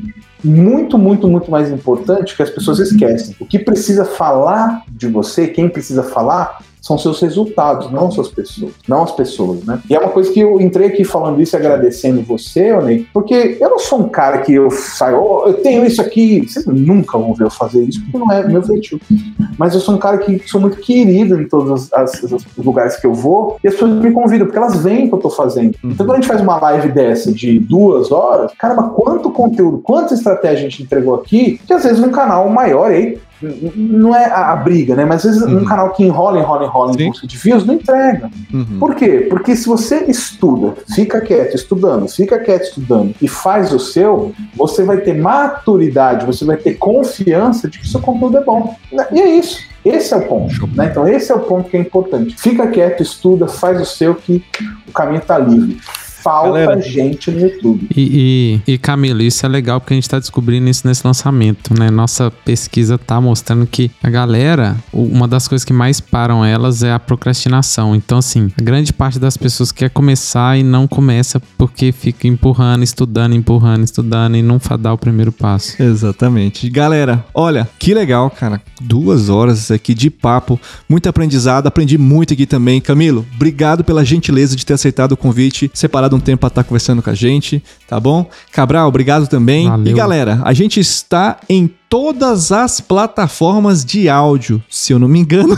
muito, muito, muito mais importante que as pessoas esquecem. O que precisa falar de você, quem precisa falar, são seus resultados, não suas pessoas, não as pessoas, né? E é uma coisa que eu entrei aqui falando isso e agradecendo você, Ney, porque eu não sou um cara que eu saio, oh, eu tenho isso aqui, vocês nunca vão ver eu fazer isso, porque não é meu feitio. Mas eu sou um cara que sou muito querido em todos as, as, os lugares que eu vou e as pessoas me convidam, porque elas veem o que eu tô fazendo. Então quando a gente faz uma live dessa de duas horas, caramba, quanto conteúdo, quanta estratégia a gente entregou aqui, que às vezes um canal maior aí não é a, a, briga, né? Mas às vezes uhum. um canal que enrola, enrola, enrola Sim. em busca de views não entrega. Uhum. Por quê? Porque se você estuda, fica quieto estudando, fica quieto estudando e faz o seu, você vai ter maturidade, você vai ter confiança de que seu conteúdo é bom. E é isso. Esse é o ponto. Né? Então, esse é o ponto que é importante. Fica quieto, estuda, faz o seu, que o caminho está livre falta Galera, gente no YouTube. E, e, e, Camilo, isso é legal porque a gente tá descobrindo isso nesse lançamento, né? Nossa pesquisa tá mostrando que a galera, uma das coisas que mais param elas é a procrastinação. Então, assim, a grande parte das pessoas quer começar e não começa porque fica empurrando, estudando, empurrando, estudando e não dá o primeiro passo. Exatamente. Galera, olha, que legal, cara. Duas horas aqui de papo, muito aprendizado, aprendi muito aqui também. Camilo, obrigado pela gentileza de ter aceitado o convite, separado um tempo para estar tá conversando com a gente, tá bom? Cabral, obrigado também. Valeu. E galera, a gente está em todas as plataformas de áudio, se eu não me engano.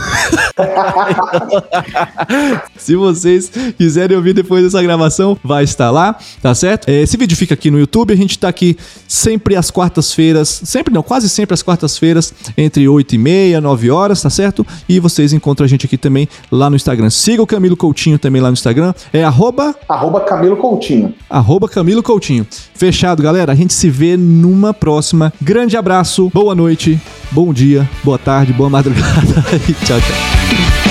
se vocês quiserem ouvir depois dessa gravação, vai estar lá, tá certo? Esse vídeo fica aqui no YouTube, a gente tá aqui sempre às quartas-feiras, sempre não, quase sempre às quartas-feiras, entre 8 e meia, 9 horas, tá certo? E vocês encontram a gente aqui também lá no Instagram. Siga o Camilo Coutinho também lá no Instagram, é arroba... Arroba Camilo Coutinho. Arroba Camilo Coutinho. Fechado, galera, a gente se vê numa próxima. Grande abraço boa noite, bom dia, boa tarde, boa madrugada e tchau, tchau.